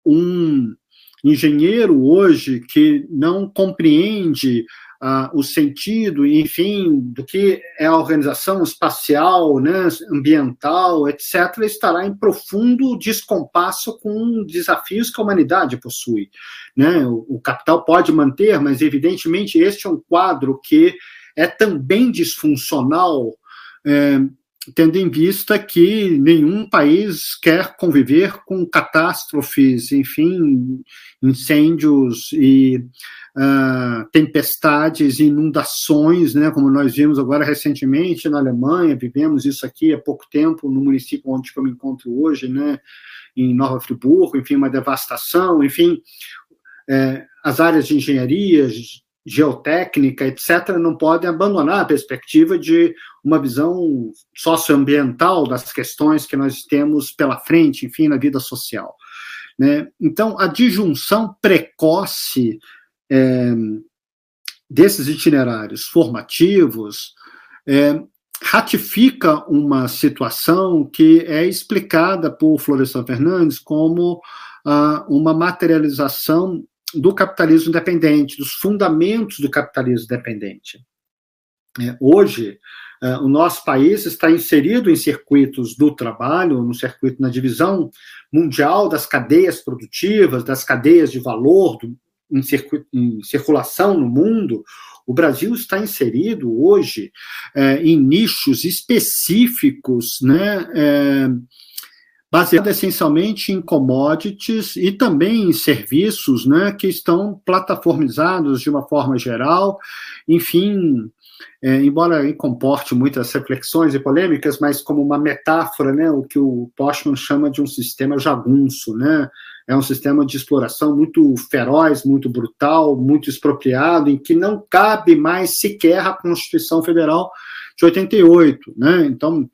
um engenheiro hoje que não compreende uh, o sentido, enfim, do que é a organização espacial, né, ambiental, etc., estará em profundo descompasso com desafios que a humanidade possui. Né? O, o capital pode manter, mas, evidentemente, este é um quadro que é também disfuncional. É, tendo em vista que nenhum país quer conviver com catástrofes, enfim, incêndios e uh, tempestades, inundações, né, como nós vimos agora recentemente na Alemanha, vivemos isso aqui há pouco tempo no município onde eu me encontro hoje, né, em Nova Friburgo, enfim, uma devastação, enfim, é, as áreas de engenharia, geotécnica, etc., não podem abandonar a perspectiva de uma visão socioambiental das questões que nós temos pela frente, enfim, na vida social. Né? Então, a disjunção precoce é, desses itinerários formativos é, ratifica uma situação que é explicada por Florestan Fernandes como ah, uma materialização do capitalismo independente, dos fundamentos do capitalismo dependente. É, hoje, é, o nosso país está inserido em circuitos do trabalho, no circuito, na divisão mundial das cadeias produtivas, das cadeias de valor, do, em, circuito, em circulação no mundo, o Brasil está inserido hoje é, em nichos específicos, né, é, baseado essencialmente em commodities e também em serviços, né, que estão plataformizados de uma forma geral, enfim, é, embora comporte muitas reflexões e polêmicas, mas como uma metáfora, né, o que o Postman chama de um sistema jagunço, né, é um sistema de exploração muito feroz, muito brutal, muito expropriado, em que não cabe mais sequer a Constituição Federal de 88, né? Então,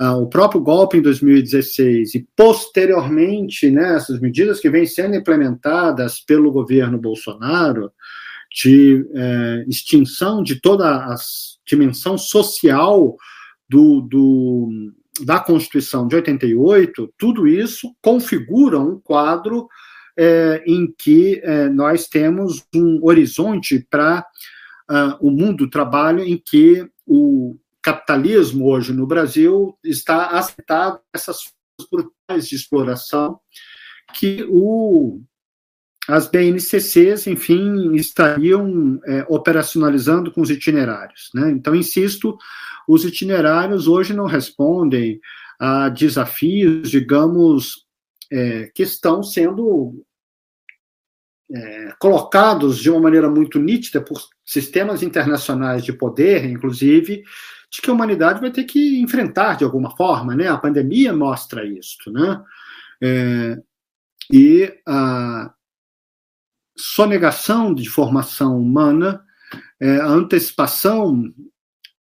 uh, o próprio golpe em 2016 e posteriormente, né, essas medidas que vêm sendo implementadas pelo governo Bolsonaro de eh, extinção de toda a dimensão social do, do, da Constituição de 88, tudo isso configura um quadro é, em que é, nós temos um horizonte para uh, ah, o mundo do trabalho em que o capitalismo hoje no Brasil está aceitado essas brutais de exploração que o, as BNCCs, enfim, estariam é, operacionalizando com os itinerários. Né? Então, insisto, os itinerários hoje não respondem a desafios, digamos, é, que estão sendo é, colocados de uma maneira muito nítida por sistemas internacionais de poder, inclusive, de que a humanidade vai ter que enfrentar de alguma forma, né? A pandemia mostra isso, né? É, e a sonegação de formação humana, é, a antecipação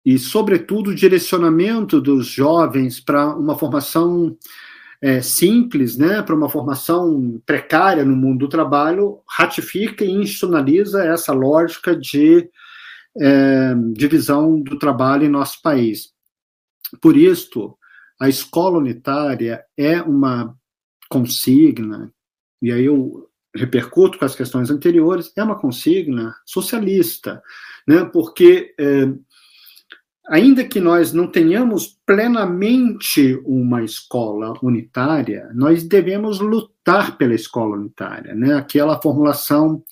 e, sobretudo, o direcionamento dos jovens para uma formação é, simples, né, para uma formação precária no mundo do trabalho, ratifica e institucionaliza essa lógica de é, divisão do trabalho em nosso país. Por isso, a escola unitária é uma consigna, e aí eu repercuto com as questões anteriores, é uma consigna socialista, né, porque é, ainda que nós não tenhamos plenamente uma escola unitária, nós devemos lutar pela escola unitária, né? Aquela formulação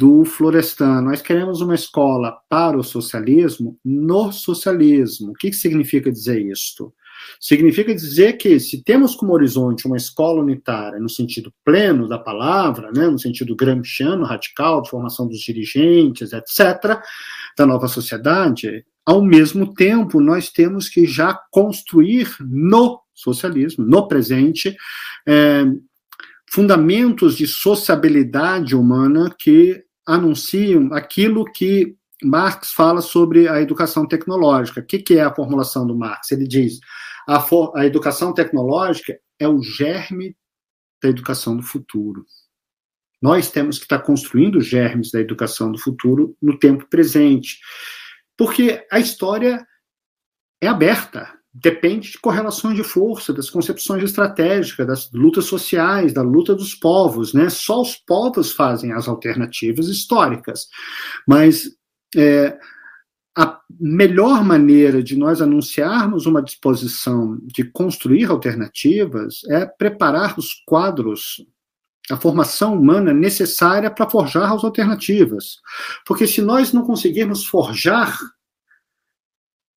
do Florestan. Nós queremos uma escola para o socialismo no socialismo. O que, significa dizer isto? Significa dizer que, se temos como horizonte uma escola unitária no sentido pleno da palavra, né, no sentido gramsciano, radical, de formação dos dirigentes, etc., da nova sociedade, ao mesmo tempo, nós temos que já construir no socialismo, no presente, é, fundamentos de sociabilidade humana que anunciam aquilo que Marx fala sobre a educação tecnológica. O que, que é a formulação do Marx? Ele diz: a, a educação tecnológica é o germe da educação do futuro. Nós temos que estar construindo os germes da educação do futuro no tempo presente. Porque a história é aberta, depende de correlações de força, das concepções estratégicas, das lutas sociais, da luta dos povos, né? Só os povos fazem as alternativas históricas. Mas é, a melhor maneira de nós anunciarmos uma disposição de construir alternativas é preparar os quadros a formação humana necessária para forjar as alternativas. Porque se nós não conseguirmos forjar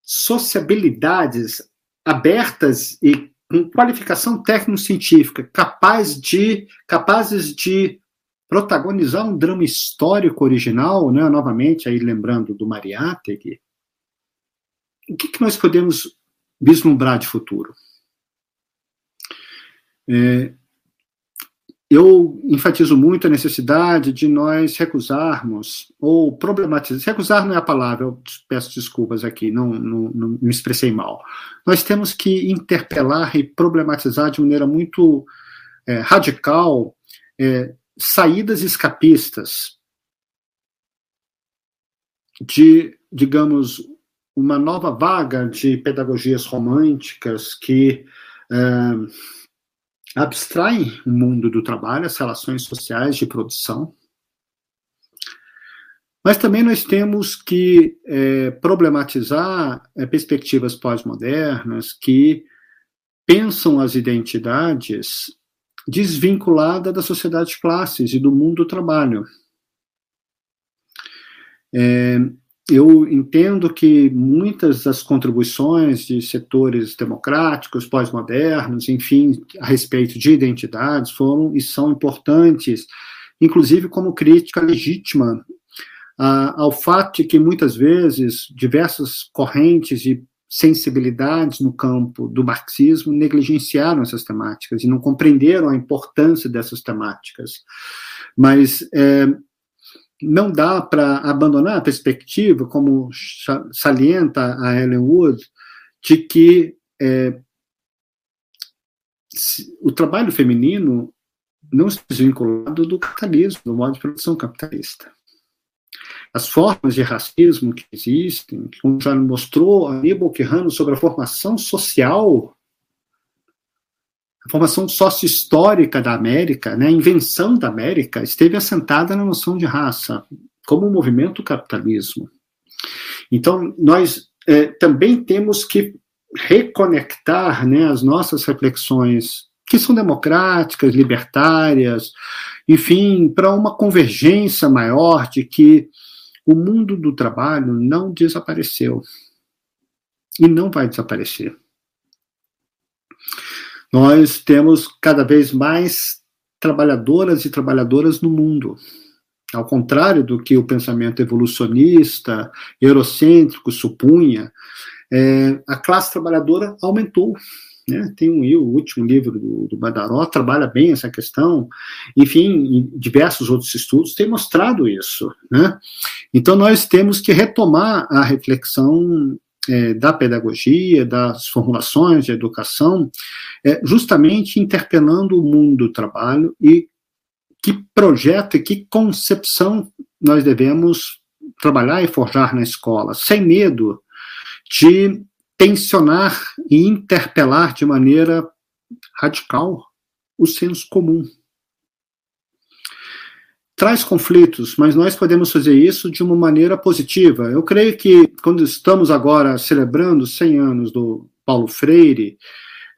sociabilidades abertas e com qualificação técnico-científica capaz de, capazes de protagonizar um drama histórico original, né, novamente, aí lembrando do Mariátegui, o que, que nós podemos vislumbrar de futuro? É, eu enfatizo muito a necessidade de nós recusarmos ou problematizar. Recusar não é a palavra, eu peço desculpas aqui, não, não, não me expressei mal. Nós temos que interpelar e problematizar de maneira muito é, radical é, saídas escapistas de, digamos, uma nova vaga de pedagogias românticas que. É, abstraem o mundo do trabalho, as relações sociais de produção. Mas também nós temos que é, problematizar é, perspectivas pós-modernas que pensam as identidades desvinculada da sociedade de classes e do mundo do trabalho. É, eu entendo que muitas das contribuições de setores democráticos, pós-modernos, enfim, a respeito de identidades, foram e são importantes, inclusive como crítica legítima ao fato de que muitas vezes diversas correntes e sensibilidades no campo do marxismo negligenciaram essas temáticas e não compreenderam a importância dessas temáticas. Mas é, não dá para abandonar a perspectiva, como salienta a Ellen Wood, de que é, o trabalho feminino não está desvinculado do capitalismo, do modo de produção capitalista. As formas de racismo que existem, como já mostrou Aníbal Quirrano sobre a formação social, a formação sócio-histórica da América, né, a invenção da América, esteve assentada na noção de raça, como um movimento capitalismo. Então, nós é, também temos que reconectar né, as nossas reflexões, que são democráticas, libertárias, enfim, para uma convergência maior de que o mundo do trabalho não desapareceu e não vai desaparecer. Nós temos cada vez mais trabalhadoras e trabalhadoras no mundo. Ao contrário do que o pensamento evolucionista, eurocêntrico supunha, é, a classe trabalhadora aumentou. Né? Tem um, o último livro do, do Badaró trabalha bem essa questão. Enfim, diversos outros estudos têm mostrado isso. Né? Então, nós temos que retomar a reflexão é, da pedagogia, das formulações de educação, é, justamente interpelando o mundo do trabalho e que projeto e que concepção nós devemos trabalhar e forjar na escola, sem medo de tensionar e interpelar de maneira radical o senso comum. Traz conflitos, mas nós podemos fazer isso de uma maneira positiva. Eu creio que quando estamos agora celebrando 100 anos do Paulo Freire,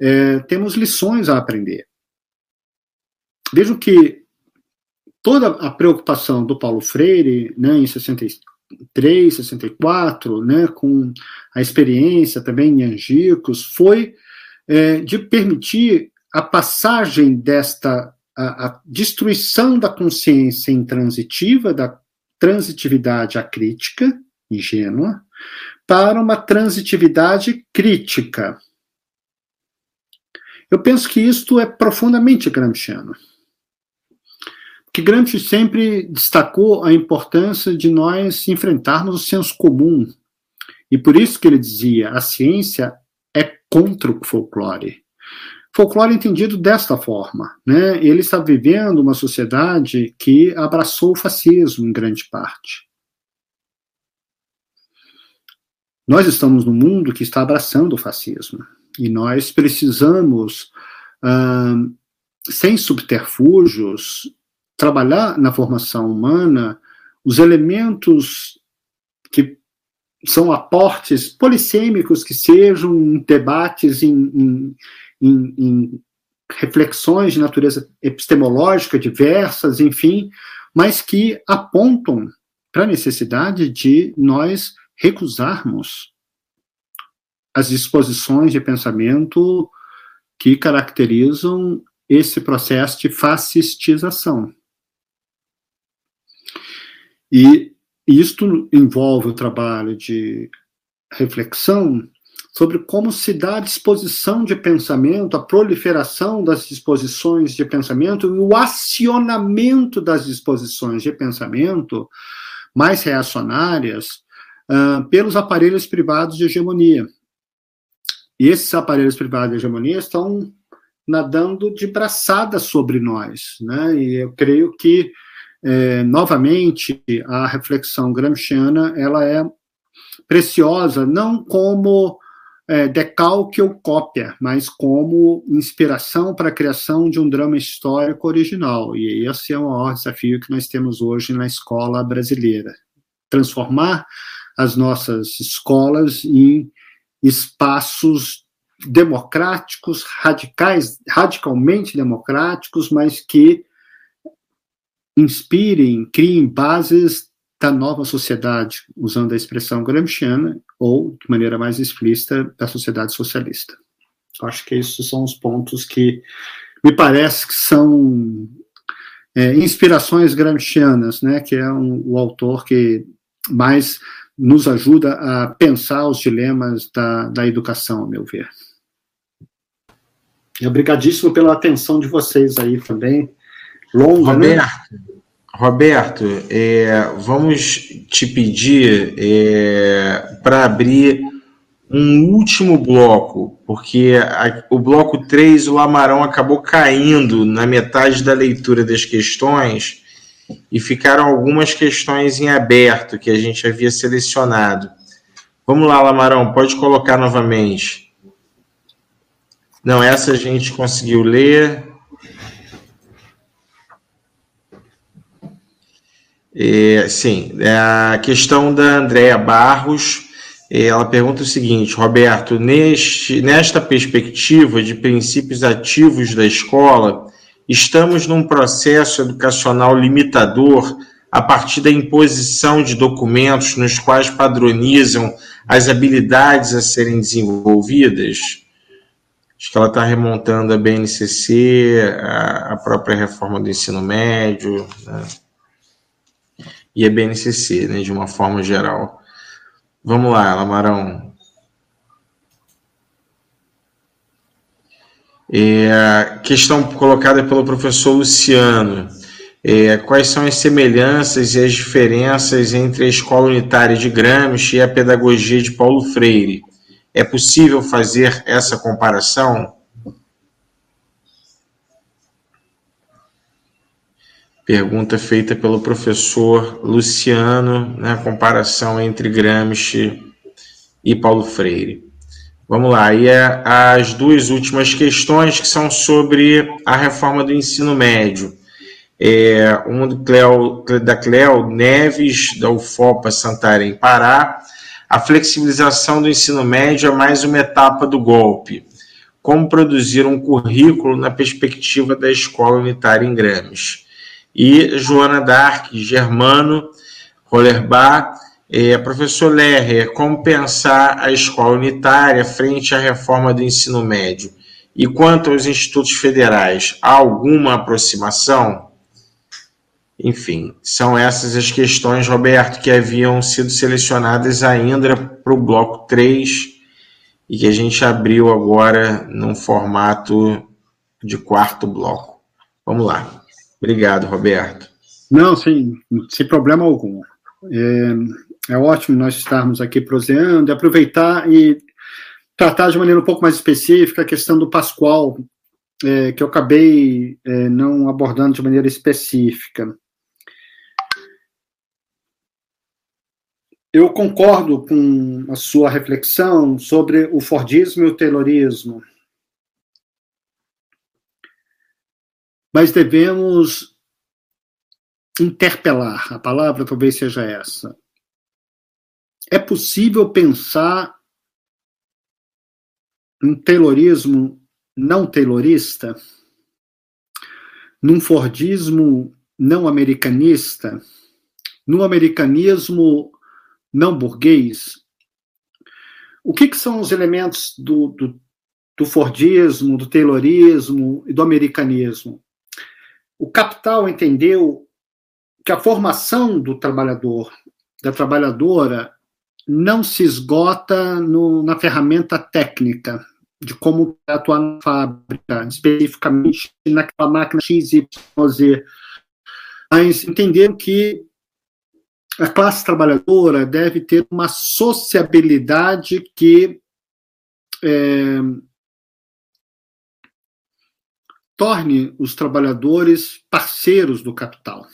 é, temos lições a aprender. Vejo que toda a preocupação do Paulo Freire, né, em 63, 64, né, com a experiência também em Angicos, foi é, de permitir a passagem desta a, a destruição da consciência intransitiva, da transitividade acrítica, ingênua, para uma transitividade crítica. Eu penso que isto é profundamente gramsciano que Gramsci sempre destacou a importância de nós enfrentarmos o senso comum. E por isso que ele dizia: a ciência é contra o folclore. Folclore entendido desta forma, né? Ele está vivendo uma sociedade que abraçou o fascismo em grande parte. Nós estamos num mundo que está abraçando o fascismo e nós precisamos, sem subterfúgios, trabalhar na formação humana os elementos que são aportes polissêmicos que sejam debates, em, em, em, em reflexões de natureza epistemológica diversas, enfim, mas que apontam para a necessidade de nós recusarmos as disposições de pensamento que caracterizam esse processo de fascistização. E isto envolve o trabalho de reflexão sobre como se dá a disposição de pensamento, a proliferação das disposições de pensamento e o acionamento das disposições de pensamento mais reacionárias uh, pelos aparelhos privados de hegemonia. E esses aparelhos privados de hegemonia estão nadando de braçada sobre nós, né? E eu creio que é, novamente, a reflexão gramsciana ela é preciosa não como é, decalque ou cópia, mas como inspiração para a criação de um drama histórico original. E esse é o maior desafio que nós temos hoje na escola brasileira. Transformar as nossas escolas em espaços democráticos, radicais, radicalmente democráticos, mas que inspirem, criem bases da nova sociedade, usando a expressão gramsciana, ou, de maneira mais explícita, da sociedade socialista. Acho que esses são os pontos que me parece que são é, inspirações gramscianas, né, que é um, o autor que mais nos ajuda a pensar os dilemas da, da educação, a meu ver. Obrigadíssimo pela atenção de vocês aí também longa, Roberto, né? Roberto, é, vamos te pedir é, para abrir um último bloco, porque a, o bloco 3, o Lamarão acabou caindo na metade da leitura das questões e ficaram algumas questões em aberto que a gente havia selecionado. Vamos lá, Lamarão, pode colocar novamente. Não, essa a gente conseguiu ler. É, sim, é a questão da Andréa Barros. É, ela pergunta o seguinte, Roberto, neste, nesta perspectiva de princípios ativos da escola, estamos num processo educacional limitador a partir da imposição de documentos nos quais padronizam as habilidades a serem desenvolvidas? Acho que ela está remontando a BNCC, a, própria reforma do ensino médio, né? E a BNCC, né, de uma forma geral. Vamos lá, Lamarão. É, questão colocada pelo professor Luciano. É, quais são as semelhanças e as diferenças entre a escola unitária de Gramsci e a pedagogia de Paulo Freire? É possível fazer essa comparação? Pergunta feita pelo professor Luciano, na né, comparação entre Gramsci e Paulo Freire. Vamos lá, e é as duas últimas questões que são sobre a reforma do ensino médio. É, uma do Cleo, da Cleo Neves, da UFOPA Santarém, Pará, a flexibilização do ensino médio é mais uma etapa do golpe. Como produzir um currículo na perspectiva da escola unitária em Grames. E Joana Dark, Germano, Rollerbach, é, professor Lerrer, como pensar a escola unitária frente à reforma do ensino médio? E quanto aos institutos federais, há alguma aproximação? Enfim, são essas as questões, Roberto, que haviam sido selecionadas ainda para o bloco 3 e que a gente abriu agora num formato de quarto bloco. Vamos lá. Obrigado, Roberto. Não, sim, sem problema algum. É, é ótimo nós estarmos aqui proseando aproveitar e tratar de maneira um pouco mais específica a questão do Pascoal, é, que eu acabei é, não abordando de maneira específica. Eu concordo com a sua reflexão sobre o Fordismo e o Taylorismo. Mas devemos interpelar, a palavra talvez seja essa. É possível pensar um Taylorismo não taylorista, num Fordismo não americanista, num americanismo não burguês, o que, que são os elementos do, do, do Fordismo, do Taylorismo e do americanismo? O capital entendeu que a formação do trabalhador, da trabalhadora, não se esgota no, na ferramenta técnica de como atuar na fábrica, especificamente naquela máquina XYZ, mas entenderam que a classe trabalhadora deve ter uma sociabilidade que é, torne os trabalhadores parceiros do capital.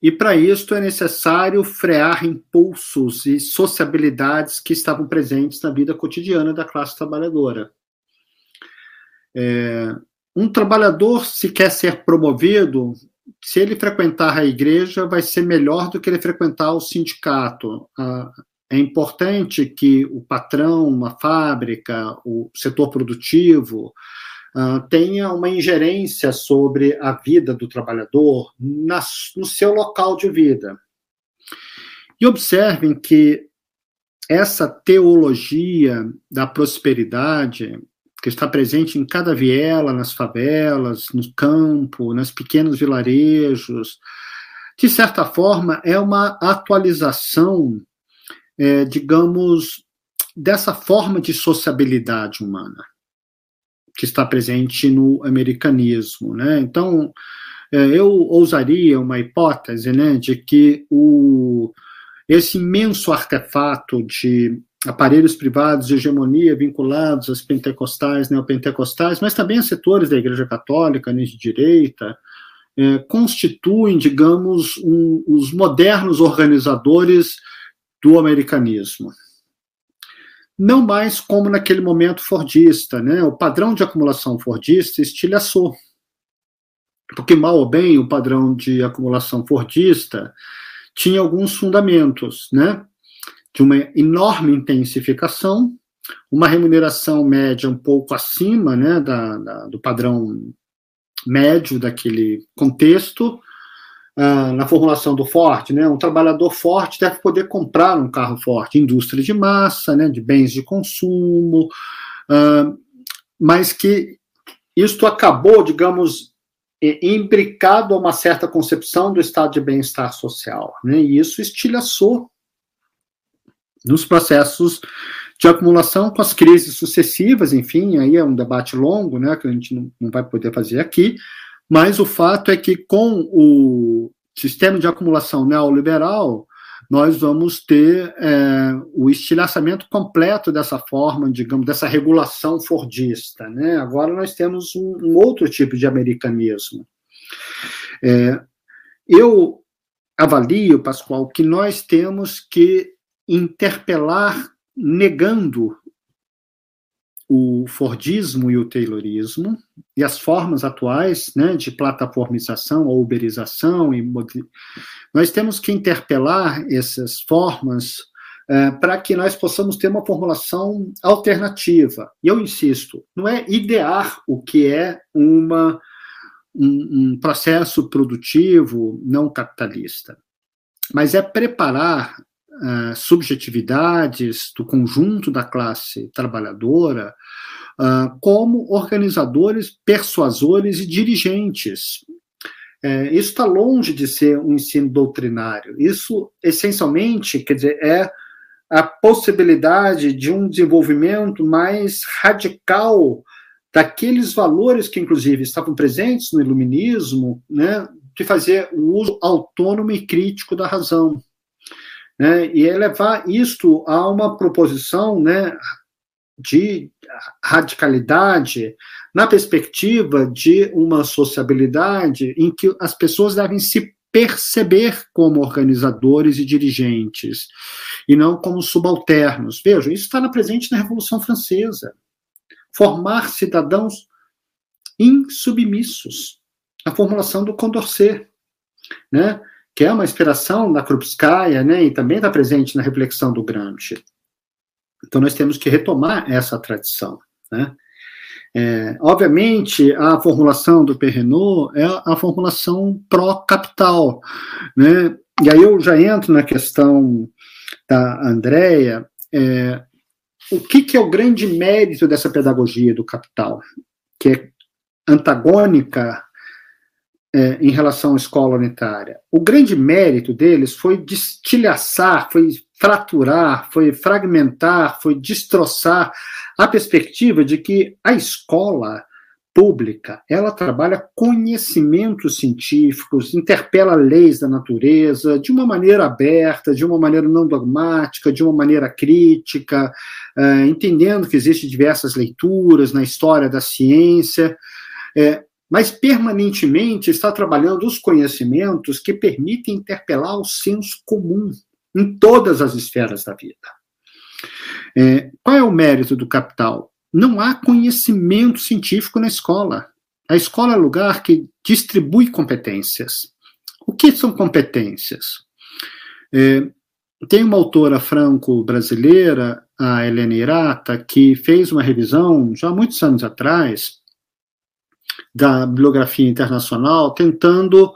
E para isso é necessário frear impulsos e sociabilidades que estavam presentes na vida cotidiana da classe trabalhadora. É, um trabalhador, se quer ser promovido, se ele frequentar a igreja, vai ser melhor do que ele frequentar o sindicato. Ah, é importante que o patrão, a fábrica, o setor produtivo, ah, tenha uma ingerência sobre a vida do trabalhador no seu local de vida. E observem que essa teologia da prosperidade que está presente em cada viela, nas favelas, no campo, nos pequenos vilarejos. De certa forma, é uma atualização, é, digamos, dessa forma de sociabilidade humana que está presente no americanismo. Né? Então, é, eu ousaria uma hipótese né, de que o, esse imenso artefato de aparelhos privados de hegemonia vinculados às pentecostais, neopentecostais, mas também a setores da Igreja Católica, né, de direita, é, constituem, digamos, um, os modernos organizadores do americanismo. Não mais como naquele momento fordista, né? O padrão de acumulação fordista estilhaçou. Porque, mal ou bem, o padrão de acumulação fordista tinha alguns fundamentos, né? De uma enorme intensificação, uma remuneração média um pouco acima né, da, da do padrão médio daquele contexto, ah, na formulação do forte, né? Um trabalhador forte deve poder comprar um carro forte, indústria de massa, né? De bens de consumo, ah, mas que isto acabou, digamos, imbricado a uma certa concepção do estado de bem-estar social, né? E isso estilhaçou nos processos de acumulação com as crises sucessivas, enfim, aí é um debate longo, né, que a gente não vai poder fazer aqui, mas o fato é que com o sistema de acumulação neoliberal, nós vamos ter é, o estilhaçamento completo dessa forma, digamos, dessa regulação fordista. Né? Agora nós temos um, um outro tipo de americanismo. É, eu avalio, Pascoal, que nós temos que interpelar negando o Fordismo e o Taylorismo e as formas atuais né, de plataformização ou uberização. E, nós temos que interpelar essas formas é, para que nós possamos ter uma formulação alternativa. E eu insisto, não é idear o que é uma, um, um processo produtivo não capitalista, mas é preparar uh, subjetividades do conjunto da classe trabalhadora uh, como organizadores, persuasores e dirigentes. É, isso está longe de ser um ensino doutrinário. Isso, essencialmente, quer dizer, é a possibilidade de um desenvolvimento mais radical daqueles valores que, inclusive, estavam presentes no iluminismo, né, de fazer o uso autônomo e crítico da razão né, e elevar é isto a uma proposição né, de radicalidade na perspectiva de uma sociabilidade em que as pessoas devem se perceber como organizadores e dirigentes, e não como subalternos. Vejam, isso está presente na Revolução Francesa. Formar cidadãos insubmissos. A formulação do Condorcet. Né? Que é uma inspiração da Krupskaya, né, e também está presente na reflexão do Gramsci. Então, nós temos que retomar essa tradição. Né? É, obviamente, a formulação do Perrenot é a formulação pró-capital. Né? E aí eu já entro na questão da Andrea. É, o que, que é o grande mérito dessa pedagogia do capital? Que é antagônica é, em relação à escola unitária. O grande mérito deles foi destilhaçar, foi fraturar, foi fragmentar, foi destroçar a perspectiva de que a escola pública, ela trabalha conhecimentos científicos, interpela leis da natureza de uma maneira aberta, de uma maneira não dogmática, de uma maneira crítica, uh, entendendo que existem diversas leituras na história da ciência. É, mas permanentemente está trabalhando os conhecimentos que permitem interpelar o senso comum em todas as esferas da vida. É, qual é o mérito do capital? Não há conhecimento científico na escola. A escola é lugar que distribui competências. O que são competências? É, tem uma autora franco-brasileira, a Helena Irata, que fez uma revisão já há muitos anos atrás da bibliografia internacional, tentando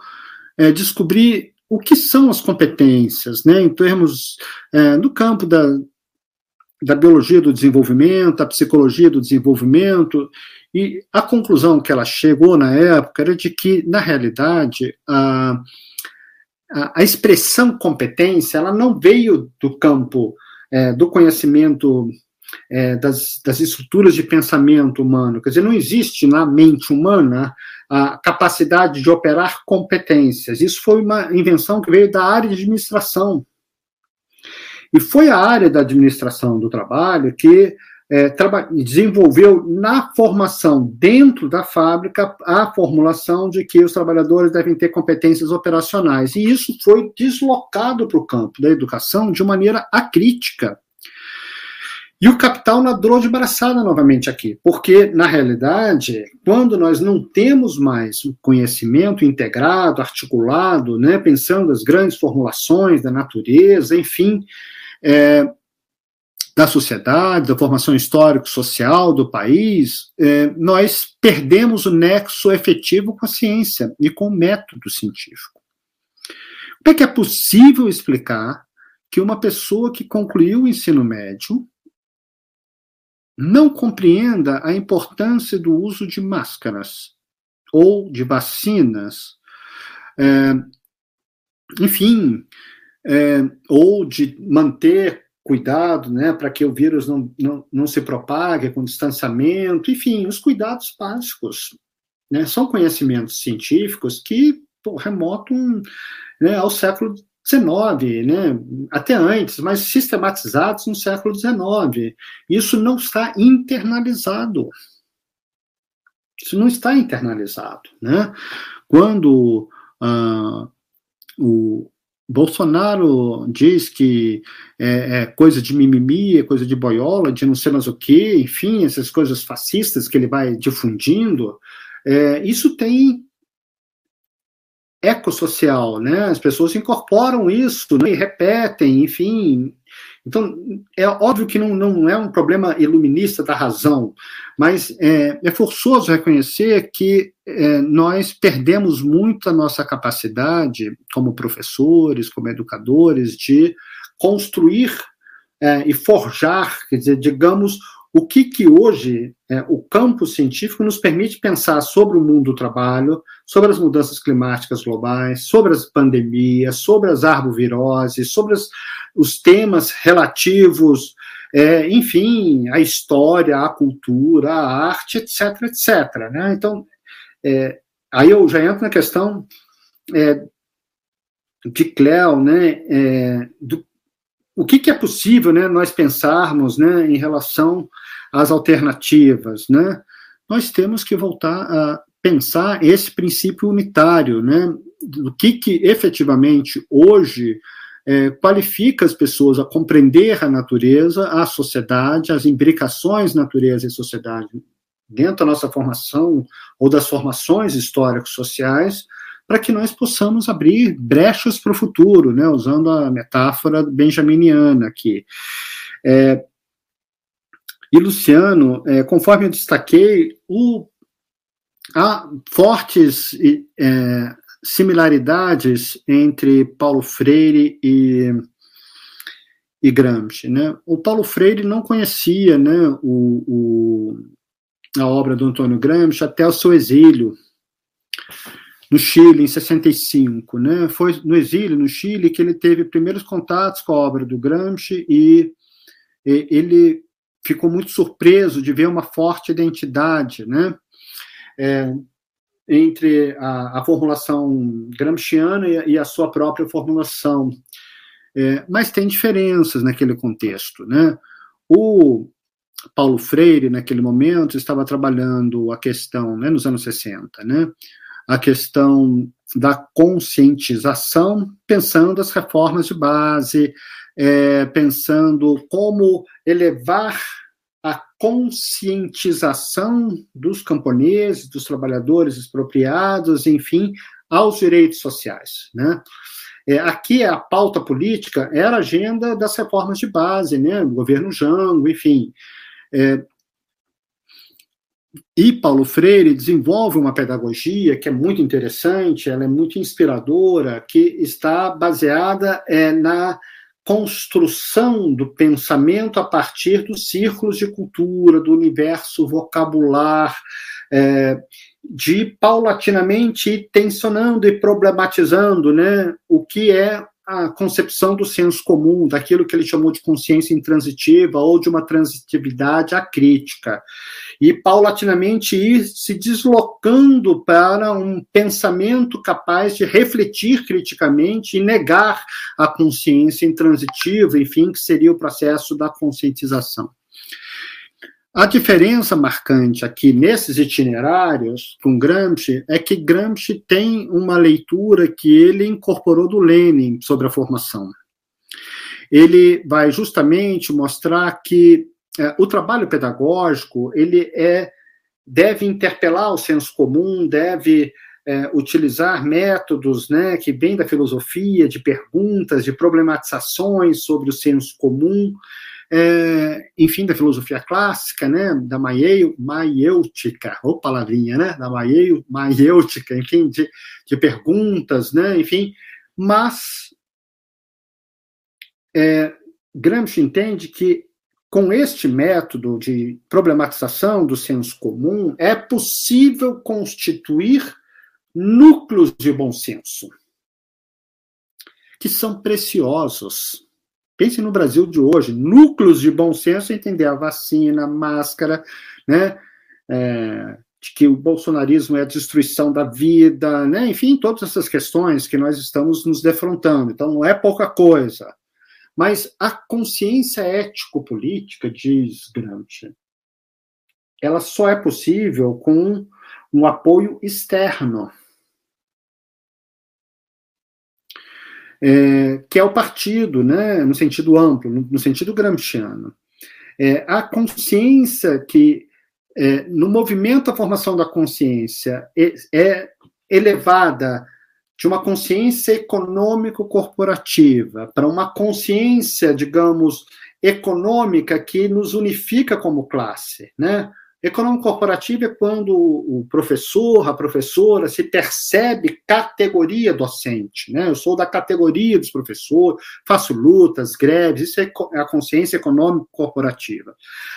é, descobrir o que são as competências, né, em termos é, no campo da, da biologia do desenvolvimento, a psicologia do desenvolvimento, e a conclusão que ela chegou na época era de que, na realidade, a, a, a expressão competência ela não veio do campo é, do conhecimento é, das, das estruturas de pensamento humano. Quer dizer, não existe na mente humana a capacidade de operar competências. Isso foi uma invenção que veio da área de administração. E foi a área da administração do trabalho que é, desenvolveu na formação dentro da fábrica a formulação de que os trabalhadores devem ter competências operacionais. E isso foi deslocado para o campo da educação de maneira acrítica. E o capital nadou de braçada novamente aqui, porque, na realidade, quando nós não temos mais o conhecimento integrado, articulado, né, pensando as grandes formulações da natureza, enfim, é, da sociedade, da formação histórico-social do país, é, nós perdemos o nexo efetivo com a ciência e com o método científico. Como é que é possível explicar que uma pessoa que concluiu o ensino médio não compreenda a importância do uso de máscaras ou de vacinas, é, enfim, é, ou de manter cuidado, né, para que o vírus não, não, não se propague com distanciamento, enfim, os cuidados básicos, né, são conhecimentos científicos que pô, remotam né, ao século XIX, né, até antes, mas sistematizados no século XIX. Isso não está internalizado. Isso não está internalizado. Né? Quando ah, o Bolsonaro diz que é, é, coisa de mimimi, é coisa de boiola, de não sei mais o que, enfim, essas coisas fascistas que ele vai difundindo, é, isso tem ecossocial, né? As pessoas incorporam isso né? e repetem, enfim. Então, é óbvio que não, não é um problema iluminista da razão, mas é, é forçoso reconhecer que é, nós perdemos muito a nossa capacidade, como professores, como educadores, de construir é, e forjar, quer dizer, digamos, o que, que hoje é, o campo científico nos permite pensar sobre o mundo do trabalho, sobre as mudanças climáticas globais, sobre as pandemias, sobre as arboviroses, sobre as, os temas relativos, é, enfim, à história, à cultura, à arte, etc, etc. Né? Então, é, aí eu já entro na questão é, de Cleo, né, é, do o que, que, é possível né, nós pensarmos né, em relação as alternativas, né? Nós temos que voltar a pensar esse princípio unitário, né? Do que, que efetivamente hoje é, qualifica as pessoas a compreender a natureza, a sociedade, as imbricações natureza e sociedade dentro da nossa formação ou das formações históricos-sociais, para que nós possamos abrir brechas para o futuro, né, usando a metáfora benjaminiana aqui. É, e Luciano, é, conforme eu destaquei, o, há fortes é, similaridades entre Paulo Freire e, e Gramsci. Né? O Paulo Freire não conhecia né, o, o, a obra do Antônio Gramsci até o seu exílio no Chile, em 65. Né? Foi no exílio, no Chile, que ele teve primeiros contatos com a obra do Gramsci e, e ele ficou muito surpreso de ver uma forte identidade, né? É, entre a, a, formulação gramsciana e, e, a sua própria formulação. É, mas tem diferenças naquele contexto, né? O Paulo Freire, naquele momento, estava trabalhando a questão, né, nos anos 60, né? A questão da conscientização, pensando as reformas de base, é, pensando como elevar a conscientização dos camponeses, dos trabalhadores expropriados, enfim, aos direitos sociais. Né? É, aqui a pauta política era a agenda das reformas de base, né, do governo Jango, enfim. É, e Paulo Freire desenvolve uma pedagogia que é muito interessante, ela é muito inspiradora, que está baseada é, na construção do pensamento a partir dos círculos de cultura, do universo vocabular, é, de paulatinamente tensionando e problematizando né, o que é a concepção do senso comum, daquilo que ele chamou de consciência intransitiva ou de uma transitividade acrítica. E paulatinamente ir se deslocando para um pensamento capaz de refletir criticamente e negar a consciência intransitiva, enfim, que seria o processo da conscientização. A diferença marcante aqui nesses itinerários com Gramsci é que Gramsci tem uma leitura que ele incorporou do Lenin sobre a formação. Ele vai justamente mostrar que é, o trabalho pedagógico ele é deve interpelar o senso comum, deve é, utilizar métodos né, que vêm da filosofia, de perguntas, de problematizações sobre o senso comum, é, enfim, da filosofia clássica, né, da maiêutica, ou palavrinha, né, da maiêutica, enfim, de, de perguntas, né, enfim, mas é, Gramsci entende que com este método de problematização do senso comum, é possível constituir núcleos de bom senso, que são preciosos. Pense no Brasil de hoje, núcleos de bom senso, entender a vacina, máscara, né? É, de que o bolsonarismo é a destruição da vida, né? enfim, todas essas questões que nós estamos nos defrontando. Então, não é pouca coisa. Mas a consciência ético-política, diz Gramsci, ela só é possível com um apoio externo, é, que é o partido, né, no sentido amplo, no, no sentido gramsciano. É, a consciência que, é, no movimento da formação da consciência, é, é elevada de uma consciência econômico-corporativa para uma consciência, digamos, econômica que nos unifica como classe, né? Econômico-corporativa é quando o professor, a professora se percebe categoria docente, né? Eu sou da categoria dos professores, faço lutas, greves, isso é, é a consciência econômico-corporativa.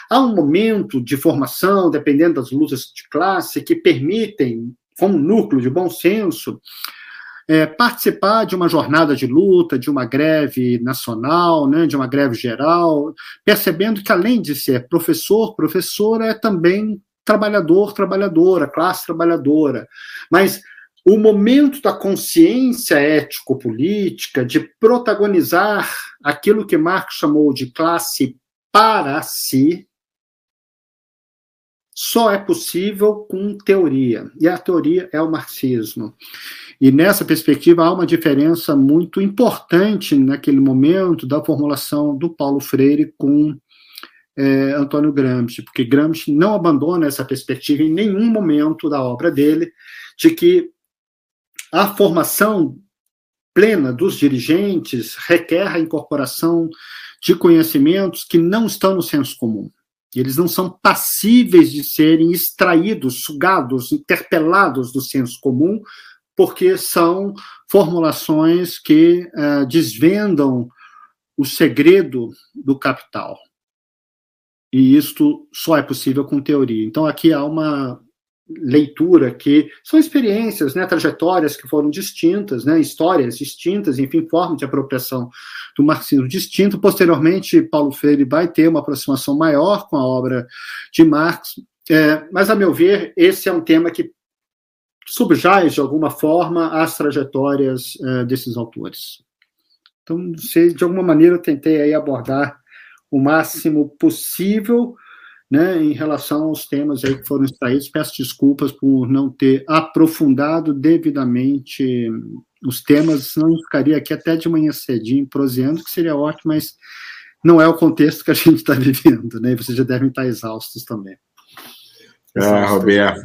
Há um momento de formação, dependendo das lutas de classe, que permitem, como núcleo de bom senso, é, participar de uma jornada de luta, de uma greve nacional, né, de uma greve geral, percebendo que além de ser professor, professora é também trabalhador, trabalhadora, classe trabalhadora. Mas o momento da consciência ético-política, de protagonizar aquilo que Marx chamou de classe para si, só é possível com teoria. E a teoria é o marxismo. E nessa perspectiva há uma diferença muito importante naquele momento da formulação do Paulo Freire com é, Antônio Gramsci, porque Gramsci não abandona essa perspectiva em nenhum momento da obra dele, de que a formação plena dos dirigentes requer a incorporação de conhecimentos que não estão no senso comum. Eles não são passíveis de serem extraídos, sugados, interpelados do senso comum porque são formulações que uh, desvendam o segredo do capital. E isto só é possível com teoria. Então, aqui há uma leitura que são experiências, né, trajetórias que foram distintas, né, histórias distintas, enfim, formas de apropriação do marxismo distinto. Posteriormente, Paulo Freire vai ter uma aproximação maior com a obra de Marx, é, mas, a meu ver, esse é um tema que subjaz, de alguma forma, as trajetórias uh, desses autores. Então, sei, de alguma maneira, eu tentei aí abordar o máximo possível né, em relação aos temas aí que foram extraídos. Peço desculpas por não ter aprofundado devidamente os temas, não ficaria aqui até de manhã cedinho proseando, que seria ótimo, mas não é o contexto que a gente está vivendo, né? Vocês já devem estar exaustos também. Ah, Roberto,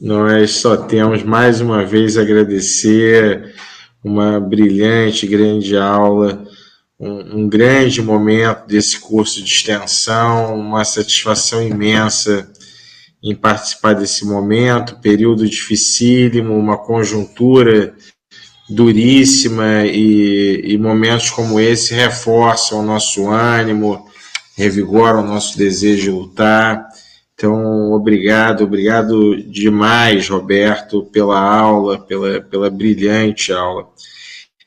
nós só temos mais uma vez agradecer uma brilhante, grande aula, um, um, grande momento desse curso de extensão, uma satisfação imensa em participar desse momento, período dificílimo, uma conjuntura duríssima e, e momentos como esse reforçam o nosso ânimo, revigoram o nosso desejo de lutar então, obrigado, obrigado demais, Roberto, pela aula, pela, pela brilhante aula.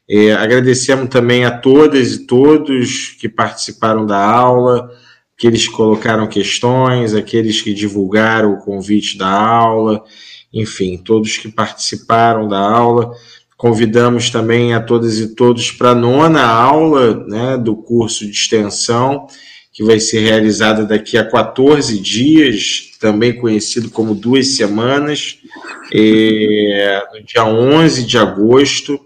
É, agradecemos também a todas e todos que participaram da aula, aqueles que colocaram questões, aqueles que divulgaram o convite da aula, enfim, todos que participaram da aula. Convidamos também a todas e todos para a nona aula né, do curso de extensão que vai ser realizada daqui a 14 dias, também conhecido como duas semanas, é, no dia 11 de agosto,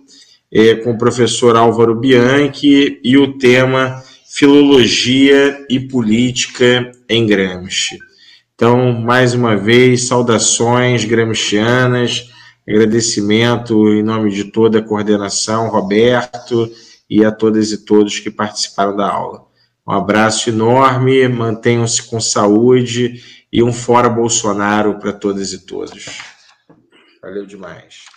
é, com o professor Álvaro Bianchi, e o tema Filologia e Política em Gramsci. Então, mais uma vez, saudações gramscianas, agradecimento em nome de toda a coordenação, Roberto, e a todas e todos que participaram da aula. Um abraço enorme, mantenham-se com saúde e um fora Bolsonaro para todas e todos. Valeu demais.